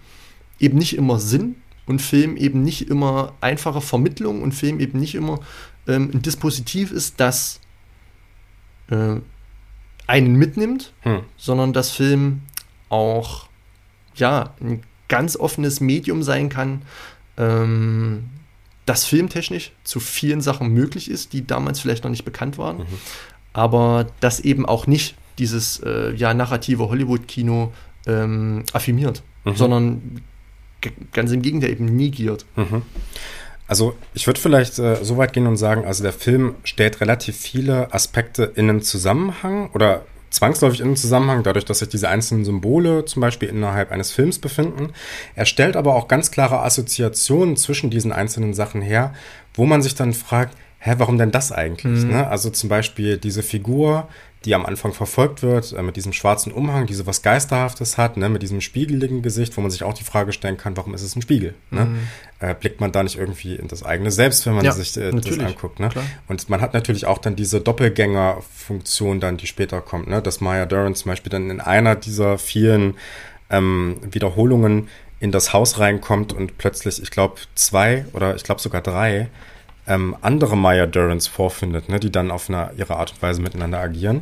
eben nicht immer Sinn und Film eben nicht immer einfache Vermittlung und Film eben nicht immer ähm, ein Dispositiv ist, das äh, einen mitnimmt, hm. sondern dass Film auch ja ein ganz offenes Medium sein kann, ähm, das filmtechnisch zu vielen Sachen möglich ist, die damals vielleicht noch nicht bekannt waren, mhm. aber das eben auch nicht dieses äh, ja narrative Hollywood-Kino ähm, affirmiert, mhm. sondern ganz im Gegenteil eben negiert. Mhm.
Also ich würde vielleicht äh, so weit gehen und sagen, also der Film stellt relativ viele Aspekte in einen Zusammenhang oder zwangsläufig in einen Zusammenhang, dadurch, dass sich diese einzelnen Symbole zum Beispiel innerhalb eines Films befinden. Er stellt aber auch ganz klare Assoziationen zwischen diesen einzelnen Sachen her, wo man sich dann fragt, hä, warum denn das eigentlich? Mhm. Ne? Also zum Beispiel diese Figur, die am Anfang verfolgt wird, äh, mit diesem schwarzen Umhang, die so was Geisterhaftes hat, ne, mit diesem spiegeligen Gesicht, wo man sich auch die Frage stellen kann, warum ist es ein Spiegel? Ne? Mhm. Äh, blickt man da nicht irgendwie in das eigene Selbst, wenn man ja, sich äh, das anguckt? Ne? Und man hat natürlich auch dann diese Doppelgängerfunktion dann, die später kommt, ne? dass Maya Duran zum Beispiel dann in einer dieser vielen ähm, Wiederholungen in das Haus reinkommt und plötzlich, ich glaube, zwei oder ich glaube sogar drei ähm, andere Maya Durans vorfindet, ne, die dann auf eine, ihre Art und Weise miteinander agieren.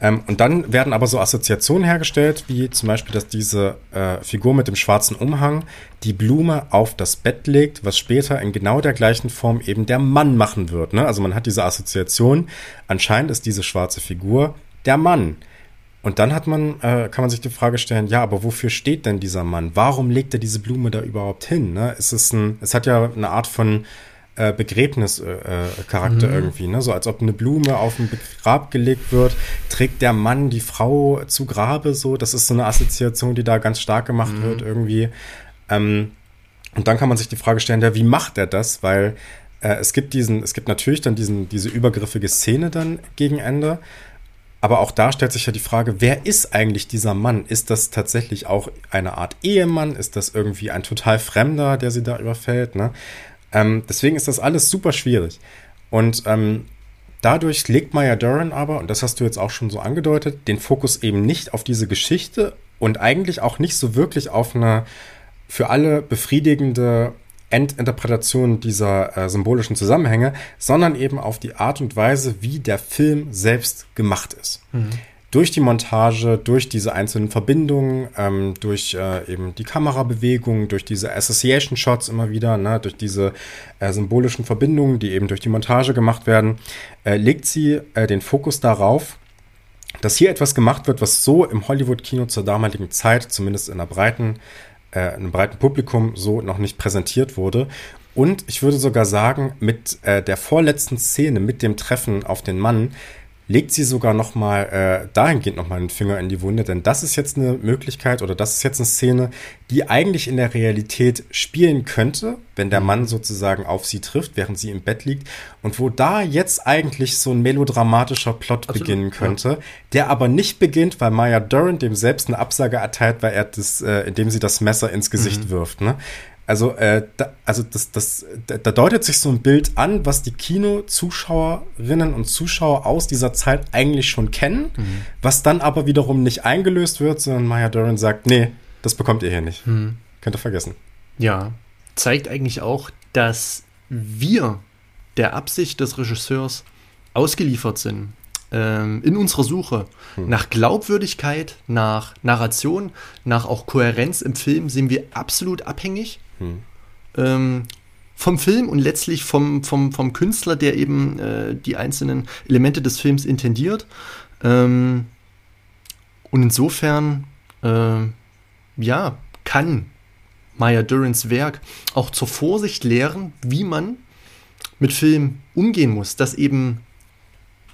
Ähm, und dann werden aber so Assoziationen hergestellt, wie zum Beispiel, dass diese äh, Figur mit dem schwarzen Umhang die Blume auf das Bett legt, was später in genau der gleichen Form eben der Mann machen wird. Ne? Also man hat diese Assoziation, anscheinend ist diese schwarze Figur der Mann. Und dann hat man, äh, kann man sich die Frage stellen, ja, aber wofür steht denn dieser Mann? Warum legt er diese Blume da überhaupt hin? Ne? Es, ein, es hat ja eine Art von äh, Begräbnischarakter äh, mhm. irgendwie, ne? So als ob eine Blume auf ein Grab gelegt wird, trägt der Mann die Frau zu Grabe so. Das ist so eine Assoziation, die da ganz stark gemacht mhm. wird irgendwie. Ähm, und dann kann man sich die Frage stellen, ja, wie macht er das? Weil äh, es gibt diesen, es gibt natürlich dann diesen, diese übergriffige Szene dann gegen Ende. Aber auch da stellt sich ja die Frage, wer ist eigentlich dieser Mann? Ist das tatsächlich auch eine Art Ehemann? Ist das irgendwie ein total Fremder, der sie da überfällt? Ne? Ähm, deswegen ist das alles super schwierig. Und ähm, dadurch legt Maya Duran aber, und das hast du jetzt auch schon so angedeutet, den Fokus eben nicht auf diese Geschichte und eigentlich auch nicht so wirklich auf eine für alle befriedigende Endinterpretation dieser äh, symbolischen Zusammenhänge, sondern eben auf die Art und Weise, wie der Film selbst gemacht ist. Mhm durch die Montage, durch diese einzelnen Verbindungen, ähm, durch äh, eben die Kamerabewegung, durch diese Association Shots immer wieder, ne, durch diese äh, symbolischen Verbindungen, die eben durch die Montage gemacht werden, äh, legt sie äh, den Fokus darauf, dass hier etwas gemacht wird, was so im Hollywood-Kino zur damaligen Zeit, zumindest in einer breiten, äh, einem breiten Publikum, so noch nicht präsentiert wurde. Und ich würde sogar sagen, mit äh, der vorletzten Szene, mit dem Treffen auf den Mann, legt sie sogar noch mal äh, dahingehend noch mal einen Finger in die Wunde, denn das ist jetzt eine Möglichkeit oder das ist jetzt eine Szene, die eigentlich in der Realität spielen könnte, wenn der Mann sozusagen auf sie trifft, während sie im Bett liegt und wo da jetzt eigentlich so ein melodramatischer Plot Absolut, beginnen könnte, ja. der aber nicht beginnt, weil Maya Durant dem selbst eine Absage erteilt, weil er das, äh, indem sie das Messer ins Gesicht mhm. wirft. Ne? Also, äh, da, also das, das, da, da deutet sich so ein Bild an, was die Kinozuschauerinnen und Zuschauer aus dieser Zeit eigentlich schon kennen, mhm. was dann aber wiederum nicht eingelöst wird, sondern Maya Deren sagt, nee, das bekommt ihr hier nicht. Mhm. Könnt ihr vergessen.
Ja, zeigt eigentlich auch, dass wir der Absicht des Regisseurs ausgeliefert sind. Ähm, in unserer Suche hm. nach Glaubwürdigkeit, nach Narration, nach auch Kohärenz im Film sind wir absolut abhängig hm. Ähm, vom Film und letztlich vom, vom, vom Künstler, der eben äh, die einzelnen Elemente des Films intendiert. Ähm, und insofern, äh, ja, kann Maya Durans Werk auch zur Vorsicht lehren, wie man mit Film umgehen muss, dass eben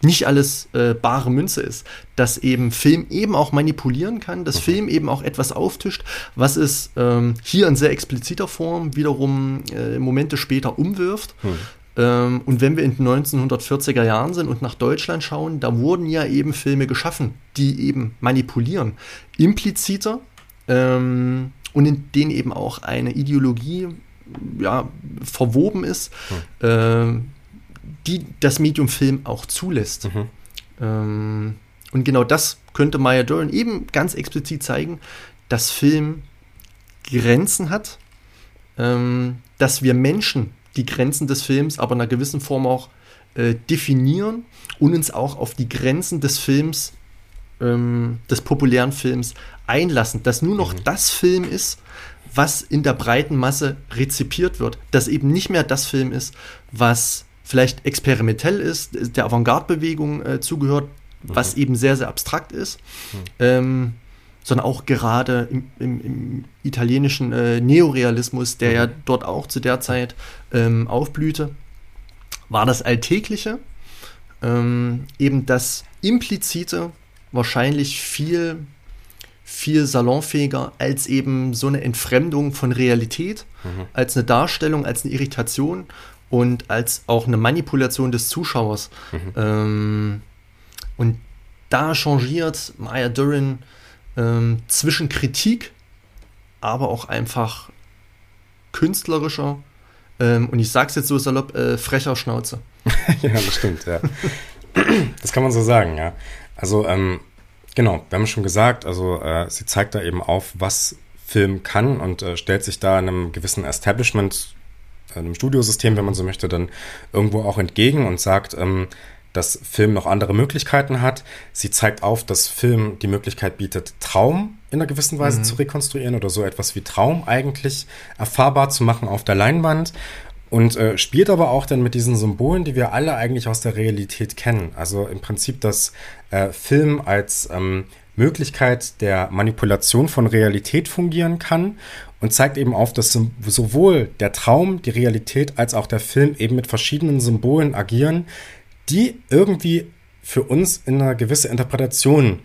nicht alles äh, bare Münze ist, dass eben Film eben auch manipulieren kann, dass mhm. Film eben auch etwas auftischt, was es ähm, hier in sehr expliziter Form wiederum äh, Momente später umwirft. Mhm. Ähm, und wenn wir in den 1940er Jahren sind und nach Deutschland schauen, da wurden ja eben Filme geschaffen, die eben manipulieren, impliziter ähm, und in denen eben auch eine Ideologie ja, verwoben ist. Mhm die das Medium Film auch zulässt. Mhm. Ähm, und genau das könnte Maya Dern eben ganz explizit zeigen, dass Film Grenzen hat, ähm, dass wir Menschen die Grenzen des Films aber in einer gewissen Form auch äh, definieren und uns auch auf die Grenzen des Films, ähm, des populären Films einlassen, dass nur noch mhm. das Film ist, was in der breiten Masse rezipiert wird, dass eben nicht mehr das Film ist, was vielleicht experimentell ist, der Avantgarde-Bewegung äh, zugehört, was mhm. eben sehr, sehr abstrakt ist, mhm. ähm, sondern auch gerade im, im, im italienischen äh, Neorealismus, der mhm. ja dort auch zu der Zeit ähm, aufblühte, war das Alltägliche, ähm, eben das Implizite wahrscheinlich viel viel salonfähiger als eben so eine Entfremdung von Realität, mhm. als eine Darstellung, als eine Irritation und als auch eine Manipulation des Zuschauers. Mhm. Ähm, und da changiert Maya Durin ähm, zwischen Kritik, aber auch einfach künstlerischer ähm, und ich sag's jetzt so salopp, äh, frecher Schnauze. *laughs*
ja, das stimmt, ja. *laughs* das kann man so sagen, ja. Also, ähm, genau, wir haben schon gesagt, also äh, sie zeigt da eben auf, was Film kann und äh, stellt sich da einem gewissen Establishment einem Studiosystem, wenn man so möchte, dann irgendwo auch entgegen und sagt, ähm, dass Film noch andere Möglichkeiten hat. Sie zeigt auf, dass Film die Möglichkeit bietet, Traum in einer gewissen Weise mhm. zu rekonstruieren oder so etwas wie Traum eigentlich erfahrbar zu machen auf der Leinwand. Und äh, spielt aber auch dann mit diesen Symbolen, die wir alle eigentlich aus der Realität kennen. Also im Prinzip, dass äh, Film als ähm, Möglichkeit der Manipulation von Realität fungieren kann und zeigt eben auf, dass sowohl der Traum, die Realität als auch der Film eben mit verschiedenen Symbolen agieren, die irgendwie für uns in eine gewisse Interpretation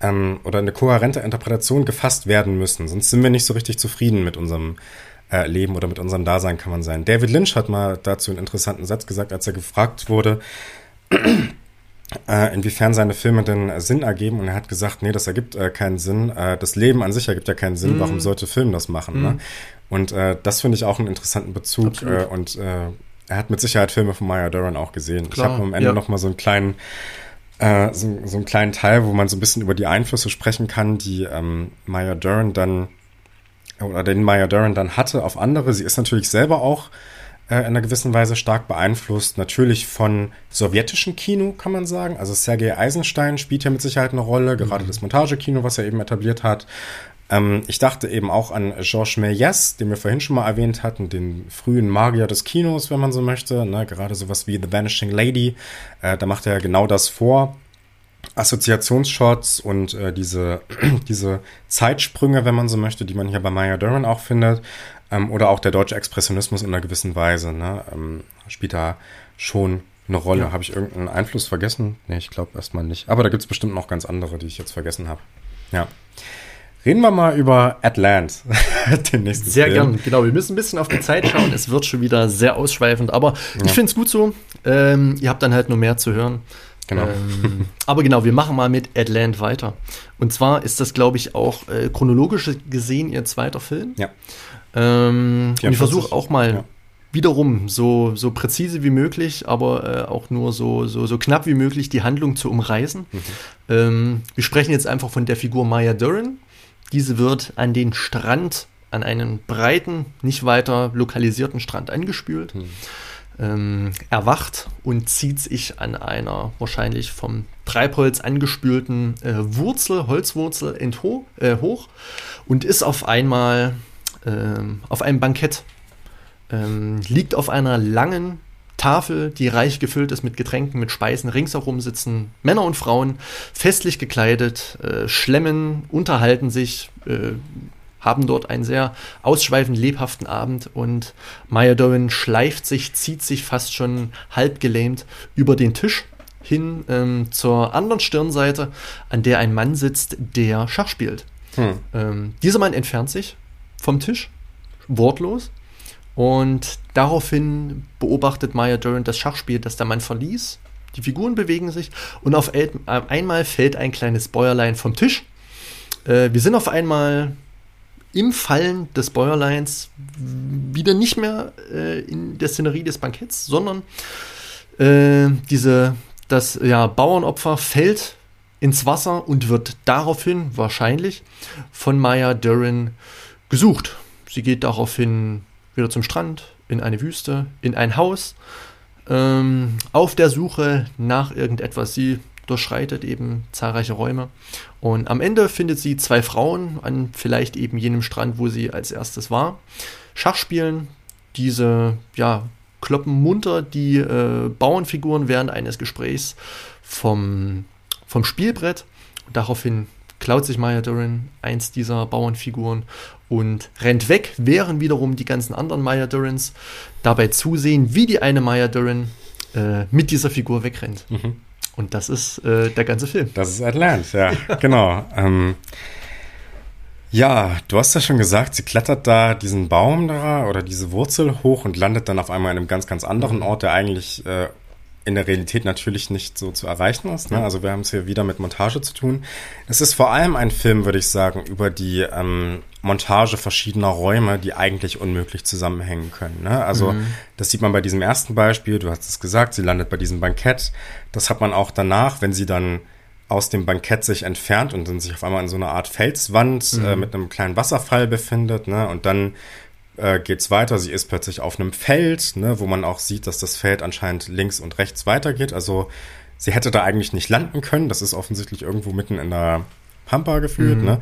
ähm, oder eine kohärente Interpretation gefasst werden müssen. Sonst sind wir nicht so richtig zufrieden mit unserem äh, Leben oder mit unserem Dasein, kann man sein. David Lynch hat mal dazu einen interessanten Satz gesagt, als er gefragt wurde, äh, inwiefern seine Filme denn äh, Sinn ergeben und er hat gesagt, nee, das ergibt äh, keinen Sinn. Äh, das Leben an sich ergibt ja keinen Sinn. Mm. Warum sollte Film das machen? Mm. Ne? Mhm. Und äh, das finde ich auch einen interessanten Bezug äh, und er hat mit Sicherheit Filme von Maya Duran auch gesehen. Klar, ich habe am Ende ja. noch mal so einen kleinen so, so einen kleinen Teil, wo man so ein bisschen über die Einflüsse sprechen kann, die ähm, Maya Duran dann oder den Maya Duran dann hatte auf andere. Sie ist natürlich selber auch äh, in einer gewissen Weise stark beeinflusst. Natürlich von sowjetischem Kino, kann man sagen. Also Sergei Eisenstein spielt ja mit Sicherheit eine Rolle, gerade mhm. das Montagekino, was er eben etabliert hat. Ähm, ich dachte eben auch an Georges Méliès, den wir vorhin schon mal erwähnt hatten, den frühen Magier des Kinos, wenn man so möchte. Ne? Gerade sowas wie The Vanishing Lady. Äh, da macht er genau das vor. Assoziationsshots und äh, diese, *clears throat* diese Zeitsprünge, wenn man so möchte, die man hier bei Maya Duran auch findet. Ähm, oder auch der deutsche Expressionismus in einer gewissen Weise, ne, ähm, spielt da schon eine Rolle. Ja. Habe ich irgendeinen Einfluss vergessen? Nee, ich glaube erstmal nicht. Aber da gibt es bestimmt noch ganz andere, die ich jetzt vergessen habe. Ja. Reden wir mal über Atlant, *laughs*
den nächsten Sehr Film. gern, genau. Wir müssen ein bisschen auf die Zeit schauen. Es wird schon wieder sehr ausschweifend, aber ja. ich finde es gut so. Ähm, ihr habt dann halt nur mehr zu hören. Genau. Ähm, *laughs* aber genau, wir machen mal mit Atlant weiter. Und zwar ist das, glaube ich, auch äh, chronologisch gesehen ihr zweiter Film. Ja. Ähm, und ich versuche auch mal ja. wiederum so, so präzise wie möglich, aber äh, auch nur so, so, so knapp wie möglich die Handlung zu umreißen. Mhm. Ähm, wir sprechen jetzt einfach von der Figur Maya Duran. Diese wird an den Strand, an einen breiten, nicht weiter lokalisierten Strand angespült. Hm. Ähm, erwacht und zieht sich an einer wahrscheinlich vom Treibholz angespülten äh, Wurzel, Holzwurzel entho äh, hoch und ist auf einmal äh, auf einem Bankett. Ähm, liegt auf einer langen Tafel, die reich gefüllt ist mit Getränken, mit Speisen. Ringsherum sitzen Männer und Frauen, festlich gekleidet, äh, schlemmen, unterhalten sich, äh, haben dort einen sehr ausschweifend lebhaften Abend und Maya Dowen schleift sich, zieht sich fast schon halb gelähmt über den Tisch hin ähm, zur anderen Stirnseite, an der ein Mann sitzt, der Schach spielt. Hm. Ähm, dieser Mann entfernt sich vom Tisch, wortlos, und daraufhin beobachtet Maya Durant das Schachspiel, das der Mann verließ. Die Figuren bewegen sich und auf einmal fällt ein kleines Bäuerlein vom Tisch. Äh, wir sind auf einmal im Fallen des Bäuerleins wieder nicht mehr äh, in der Szenerie des Banketts, sondern äh, diese, das ja, Bauernopfer fällt ins Wasser und wird daraufhin wahrscheinlich von Maya Duran gesucht. Sie geht daraufhin wieder zum Strand, in eine Wüste, in ein Haus, ähm, auf der Suche nach irgendetwas. Sie durchschreitet eben zahlreiche Räume. Und am Ende findet sie zwei Frauen an vielleicht eben jenem Strand, wo sie als erstes war. Schach spielen, diese, ja, kloppen munter die äh, Bauernfiguren während eines Gesprächs vom, vom Spielbrett. Daraufhin klaut sich Maya Duran eins dieser Bauernfiguren und rennt weg, während wiederum die ganzen anderen Maya Durans dabei zusehen, wie die eine Maya Duran äh, mit dieser Figur wegrennt. Mhm. Und das ist äh, der ganze Film.
Das ist Atlant, ja, *laughs* genau. Ähm, ja, du hast ja schon gesagt, sie klettert da diesen Baum da oder diese Wurzel hoch und landet dann auf einmal in einem ganz, ganz anderen mhm. Ort, der eigentlich äh, in der Realität natürlich nicht so zu erreichen ist. Ne? Also wir haben es hier wieder mit Montage zu tun. Es ist vor allem ein Film, würde ich sagen, über die ähm, Montage verschiedener Räume, die eigentlich unmöglich zusammenhängen können. Ne? Also mhm. das sieht man bei diesem ersten Beispiel, du hast es gesagt, sie landet bei diesem Bankett. Das hat man auch danach, wenn sie dann aus dem Bankett sich entfernt und dann sich auf einmal in so einer Art Felswand mhm. äh, mit einem kleinen Wasserfall befindet. Ne? Und dann äh, geht's weiter. Sie ist plötzlich auf einem Feld, ne, wo man auch sieht, dass das Feld anscheinend links und rechts weitergeht. Also sie hätte da eigentlich nicht landen können. Das ist offensichtlich irgendwo mitten in der Pampa geführt. Mhm. Ne?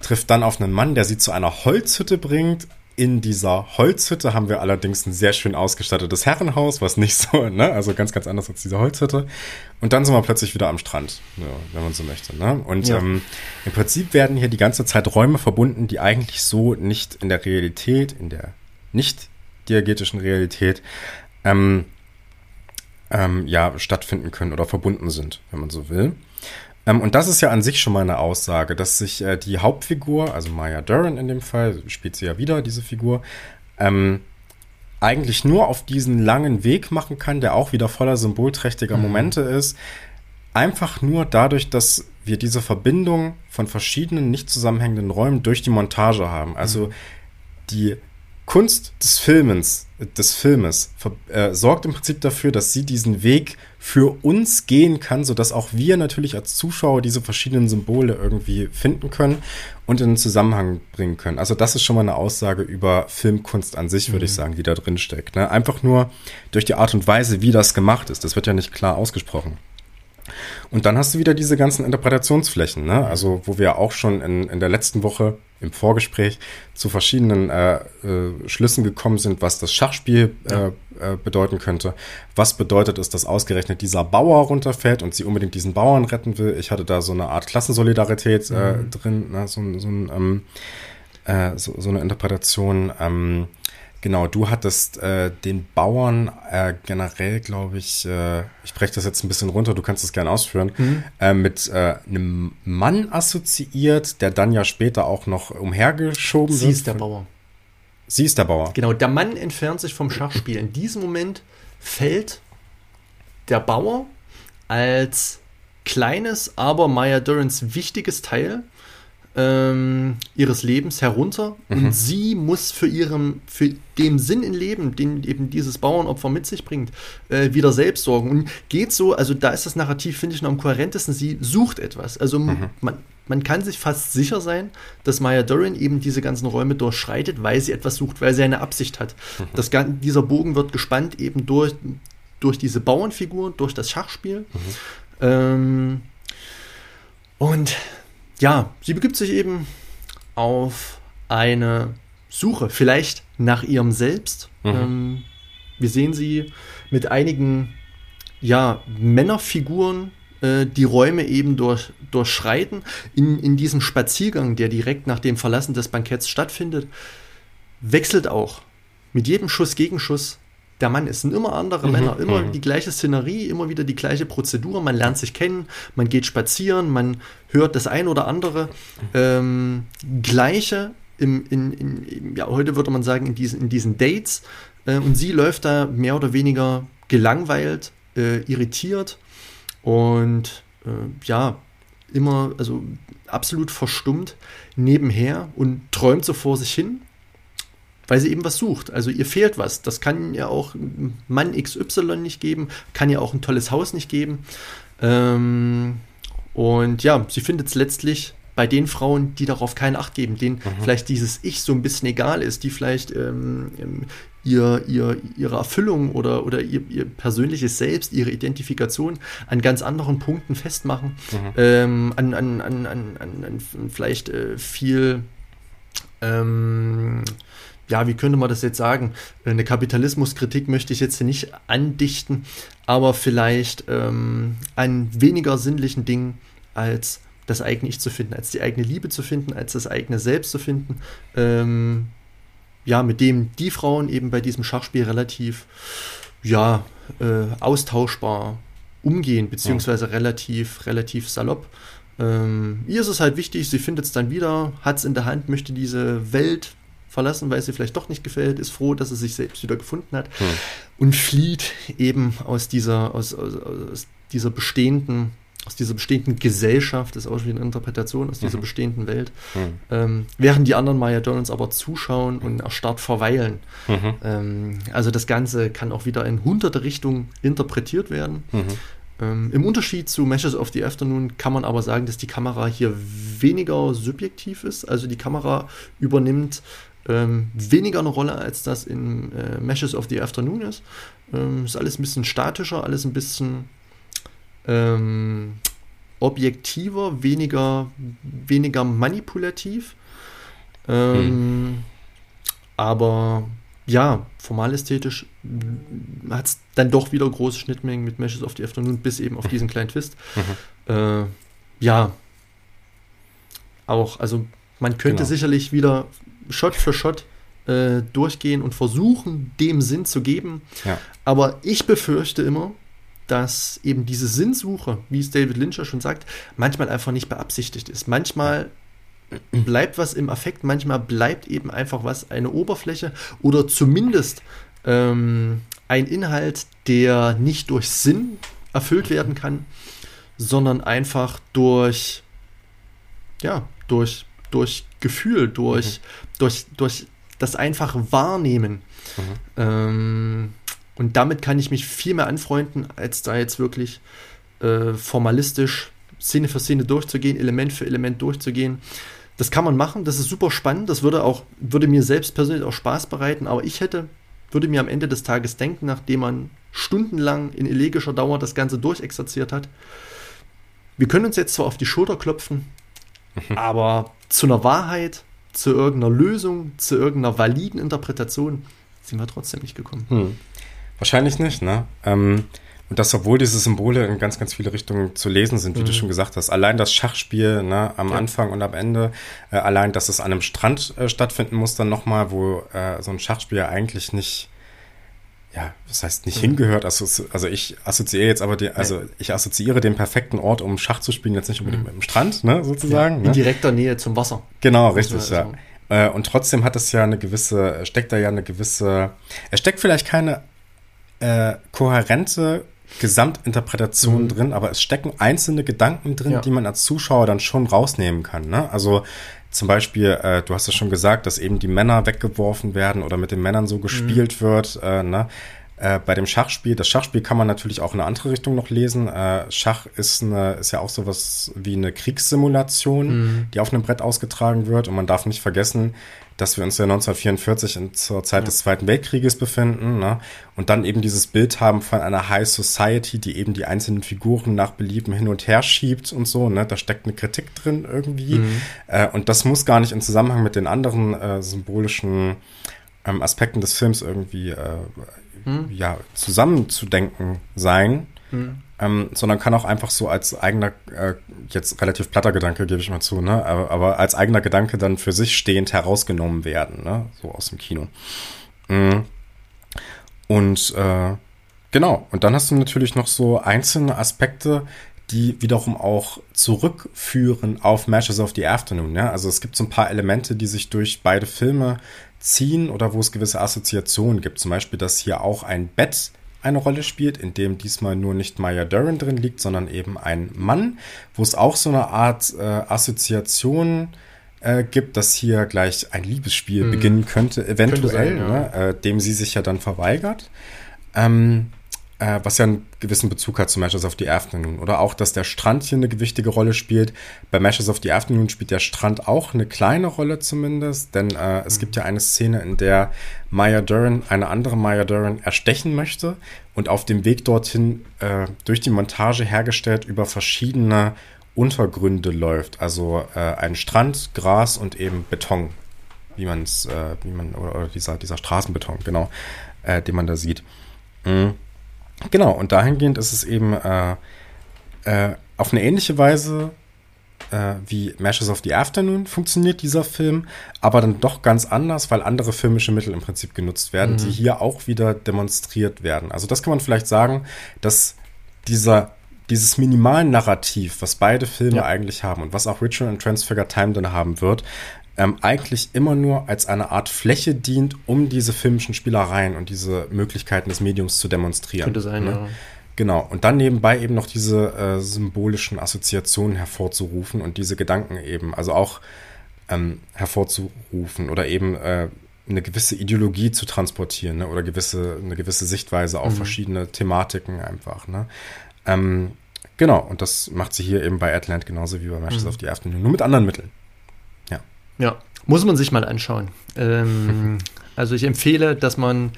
Trifft dann auf einen Mann, der sie zu einer Holzhütte bringt, in dieser Holzhütte haben wir allerdings ein sehr schön ausgestattetes Herrenhaus, was nicht *laughs* so, ne, also ganz, ganz anders als diese Holzhütte. Und dann sind wir plötzlich wieder am Strand, ja, wenn man so möchte. Ne? Und ja. ähm, im Prinzip werden hier die ganze Zeit Räume verbunden, die eigentlich so nicht in der Realität, in der nicht diegetischen Realität, ähm, ähm, ja, stattfinden können oder verbunden sind, wenn man so will. Ähm, und das ist ja an sich schon mal eine Aussage, dass sich äh, die Hauptfigur, also Maya Duran in dem Fall, spielt sie ja wieder, diese Figur, ähm, eigentlich nur auf diesen langen Weg machen kann, der auch wieder voller symbolträchtiger mhm. Momente ist. Einfach nur dadurch, dass wir diese Verbindung von verschiedenen nicht zusammenhängenden Räumen durch die Montage haben. Also mhm. die Kunst des Filmens, des Filmes äh, sorgt im Prinzip dafür, dass sie diesen Weg für uns gehen kann, sodass auch wir natürlich als Zuschauer diese verschiedenen Symbole irgendwie finden können und in einen Zusammenhang bringen können. Also das ist schon mal eine Aussage über Filmkunst an sich, würde mhm. ich sagen, die da drin steckt. Ne? Einfach nur durch die Art und Weise, wie das gemacht ist. Das wird ja nicht klar ausgesprochen. Und dann hast du wieder diese ganzen Interpretationsflächen, ne? Also, wo wir auch schon in, in der letzten Woche im Vorgespräch zu verschiedenen äh, äh, Schlüssen gekommen sind, was das Schachspiel äh, äh, bedeuten könnte. Was bedeutet es, dass ausgerechnet dieser Bauer runterfällt und sie unbedingt diesen Bauern retten will? Ich hatte da so eine Art Klassensolidarität äh, drin, ne? so, so, ein, ähm, äh, so, so eine Interpretation. Ähm, Genau, du hattest äh, den Bauern äh, generell, glaube ich, äh, ich breche das jetzt ein bisschen runter, du kannst es gerne ausführen, mhm. äh, mit äh, einem Mann assoziiert, der dann ja später auch noch umhergeschoben
Sie wird. Sie ist der Bauer.
Sie ist der Bauer.
Genau, der Mann entfernt sich vom Schachspiel. In diesem Moment fällt der Bauer als kleines, aber Maya Durans wichtiges Teil ähm, ihres Lebens herunter mhm. und sie muss für ihrem, für den Sinn im Leben, den eben dieses Bauernopfer mit sich bringt, äh, wieder selbst sorgen. Und geht so, also da ist das Narrativ, finde ich, noch am kohärentesten. Sie sucht etwas. Also mhm. man, man kann sich fast sicher sein, dass Maya Doran eben diese ganzen Räume durchschreitet, weil sie etwas sucht, weil sie eine Absicht hat. Mhm. Das, dieser Bogen wird gespannt eben durch, durch diese Bauernfigur, durch das Schachspiel. Mhm. Ähm, und ja, sie begibt sich eben auf eine Suche, vielleicht nach ihrem Selbst. Mhm. Ähm, wir sehen sie mit einigen ja, Männerfiguren äh, die Räume eben durch, durchschreiten. In, in diesem Spaziergang, der direkt nach dem Verlassen des Banketts stattfindet, wechselt auch mit jedem Schuss Gegenschuss der Mann. Sind immer andere mhm, Männer, immer mhm. die gleiche Szenerie, immer wieder die gleiche Prozedur. Man lernt sich kennen, man geht spazieren, man hört das ein oder andere. Ähm, gleiche im, in, in, ja, heute würde man sagen, in diesen, in diesen Dates. Äh, und sie läuft da mehr oder weniger gelangweilt, äh, irritiert und äh, ja, immer, also absolut verstummt nebenher und träumt so vor sich hin weil sie eben was sucht. Also ihr fehlt was. Das kann ja auch Mann XY nicht geben, kann ja auch ein tolles Haus nicht geben. Ähm, und ja, sie findet es letztlich bei den Frauen, die darauf keinen Acht geben, denen mhm. vielleicht dieses Ich so ein bisschen egal ist, die vielleicht ähm, ähm ihr, ihr, ihre Erfüllung oder, oder ihr, ihr, persönliches Selbst, ihre Identifikation an ganz anderen Punkten festmachen, mhm. ähm, an, an, an, an, an, vielleicht äh, viel ähm, ja, wie könnte man das jetzt sagen? Eine Kapitalismuskritik möchte ich jetzt hier nicht andichten, aber vielleicht ähm, an weniger sinnlichen Dingen als das eigene Ich zu finden, als die eigene Liebe zu finden, als das eigene Selbst zu finden. Ähm, ja, mit dem die Frauen eben bei diesem Schachspiel relativ, ja, äh, austauschbar umgehen, beziehungsweise ja. relativ, relativ salopp. Ähm, ihr ist es halt wichtig, sie findet es dann wieder, hat es in der Hand, möchte diese Welt verlassen, weil es ihr vielleicht doch nicht gefällt, ist froh, dass sie sich selbst wieder gefunden hat hm. und flieht eben aus dieser, aus, aus, aus, dieser bestehenden, aus dieser bestehenden Gesellschaft, das ist auch schon eine Interpretation, aus dieser mhm. bestehenden Welt, mhm. ähm, während die anderen Maya Donalds aber zuschauen und erstarrt verweilen. Mhm. Ähm, also das Ganze kann auch wieder in hunderte Richtungen interpretiert werden. Mhm. Ähm, Im Unterschied zu Meshes of the Afternoon kann man aber sagen, dass die Kamera hier weniger subjektiv ist. Also die Kamera übernimmt ähm, weniger eine Rolle, als das in äh, Meshes of the Afternoon ist. Ähm, ist alles ein bisschen statischer, alles ein bisschen ähm, objektiver, weniger, weniger manipulativ. Hm. Aber ja, formal ästhetisch hat es dann doch wieder große Schnittmengen mit Meshes of the Afternoon, bis eben auf diesen kleinen Twist. Mhm. Äh, ja, auch, also man könnte genau. sicherlich wieder Shot für Shot äh, durchgehen und versuchen, dem Sinn zu geben. Ja. Aber ich befürchte immer, dass eben diese Sinnsuche, wie es David Lynch schon sagt, manchmal einfach nicht beabsichtigt ist. Manchmal bleibt was im Affekt, manchmal bleibt eben einfach was eine Oberfläche oder zumindest ähm, ein Inhalt, der nicht durch Sinn erfüllt werden kann, sondern einfach durch ja, durch durch Gefühl, durch, mhm. durch, durch das einfache Wahrnehmen. Mhm. Ähm, und damit kann ich mich viel mehr anfreunden, als da jetzt wirklich äh, formalistisch Szene für Szene durchzugehen, Element für Element durchzugehen. Das kann man machen, das ist super spannend, das würde auch, würde mir selbst persönlich auch Spaß bereiten, aber ich hätte, würde mir am Ende des Tages denken, nachdem man stundenlang in elegischer Dauer das Ganze durchexerziert hat, wir können uns jetzt zwar auf die Schulter klopfen. Aber zu einer Wahrheit, zu irgendeiner Lösung, zu irgendeiner validen Interpretation sind wir trotzdem nicht gekommen. Hm.
Wahrscheinlich nicht, ne? Ähm, Und dass, obwohl diese Symbole in ganz, ganz viele Richtungen zu lesen sind, wie mhm. du schon gesagt hast. Allein das Schachspiel ne, am ja. Anfang und am Ende, äh, allein, dass es an einem Strand äh, stattfinden muss, dann nochmal, wo äh, so ein Schachspiel eigentlich nicht ja, das heißt nicht mhm. hingehört. Also, also ich assoziiere jetzt aber die, also ich assoziiere den perfekten Ort, um Schach zu spielen, jetzt nicht unbedingt mhm. mit dem Strand, ne, sozusagen. Ja,
in ne? direkter Nähe zum Wasser.
Genau, richtig, also, ja. Äh, und trotzdem hat es ja eine gewisse, steckt da ja eine gewisse, es steckt vielleicht keine äh, kohärente Gesamtinterpretation mhm. drin, aber es stecken einzelne Gedanken drin, ja. die man als Zuschauer dann schon rausnehmen kann. Ne? Also zum Beispiel, äh, du hast es schon gesagt, dass eben die Männer weggeworfen werden oder mit den Männern so gespielt mhm. wird. Äh, ne? Äh, bei dem Schachspiel, das Schachspiel kann man natürlich auch in eine andere Richtung noch lesen. Äh, Schach ist, eine, ist ja auch sowas wie eine Kriegssimulation, mhm. die auf einem Brett ausgetragen wird. Und man darf nicht vergessen, dass wir uns ja 1944 in, zur Zeit ja. des Zweiten Weltkrieges befinden. Ne? Und dann eben dieses Bild haben von einer High Society, die eben die einzelnen Figuren nach Belieben hin und her schiebt und so. Ne? Da steckt eine Kritik drin irgendwie. Mhm. Äh, und das muss gar nicht im Zusammenhang mit den anderen äh, symbolischen ähm, Aspekten des Films irgendwie äh, hm. ja, zusammenzudenken sein, hm. Ähm, sondern kann auch einfach so als eigener, äh, jetzt relativ platter Gedanke, gebe ich mal zu, ne? aber, aber, als eigener Gedanke dann für sich stehend herausgenommen werden, ne? so aus dem Kino. Mhm. Und äh, genau, und dann hast du natürlich noch so einzelne Aspekte, die wiederum auch zurückführen auf Matches of the Afternoon. Ja? Also es gibt so ein paar Elemente, die sich durch beide Filme ziehen oder wo es gewisse Assoziationen gibt. Zum Beispiel, dass hier auch ein Bett eine Rolle spielt, in dem diesmal nur nicht Maya Dern drin liegt, sondern eben ein Mann, wo es auch so eine Art äh, Assoziation äh, gibt, dass hier gleich ein Liebesspiel hm. beginnen könnte, eventuell, könnte sein, ja. ne, äh, dem sie sich ja dann verweigert. Ähm, äh, was ja einen gewissen Bezug hat zu Matches of the Afternoon. Oder auch, dass der Strand hier eine gewichtige Rolle spielt. Bei Matches of the Afternoon spielt der Strand auch eine kleine Rolle zumindest, denn äh, es mhm. gibt ja eine Szene, in der Maya Dern eine andere Maya Dern erstechen möchte und auf dem Weg dorthin äh, durch die Montage hergestellt über verschiedene Untergründe läuft. Also äh, ein Strand, Gras und eben Beton, wie man es, äh, wie man, oder, oder, dieser, dieser Straßenbeton, genau, äh, den man da sieht. Mhm. Genau, und dahingehend ist es eben äh, äh, auf eine ähnliche Weise äh, wie Mashes of the Afternoon funktioniert dieser Film, aber dann doch ganz anders, weil andere filmische Mittel im Prinzip genutzt werden, mhm. die hier auch wieder demonstriert werden. Also das kann man vielleicht sagen, dass dieser dieses Minimal-Narrativ, was beide Filme ja. eigentlich haben und was auch Ritual und Transfigure Time dann haben wird, ähm, eigentlich immer nur als eine Art Fläche dient, um diese filmischen Spielereien und diese Möglichkeiten des Mediums zu demonstrieren. Könnte sein, ne? ja. Genau. Und dann nebenbei eben noch diese äh, symbolischen Assoziationen hervorzurufen und diese Gedanken eben, also auch ähm, hervorzurufen oder eben äh, eine gewisse Ideologie zu transportieren ne? oder gewisse, eine gewisse Sichtweise auf mhm. verschiedene Thematiken einfach. Ne? Ähm, genau, und das macht sie hier eben bei Atlant genauso wie bei Matches mhm. of the Afternoon, nur mit anderen Mitteln.
Ja, muss man sich mal anschauen. Ähm, *laughs* also ich empfehle, dass man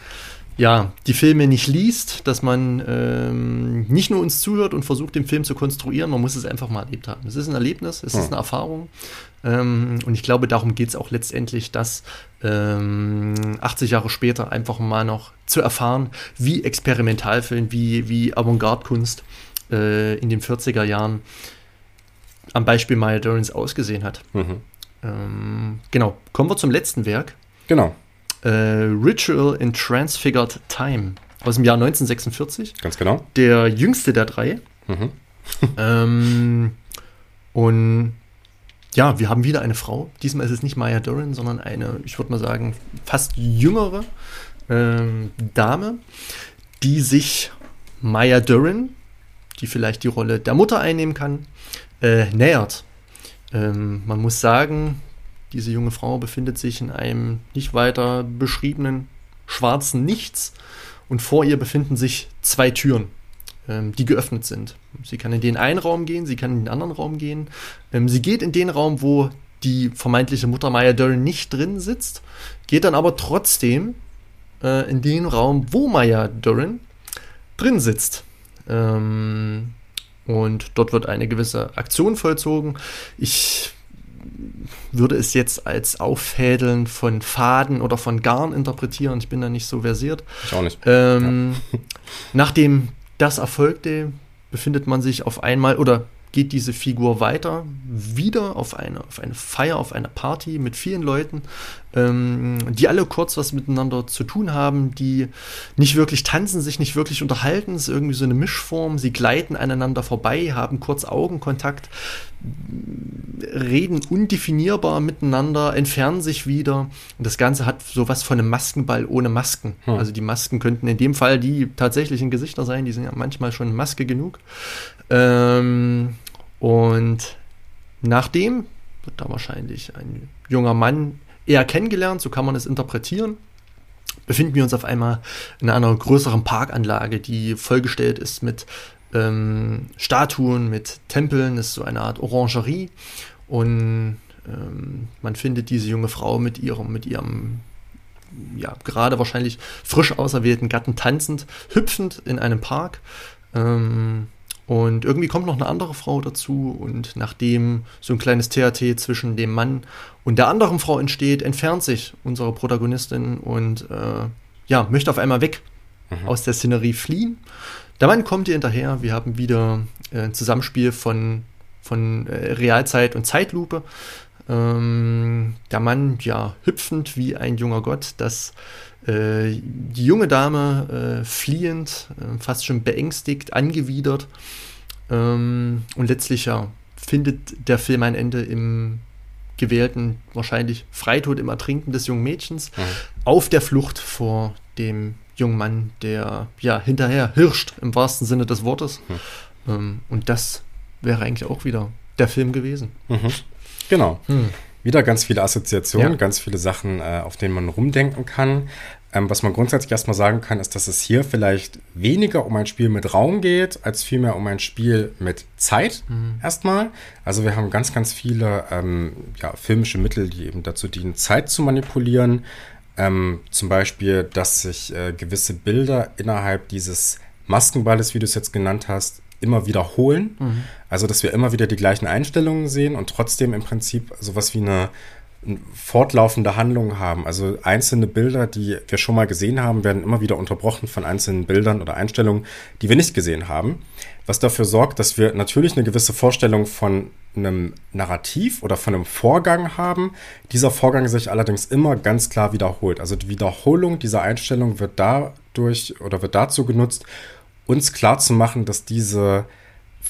ja, die Filme nicht liest, dass man ähm, nicht nur uns zuhört und versucht, den Film zu konstruieren, man muss es einfach mal erlebt haben. Es ist ein Erlebnis, es ist eine Erfahrung. Ähm, und ich glaube, darum geht es auch letztendlich, das ähm, 80 Jahre später einfach mal noch zu erfahren, wie Experimentalfilm, wie, wie Avantgarde-Kunst äh, in den 40er Jahren am Beispiel Maya Dorins ausgesehen hat. Mhm. Ähm, genau, kommen wir zum letzten Werk.
Genau.
Äh, Ritual in Transfigured Time aus dem Jahr 1946.
Ganz genau.
Der jüngste der drei. Mhm. *laughs* *laughs* ähm, und ja, wir haben wieder eine Frau. Diesmal ist es nicht Maya Doran, sondern eine, ich würde mal sagen, fast jüngere ähm, Dame, die sich Maya Doran, die vielleicht die Rolle der Mutter einnehmen kann, äh, nähert. Ähm, man muss sagen, diese junge Frau befindet sich in einem nicht weiter beschriebenen schwarzen Nichts und vor ihr befinden sich zwei Türen, ähm, die geöffnet sind. Sie kann in den einen Raum gehen, sie kann in den anderen Raum gehen. Ähm, sie geht in den Raum, wo die vermeintliche Mutter Maya Dern nicht drin sitzt, geht dann aber trotzdem äh, in den Raum, wo Maya Dern drin sitzt. Ähm, und dort wird eine gewisse Aktion vollzogen. Ich würde es jetzt als Auffädeln von Faden oder von Garn interpretieren. Ich bin da nicht so versiert.
Ich auch nicht.
Ähm, ja. *laughs* Nachdem das erfolgte, befindet man sich auf einmal oder geht diese Figur weiter, wieder auf eine, auf eine Feier, auf eine Party mit vielen Leuten, ähm, die alle kurz was miteinander zu tun haben, die nicht wirklich tanzen, sich nicht wirklich unterhalten, es ist irgendwie so eine Mischform, sie gleiten aneinander vorbei, haben kurz Augenkontakt, reden undefinierbar miteinander, entfernen sich wieder. Und das Ganze hat sowas von einem Maskenball ohne Masken. Hm. Also die Masken könnten in dem Fall die tatsächlichen Gesichter sein, die sind ja manchmal schon Maske genug. Ähm, und nachdem wird da wahrscheinlich ein junger Mann eher kennengelernt, so kann man es interpretieren. Befinden wir uns auf einmal in einer größeren Parkanlage, die vollgestellt ist mit ähm, Statuen, mit Tempeln, das ist so eine Art Orangerie. Und ähm, man findet diese junge Frau mit ihrem, mit ihrem ja, gerade wahrscheinlich frisch auserwählten Gatten tanzend, hüpfend in einem Park. Ähm, und irgendwie kommt noch eine andere Frau dazu und nachdem so ein kleines THT zwischen dem Mann und der anderen Frau entsteht, entfernt sich unsere Protagonistin und äh, ja, möchte auf einmal weg mhm. aus der Szenerie fliehen. Der Mann kommt ihr hinterher. Wir haben wieder äh, ein Zusammenspiel von, von äh, Realzeit und Zeitlupe. Ähm, der Mann, ja, hüpfend wie ein junger Gott, das die junge Dame äh, fliehend, äh, fast schon beängstigt, angewidert. Ähm, und letztlich ja, findet der Film ein Ende im gewählten, wahrscheinlich Freitod im Ertrinken des jungen Mädchens, mhm. auf der Flucht vor dem jungen Mann, der ja hinterher hirscht, im wahrsten Sinne des Wortes. Mhm. Ähm, und das wäre eigentlich auch wieder der Film gewesen.
Mhm. Genau. Hm. Wieder ganz viele Assoziationen, ja. ganz viele Sachen, äh, auf denen man rumdenken kann. Ähm, was man grundsätzlich erstmal sagen kann, ist, dass es hier vielleicht weniger um ein Spiel mit Raum geht, als vielmehr um ein Spiel mit Zeit mhm. erstmal. Also wir haben ganz, ganz viele ähm, ja, filmische Mittel, die eben dazu dienen, Zeit zu manipulieren. Ähm, zum Beispiel, dass sich äh, gewisse Bilder innerhalb dieses Maskenballes, wie du es jetzt genannt hast, immer wiederholen. Mhm. Also, dass wir immer wieder die gleichen Einstellungen sehen und trotzdem im Prinzip sowas wie eine fortlaufende Handlung haben. Also einzelne Bilder, die wir schon mal gesehen haben, werden immer wieder unterbrochen von einzelnen Bildern oder Einstellungen, die wir nicht gesehen haben. Was dafür sorgt, dass wir natürlich eine gewisse Vorstellung von einem Narrativ oder von einem Vorgang haben. Dieser Vorgang sich allerdings immer ganz klar wiederholt. Also die Wiederholung dieser Einstellung wird dadurch oder wird dazu genutzt, uns klar zu machen, dass diese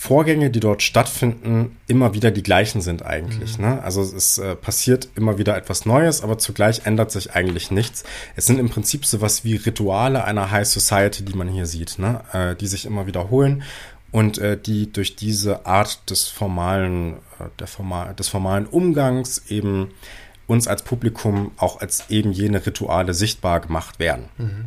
Vorgänge, die dort stattfinden, immer wieder die gleichen sind eigentlich. Mhm. Ne? Also es äh, passiert immer wieder etwas Neues, aber zugleich ändert sich eigentlich nichts. Es sind im Prinzip sowas wie Rituale einer High Society, die man hier sieht, ne? Äh, die sich immer wiederholen und äh, die durch diese Art des formalen, äh, der formal, des formalen Umgangs eben uns als Publikum auch als eben jene Rituale sichtbar gemacht werden. Mhm.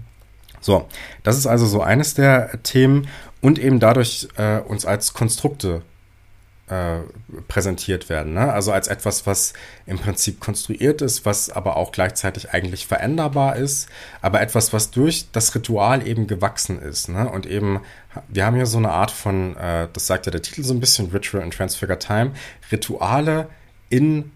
So, das ist also so eines der Themen und eben dadurch äh, uns als Konstrukte äh, präsentiert werden. Ne? Also als etwas, was im Prinzip konstruiert ist, was aber auch gleichzeitig eigentlich veränderbar ist, aber etwas, was durch das Ritual eben gewachsen ist. Ne? Und eben, wir haben hier so eine Art von, äh, das sagt ja der Titel so ein bisschen, Ritual and Transfigure Time, Rituale in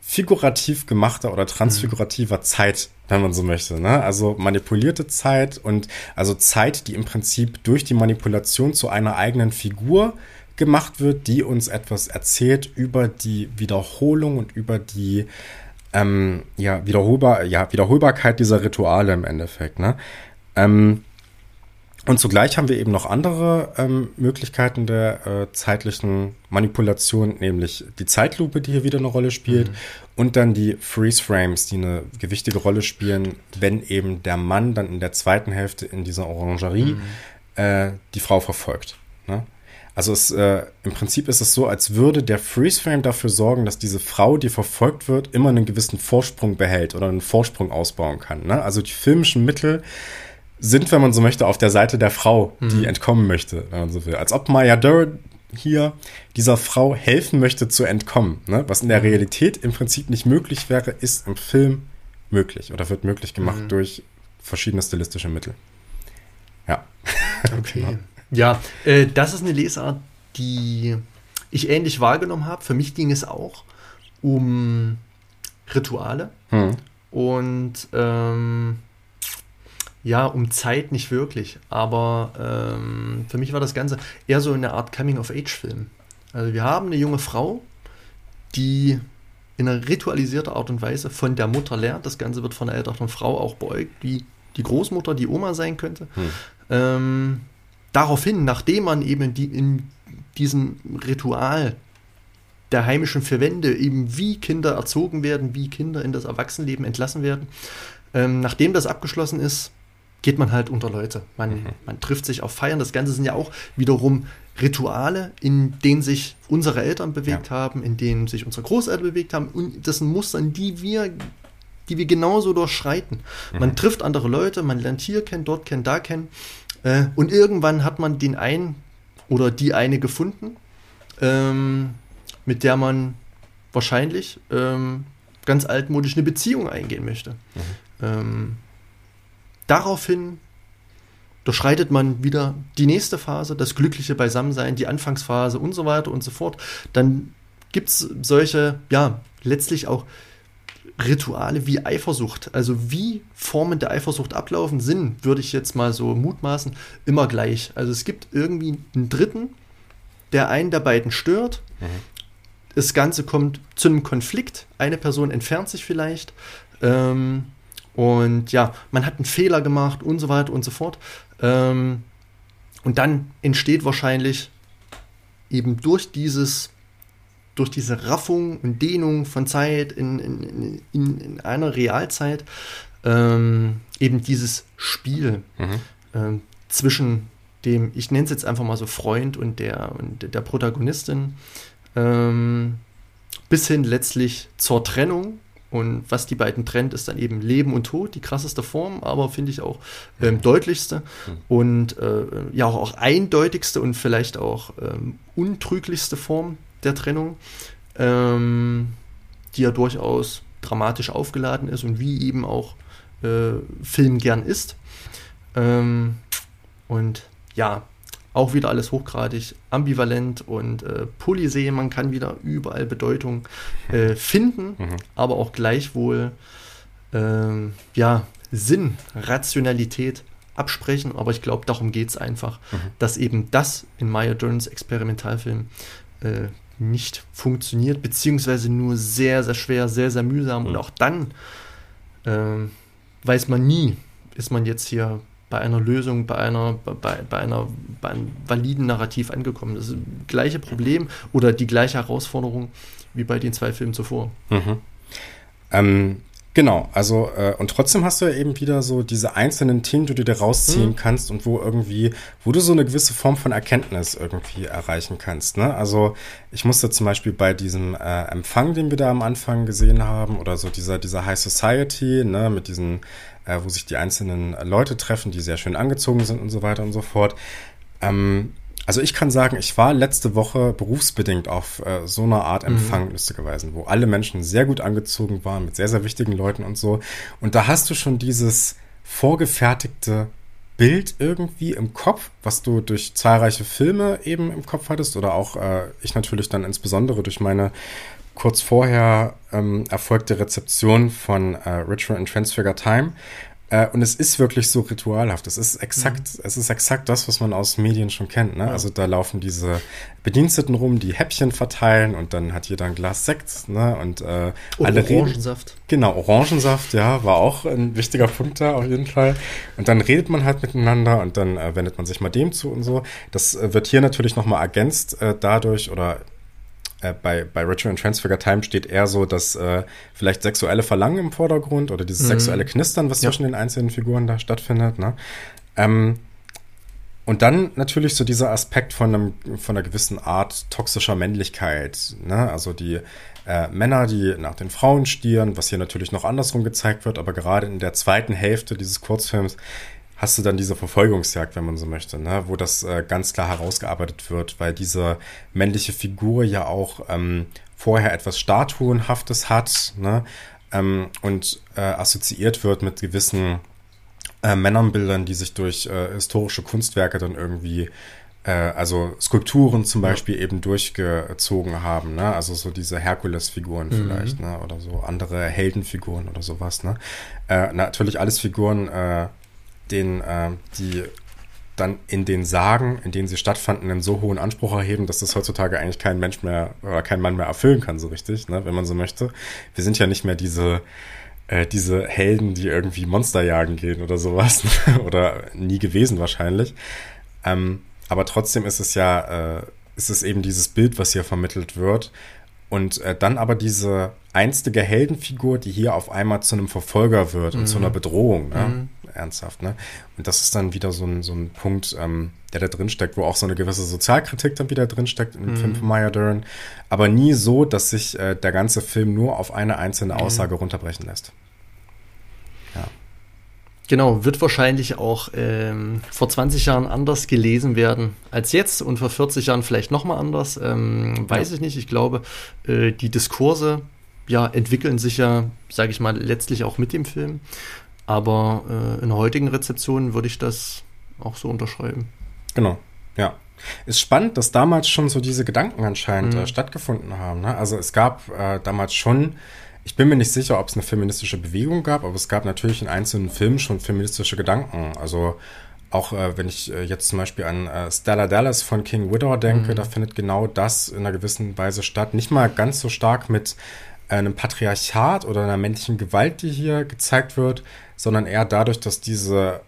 figurativ gemachter oder transfigurativer mhm. Zeit, wenn man so möchte. Ne? Also manipulierte Zeit und also Zeit, die im Prinzip durch die Manipulation zu einer eigenen Figur gemacht wird, die uns etwas erzählt über die Wiederholung und über die ähm, ja, Wiederholbar ja, Wiederholbarkeit dieser Rituale im Endeffekt. Ne? Ähm, und zugleich haben wir eben noch andere ähm, Möglichkeiten der äh, zeitlichen Manipulation, nämlich die Zeitlupe, die hier wieder eine Rolle spielt, mhm. Und dann die Freeze Frames, die eine gewichtige Rolle spielen, wenn eben der Mann dann in der zweiten Hälfte in dieser Orangerie mhm. äh, die Frau verfolgt. Ne? Also es, äh, im Prinzip ist es so, als würde der Freeze Frame dafür sorgen, dass diese Frau, die verfolgt wird, immer einen gewissen Vorsprung behält oder einen Vorsprung ausbauen kann. Ne? Also die filmischen Mittel sind, wenn man so möchte, auf der Seite der Frau, die mhm. entkommen möchte, wenn man so will. Als ob Maya Durr hier dieser Frau helfen möchte zu entkommen. Ne? Was in der mhm. Realität im Prinzip nicht möglich wäre, ist im Film möglich oder wird möglich gemacht mhm. durch verschiedene stilistische Mittel. Ja. *laughs*
Okay. genau. Ja, äh, das ist eine Lesart, die ich ähnlich wahrgenommen habe. Für mich ging es auch um Rituale. Hm. Und ähm, ja, um Zeit nicht wirklich, aber ähm, für mich war das Ganze eher so eine Art Coming-of-Age-Film. Also wir haben eine junge Frau, die in einer ritualisierten Art und Weise von der Mutter lernt. Das Ganze wird von der älteren Frau auch beäugt, wie die Großmutter, die Oma sein könnte. Hm. Ähm, daraufhin, nachdem man eben die, in diesem Ritual der heimischen Verwende eben wie Kinder erzogen werden, wie Kinder in das Erwachsenenleben entlassen werden, ähm, nachdem das abgeschlossen ist, geht man halt unter Leute. Man, mhm. man trifft sich auf Feiern. Das Ganze sind ja auch wiederum Rituale, in denen sich unsere Eltern bewegt ja. haben, in denen sich unsere Großeltern bewegt haben. Und das sind Muster, die wir, die wir genauso durchschreiten. Mhm. Man trifft andere Leute, man lernt hier kennen, dort kennen, da kennen. Äh, und irgendwann hat man den einen oder die eine gefunden, ähm, mit der man wahrscheinlich ähm, ganz altmodisch eine Beziehung eingehen möchte. Mhm. Ähm, daraufhin durchschreitet man wieder die nächste Phase, das glückliche Beisammensein, die Anfangsphase und so weiter und so fort. Dann gibt es solche, ja, letztlich auch Rituale wie Eifersucht. Also wie Formen der Eifersucht ablaufen, sind, würde ich jetzt mal so mutmaßen, immer gleich. Also es gibt irgendwie einen Dritten, der einen der beiden stört. Mhm. Das Ganze kommt zu einem Konflikt. Eine Person entfernt sich vielleicht. Ähm, und ja, man hat einen Fehler gemacht und so weiter und so fort. Ähm, und dann entsteht wahrscheinlich eben durch dieses, durch diese Raffung und Dehnung von Zeit in, in, in, in einer Realzeit ähm, eben dieses Spiel mhm. ähm, zwischen dem, ich nenne es jetzt einfach mal so Freund und der, und der Protagonistin, ähm, bis hin letztlich zur Trennung und was die beiden trennt, ist dann eben Leben und Tod, die krasseste Form, aber finde ich auch ähm, deutlichste mhm. und äh, ja auch, auch, eindeutigste und vielleicht auch ähm, untrüglichste Form der Trennung, ähm, die ja durchaus dramatisch aufgeladen ist und wie eben auch äh, Film gern ist. Ähm, und ja, auch wieder alles hochgradig ambivalent und äh, polysee. Man kann wieder überall Bedeutung äh, finden, mhm. aber auch gleichwohl ähm, ja, Sinn, Rationalität absprechen. Aber ich glaube, darum geht es einfach, mhm. dass eben das in Maya Jones Experimentalfilm äh, nicht funktioniert, beziehungsweise nur sehr, sehr schwer, sehr, sehr mühsam. Mhm. Und auch dann ähm, weiß man nie, ist man jetzt hier bei einer Lösung, bei einer, bei, bei einer bei einem validen Narrativ angekommen. Das ist das gleiche Problem oder die gleiche Herausforderung wie bei den zwei Filmen zuvor.
Mhm. Ähm, Genau, also äh, und trotzdem hast du ja eben wieder so diese einzelnen Themen, die du dir rausziehen mhm. kannst und wo irgendwie, wo du so eine gewisse Form von Erkenntnis irgendwie erreichen kannst. Ne? Also ich musste zum Beispiel bei diesem äh, Empfang, den wir da am Anfang gesehen haben, oder so dieser dieser High Society, ne, mit diesen äh, wo sich die einzelnen Leute treffen, die sehr schön angezogen sind und so weiter und so fort. Ähm, also ich kann sagen, ich war letzte Woche berufsbedingt auf äh, so einer Art. Empfang, mhm. lustigerweise, wo alle Menschen sehr gut angezogen waren, mit sehr, sehr wichtigen Leuten und so. Und da hast du schon dieses vorgefertigte Bild irgendwie im Kopf, was du durch zahlreiche Filme eben im Kopf hattest oder auch äh, ich natürlich dann insbesondere durch meine kurz vorher ähm, erfolgte Rezeption von äh, Ritual and Transfigure Time. Äh, und es ist wirklich so ritualhaft. Es ist exakt, mhm. es ist exakt das, was man aus Medien schon kennt. Ne? Ja. Also da laufen diese Bediensteten rum, die Häppchen verteilen und dann hat jeder ein Glas Sekt. Ne? Und, äh,
und alle Orangensaft.
Reden, genau, Orangensaft, ja, war auch ein wichtiger Punkt da auf jeden Fall. Und dann redet man halt miteinander und dann äh, wendet man sich mal dem zu und so. Das äh, wird hier natürlich nochmal ergänzt äh, dadurch oder äh, bei, bei Retro and Transfigure Time steht eher so, dass äh, vielleicht sexuelle Verlangen im Vordergrund oder dieses mhm. sexuelle Knistern, was ja. zwischen den einzelnen Figuren da stattfindet. Ne? Ähm, und dann natürlich so dieser Aspekt von, einem, von einer gewissen Art toxischer Männlichkeit. Ne? Also die äh, Männer, die nach den Frauen stieren, was hier natürlich noch andersrum gezeigt wird, aber gerade in der zweiten Hälfte dieses Kurzfilms hast du dann diese Verfolgungsjagd, wenn man so möchte, ne? wo das äh, ganz klar herausgearbeitet wird, weil diese männliche Figur ja auch ähm, vorher etwas Statuenhaftes hat ne? ähm, und äh, assoziiert wird mit gewissen äh, Männernbildern, die sich durch äh, historische Kunstwerke dann irgendwie äh, also Skulpturen zum Beispiel eben durchgezogen haben, ne? Also so diese Herkules-Figuren mhm. vielleicht, ne? Oder so andere Heldenfiguren oder sowas, ne? Äh, natürlich alles Figuren, äh, den, äh, die dann in den Sagen, in denen sie stattfanden, einen so hohen Anspruch erheben, dass das heutzutage eigentlich kein Mensch mehr oder kein Mann mehr erfüllen kann, so richtig, ne, wenn man so möchte. Wir sind ja nicht mehr diese, äh, diese Helden, die irgendwie Monster jagen gehen oder sowas, *laughs* oder nie gewesen wahrscheinlich. Ähm, aber trotzdem ist es ja, äh, ist es eben dieses Bild, was hier vermittelt wird. Und äh, dann aber diese einstige Heldenfigur, die hier auf einmal zu einem Verfolger wird und zu einer mhm. Bedrohung. Ne? Mhm ernsthaft. Ne? Und das ist dann wieder so ein, so ein Punkt, ähm, der da drin steckt, wo auch so eine gewisse Sozialkritik dann wieder drin steckt im mhm. Film von Maya Dern. Aber nie so, dass sich äh, der ganze Film nur auf eine einzelne mhm. Aussage mhm. runterbrechen lässt.
Genau, wird wahrscheinlich auch ähm, vor 20 Jahren anders gelesen werden als jetzt und vor 40 Jahren vielleicht nochmal anders. Ähm, weiß ja. ich nicht. Ich glaube, äh, die Diskurse ja, entwickeln sich ja, sage ich mal, letztlich auch mit dem Film. Aber äh, in heutigen Rezeption würde ich das auch so unterschreiben.
Genau, ja. Ist spannend, dass damals schon so diese Gedanken anscheinend mhm. äh, stattgefunden haben. Ne? Also es gab äh, damals schon, ich bin mir nicht sicher, ob es eine feministische Bewegung gab, aber es gab natürlich in einzelnen Filmen schon feministische Gedanken. Also auch äh, wenn ich äh, jetzt zum Beispiel an äh, Stella Dallas von King Widow denke, mhm. da findet genau das in einer gewissen Weise statt. Nicht mal ganz so stark mit einem Patriarchat oder einer männlichen Gewalt, die hier gezeigt wird, sondern eher dadurch, dass diese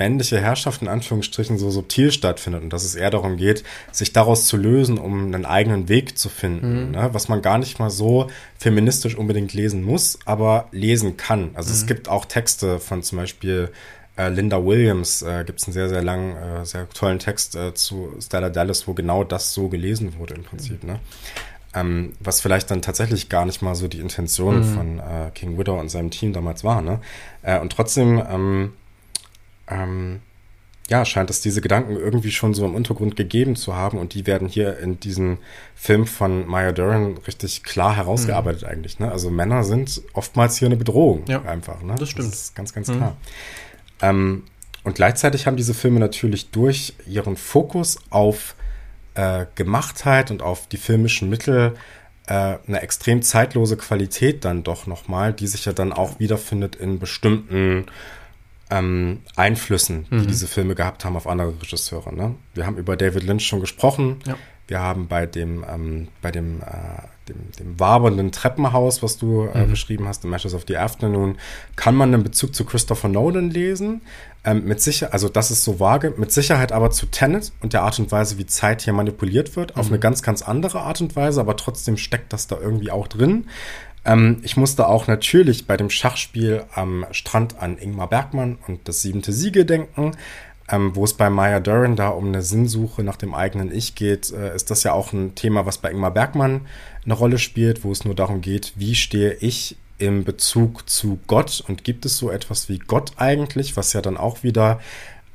männliche Herrschaft in Anführungsstrichen so subtil stattfindet und dass es eher darum geht, sich daraus zu lösen, um einen eigenen Weg zu finden, mhm. ne? was man gar nicht mal so feministisch unbedingt lesen muss, aber lesen kann. Also mhm. es gibt auch Texte von zum Beispiel äh, Linda Williams, äh, gibt es einen sehr, sehr langen, äh, sehr tollen Text äh, zu Stella Dallas, wo genau das so gelesen wurde im Prinzip. Ne? Ähm, was vielleicht dann tatsächlich gar nicht mal so die Intention mhm. von äh, King Widow und seinem Team damals war. Ne? Äh, und trotzdem, ähm, ähm, ja, scheint es diese Gedanken irgendwie schon so im Untergrund gegeben zu haben und die werden hier in diesem Film von Maya Deren richtig klar herausgearbeitet mhm. eigentlich. Ne? Also Männer sind oftmals hier eine Bedrohung
ja,
einfach. Ne?
Das stimmt. Das
ist ganz, ganz mhm. klar. Ähm, und gleichzeitig haben diese Filme natürlich durch ihren Fokus auf äh, Gemachtheit und auf die filmischen Mittel äh, eine extrem zeitlose Qualität dann doch nochmal, die sich ja dann auch wiederfindet in bestimmten ähm, Einflüssen, die mhm. diese Filme gehabt haben auf andere Regisseure. Ne? Wir haben über David Lynch schon gesprochen. Ja. Wir haben bei dem, ähm, bei dem, äh, dem, dem wabernden Treppenhaus, was du äh, mhm. beschrieben hast, The Matches of the Afternoon, kann man einen Bezug zu Christopher Nolan lesen. Ähm, mit sicher, also das ist so vage, mit Sicherheit aber zu Tenet und der Art und Weise, wie Zeit hier manipuliert wird, mhm. auf eine ganz, ganz andere Art und Weise, aber trotzdem steckt das da irgendwie auch drin. Ähm, ich musste auch natürlich bei dem Schachspiel am Strand an Ingmar Bergmann und das siebente Siege denken. Ähm, wo es bei Maya Duran da um eine Sinnsuche nach dem eigenen Ich geht, äh, ist das ja auch ein Thema, was bei Ingmar Bergmann eine Rolle spielt, wo es nur darum geht, wie stehe ich im Bezug zu Gott und gibt es so etwas wie Gott eigentlich, was ja dann auch wieder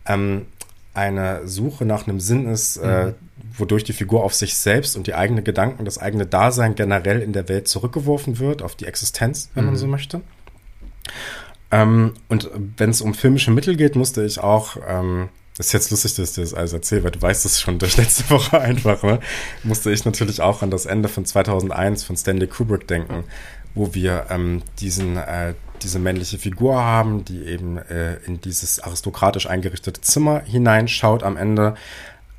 ähm, eine Suche nach einem Sinn ist, äh, mhm. äh, wodurch die Figur auf sich selbst und die eigenen Gedanken, das eigene Dasein generell in der Welt zurückgeworfen wird, auf die Existenz, wenn mhm. man so möchte. Ähm, und wenn es um filmische Mittel geht, musste ich auch, ähm, das ist jetzt lustig, dass ich dir das alles erzähle, weil du weißt das schon durch letzte *laughs* Woche einfach, ne? musste ich natürlich auch an das Ende von 2001 von Stanley Kubrick denken, wo wir ähm, diesen, äh, diese männliche Figur haben, die eben äh, in dieses aristokratisch eingerichtete Zimmer hineinschaut am Ende,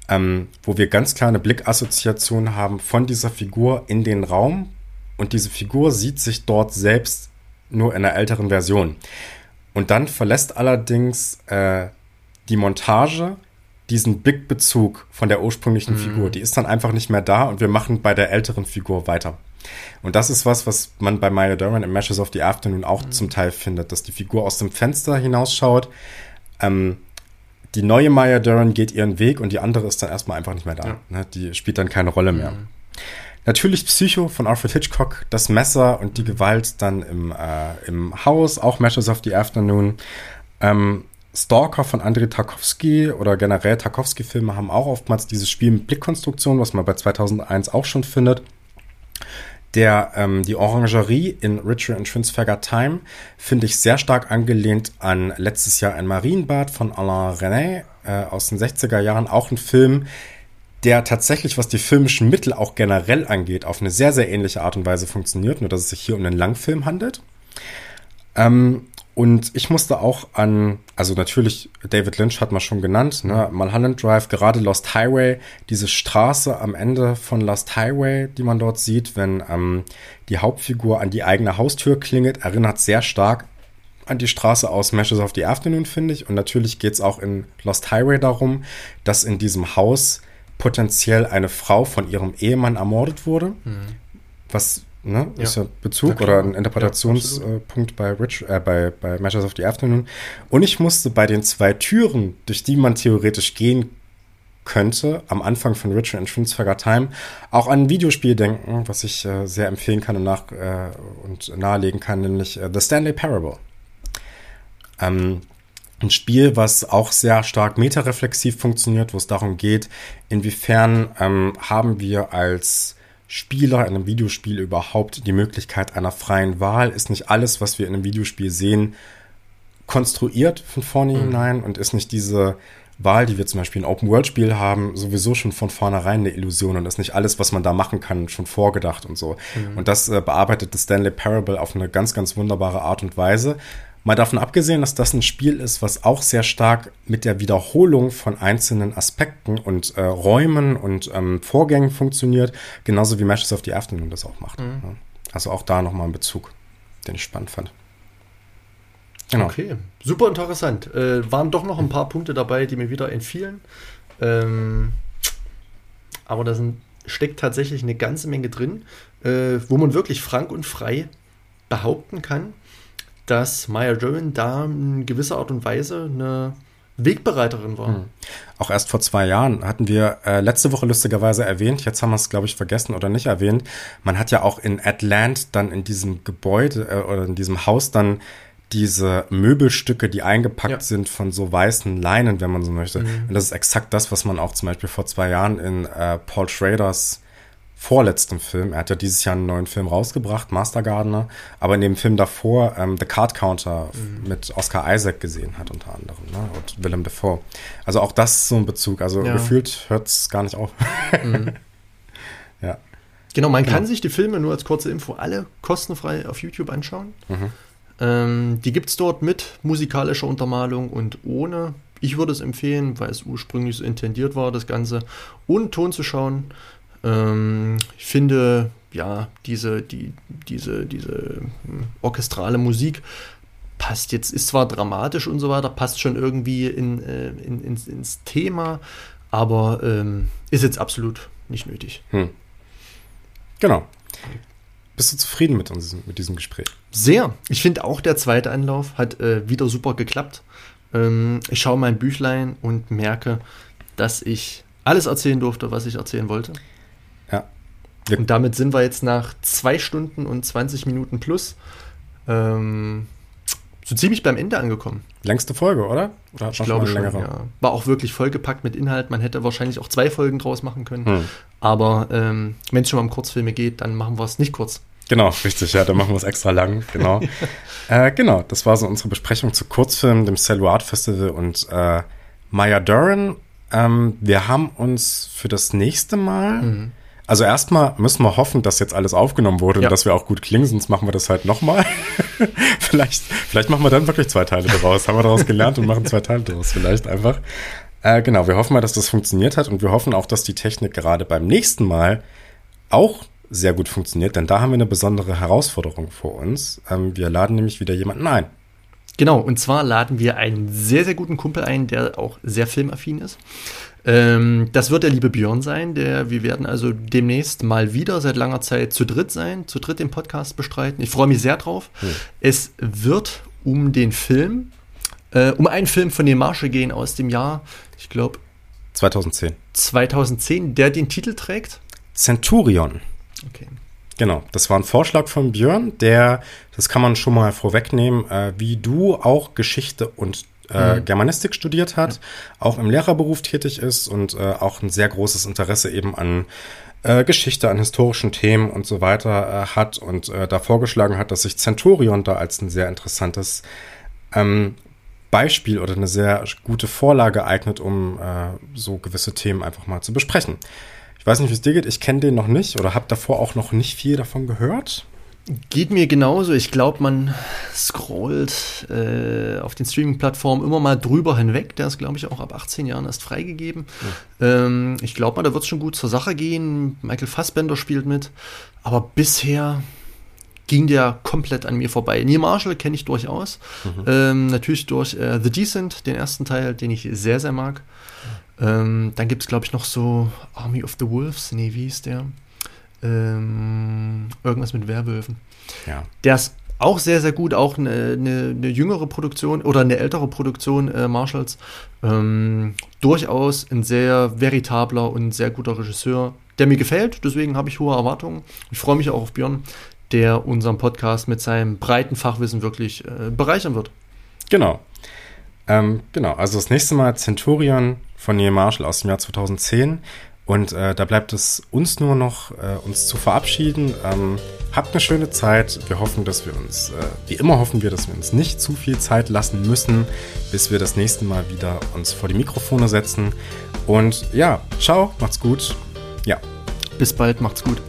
ähm, wo wir ganz kleine Blickassoziationen haben von dieser Figur in den Raum und diese Figur sieht sich dort selbst nur in einer älteren Version. Und dann verlässt allerdings äh, die Montage diesen Blickbezug von der ursprünglichen mhm. Figur. Die ist dann einfach nicht mehr da und wir machen bei der älteren Figur weiter. Und das ist was, was man bei Maya Duran in Meshes of the Afternoon auch mhm. zum Teil findet, dass die Figur aus dem Fenster hinausschaut. Ähm, die neue Maya Duran geht ihren Weg und die andere ist dann erstmal einfach nicht mehr da. Ja. Ne? Die spielt dann keine Rolle mehr. Mhm. Natürlich Psycho von Alfred Hitchcock, das Messer und die. Gewalt dann im, äh, im Haus, auch Meshes of the Afternoon. Ähm, Stalker von Andrei Tarkovsky oder generell Tarkovsky-Filme haben auch oftmals dieses Spiel mit Blickkonstruktion, was man bei 2001 auch schon findet. Der, ähm, die Orangerie in Richard and Transfigure Time finde ich sehr stark angelehnt an letztes Jahr ein Marienbad von Alain René äh, aus den 60er Jahren. Auch ein Film, der tatsächlich, was die filmischen Mittel auch generell angeht, auf eine sehr, sehr ähnliche Art und Weise funktioniert, nur dass es sich hier um einen Langfilm handelt. Ähm, und ich musste auch an, also natürlich, David Lynch hat man schon genannt, ne, Mulholland Drive, gerade Lost Highway, diese Straße am Ende von Lost Highway, die man dort sieht, wenn ähm, die Hauptfigur an die eigene Haustür klingelt, erinnert sehr stark an die Straße aus Meshes of the Afternoon, finde ich. Und natürlich geht es auch in Lost Highway darum, dass in diesem Haus potenziell eine Frau von ihrem Ehemann ermordet wurde, mhm. was Ne? Ja. Ist ja Bezug oder ein Interpretationspunkt ja, bei, Rich, äh, bei, bei Measures of the Afternoon. Und ich musste bei den zwei Türen, durch die man theoretisch gehen könnte, am Anfang von Richard and Schwinsberger Time, auch an ein Videospiel denken, was ich äh, sehr empfehlen kann und, nach, äh, und nahelegen kann, nämlich äh, The Stanley Parable. Ähm, ein Spiel, was auch sehr stark metareflexiv funktioniert, wo es darum geht, inwiefern ähm, haben wir als Spieler in einem Videospiel überhaupt die Möglichkeit einer freien Wahl? Ist nicht alles, was wir in einem Videospiel sehen, konstruiert von vorne mhm. hinein und ist nicht diese Wahl, die wir zum Beispiel in Open-World-Spiel haben, sowieso schon von vornherein eine Illusion und ist nicht alles, was man da machen kann, schon vorgedacht und so. Mhm. Und das äh, bearbeitet das Stanley Parable auf eine ganz, ganz wunderbare Art und Weise. Mal davon abgesehen, dass das ein Spiel ist, was auch sehr stark mit der Wiederholung von einzelnen Aspekten und äh, Räumen und ähm, Vorgängen funktioniert, genauso wie Matches of the Afternoon das auch macht. Mhm. Also auch da nochmal ein Bezug, den ich spannend fand.
Genau. Okay, super interessant. Äh, waren doch noch ein paar Punkte dabei, die mir wieder entfielen. Ähm, aber da sind, steckt tatsächlich eine ganze Menge drin, äh, wo man wirklich frank und frei behaupten kann, dass Maya Dillon da in gewisser Art und Weise eine Wegbereiterin war. Hm.
Auch erst vor zwei Jahren hatten wir äh, letzte Woche lustigerweise erwähnt, jetzt haben wir es, glaube ich, vergessen oder nicht erwähnt. Man hat ja auch in Atlant dann in diesem Gebäude äh, oder in diesem Haus dann diese Möbelstücke, die eingepackt ja. sind von so weißen Leinen, wenn man so möchte. Mhm. Und das ist exakt das, was man auch zum Beispiel vor zwei Jahren in äh, Paul Schraders vorletzten Film. Er hat ja dieses Jahr einen neuen Film rausgebracht, Master Gardener, aber in dem Film davor ähm, The Card Counter mhm. mit Oscar Isaac gesehen hat unter anderem ne? und Willem Dafoe. Also auch das ist so ein Bezug. Also ja. gefühlt hört es gar nicht auf.
Mhm. *laughs* ja. Genau, man genau. kann sich die Filme nur als kurze Info alle kostenfrei auf YouTube anschauen. Mhm. Ähm, die gibt es dort mit musikalischer Untermalung und ohne. Ich würde es empfehlen, weil es ursprünglich so intendiert war, das Ganze ohne Ton zu schauen. Ähm, ich finde, ja, diese, die, diese, diese hm, orchestrale Musik passt jetzt, ist zwar dramatisch und so weiter, passt schon irgendwie in, äh, in, ins, ins, Thema, aber ähm, ist jetzt absolut nicht nötig. Hm.
Genau. Bist du zufrieden mit, uns, mit diesem Gespräch?
Sehr. Ich finde auch der zweite Anlauf hat äh, wieder super geklappt. Ähm, ich schaue mein Büchlein und merke, dass ich alles erzählen durfte, was ich erzählen wollte.
Ja.
Und damit sind wir jetzt nach zwei Stunden und 20 Minuten plus ähm, so ziemlich beim Ende angekommen.
Längste Folge, oder?
oder ich glaube schon, ja. War auch wirklich vollgepackt mit Inhalt. Man hätte wahrscheinlich auch zwei Folgen draus machen können. Hm. Aber ähm, wenn es schon mal um Kurzfilme geht, dann machen wir es nicht kurz.
Genau, richtig, ja, dann machen wir es extra lang, genau. *laughs* äh, genau, das war so unsere Besprechung zu Kurzfilmen, dem Celluart Festival und äh, Maya Duran. Ähm, wir haben uns für das nächste Mal mhm also erstmal müssen wir hoffen, dass jetzt alles aufgenommen wurde ja. und dass wir auch gut klingen, sonst machen wir das halt nochmal. *laughs* vielleicht, vielleicht machen wir dann wirklich zwei Teile daraus. Haben wir daraus gelernt und machen zwei Teile daraus. Vielleicht einfach. Äh, genau, wir hoffen mal, dass das funktioniert hat und wir hoffen auch, dass die Technik gerade beim nächsten Mal auch sehr gut funktioniert, denn da haben wir eine besondere Herausforderung vor uns. Ähm, wir laden nämlich wieder jemanden ein.
Genau, und zwar laden wir einen sehr, sehr guten Kumpel ein, der auch sehr filmaffin ist. Ähm, das wird der liebe Björn sein. Der, wir werden also demnächst mal wieder seit langer Zeit zu dritt sein, zu dritt den Podcast bestreiten. Ich freue mich sehr drauf. Hm. Es wird um den Film, äh, um einen Film von den Marsche gehen aus dem Jahr, ich glaube
2010.
2010, der den Titel trägt?
Centurion. Okay. Genau, das war ein Vorschlag von Björn, der, das kann man schon mal vorwegnehmen, äh, wie du auch Geschichte und äh, mhm. Germanistik studiert hat, auch im Lehrerberuf tätig ist und äh, auch ein sehr großes Interesse eben an äh, Geschichte, an historischen Themen und so weiter äh, hat und äh, da vorgeschlagen hat, dass sich Centurion da als ein sehr interessantes ähm, Beispiel oder eine sehr gute Vorlage eignet, um äh, so gewisse Themen einfach mal zu besprechen. Ich weiß nicht, wie es dir geht. Ich kenne den noch nicht oder habe davor auch noch nicht viel davon gehört.
Geht mir genauso. Ich glaube, man scrollt äh, auf den Streaming-Plattformen immer mal drüber hinweg. Der ist, glaube ich, auch ab 18 Jahren erst freigegeben. Ja. Ähm, ich glaube mal, da wird es schon gut zur Sache gehen. Michael Fassbender spielt mit. Aber bisher ging der komplett an mir vorbei. Neil Marshall kenne ich durchaus. Mhm. Ähm, natürlich durch äh, The Decent, den ersten Teil, den ich sehr, sehr mag. Ähm, dann gibt es, glaube ich, noch so Army of the Wolves. Nee, wie ist der? Ähm, irgendwas mit Werwölfen.
Ja.
Der ist auch sehr, sehr gut, auch eine, eine, eine jüngere Produktion oder eine ältere Produktion äh, Marshalls. Ähm, durchaus ein sehr veritabler und sehr guter Regisseur, der mir gefällt. Deswegen habe ich hohe Erwartungen. Ich freue mich auch auf Björn, der unseren Podcast mit seinem breiten Fachwissen wirklich äh, bereichern wird.
Genau. Ähm, genau, also das nächste Mal Centurion von Neil Marshall aus dem Jahr 2010. Und äh, da bleibt es uns nur noch, äh, uns zu verabschieden. Ähm, habt eine schöne Zeit. Wir hoffen, dass wir uns, äh, wie immer hoffen wir, dass wir uns nicht zu viel Zeit lassen müssen, bis wir das nächste Mal wieder uns vor die Mikrofone setzen. Und ja, ciao, macht's gut. Ja.
Bis bald, macht's gut.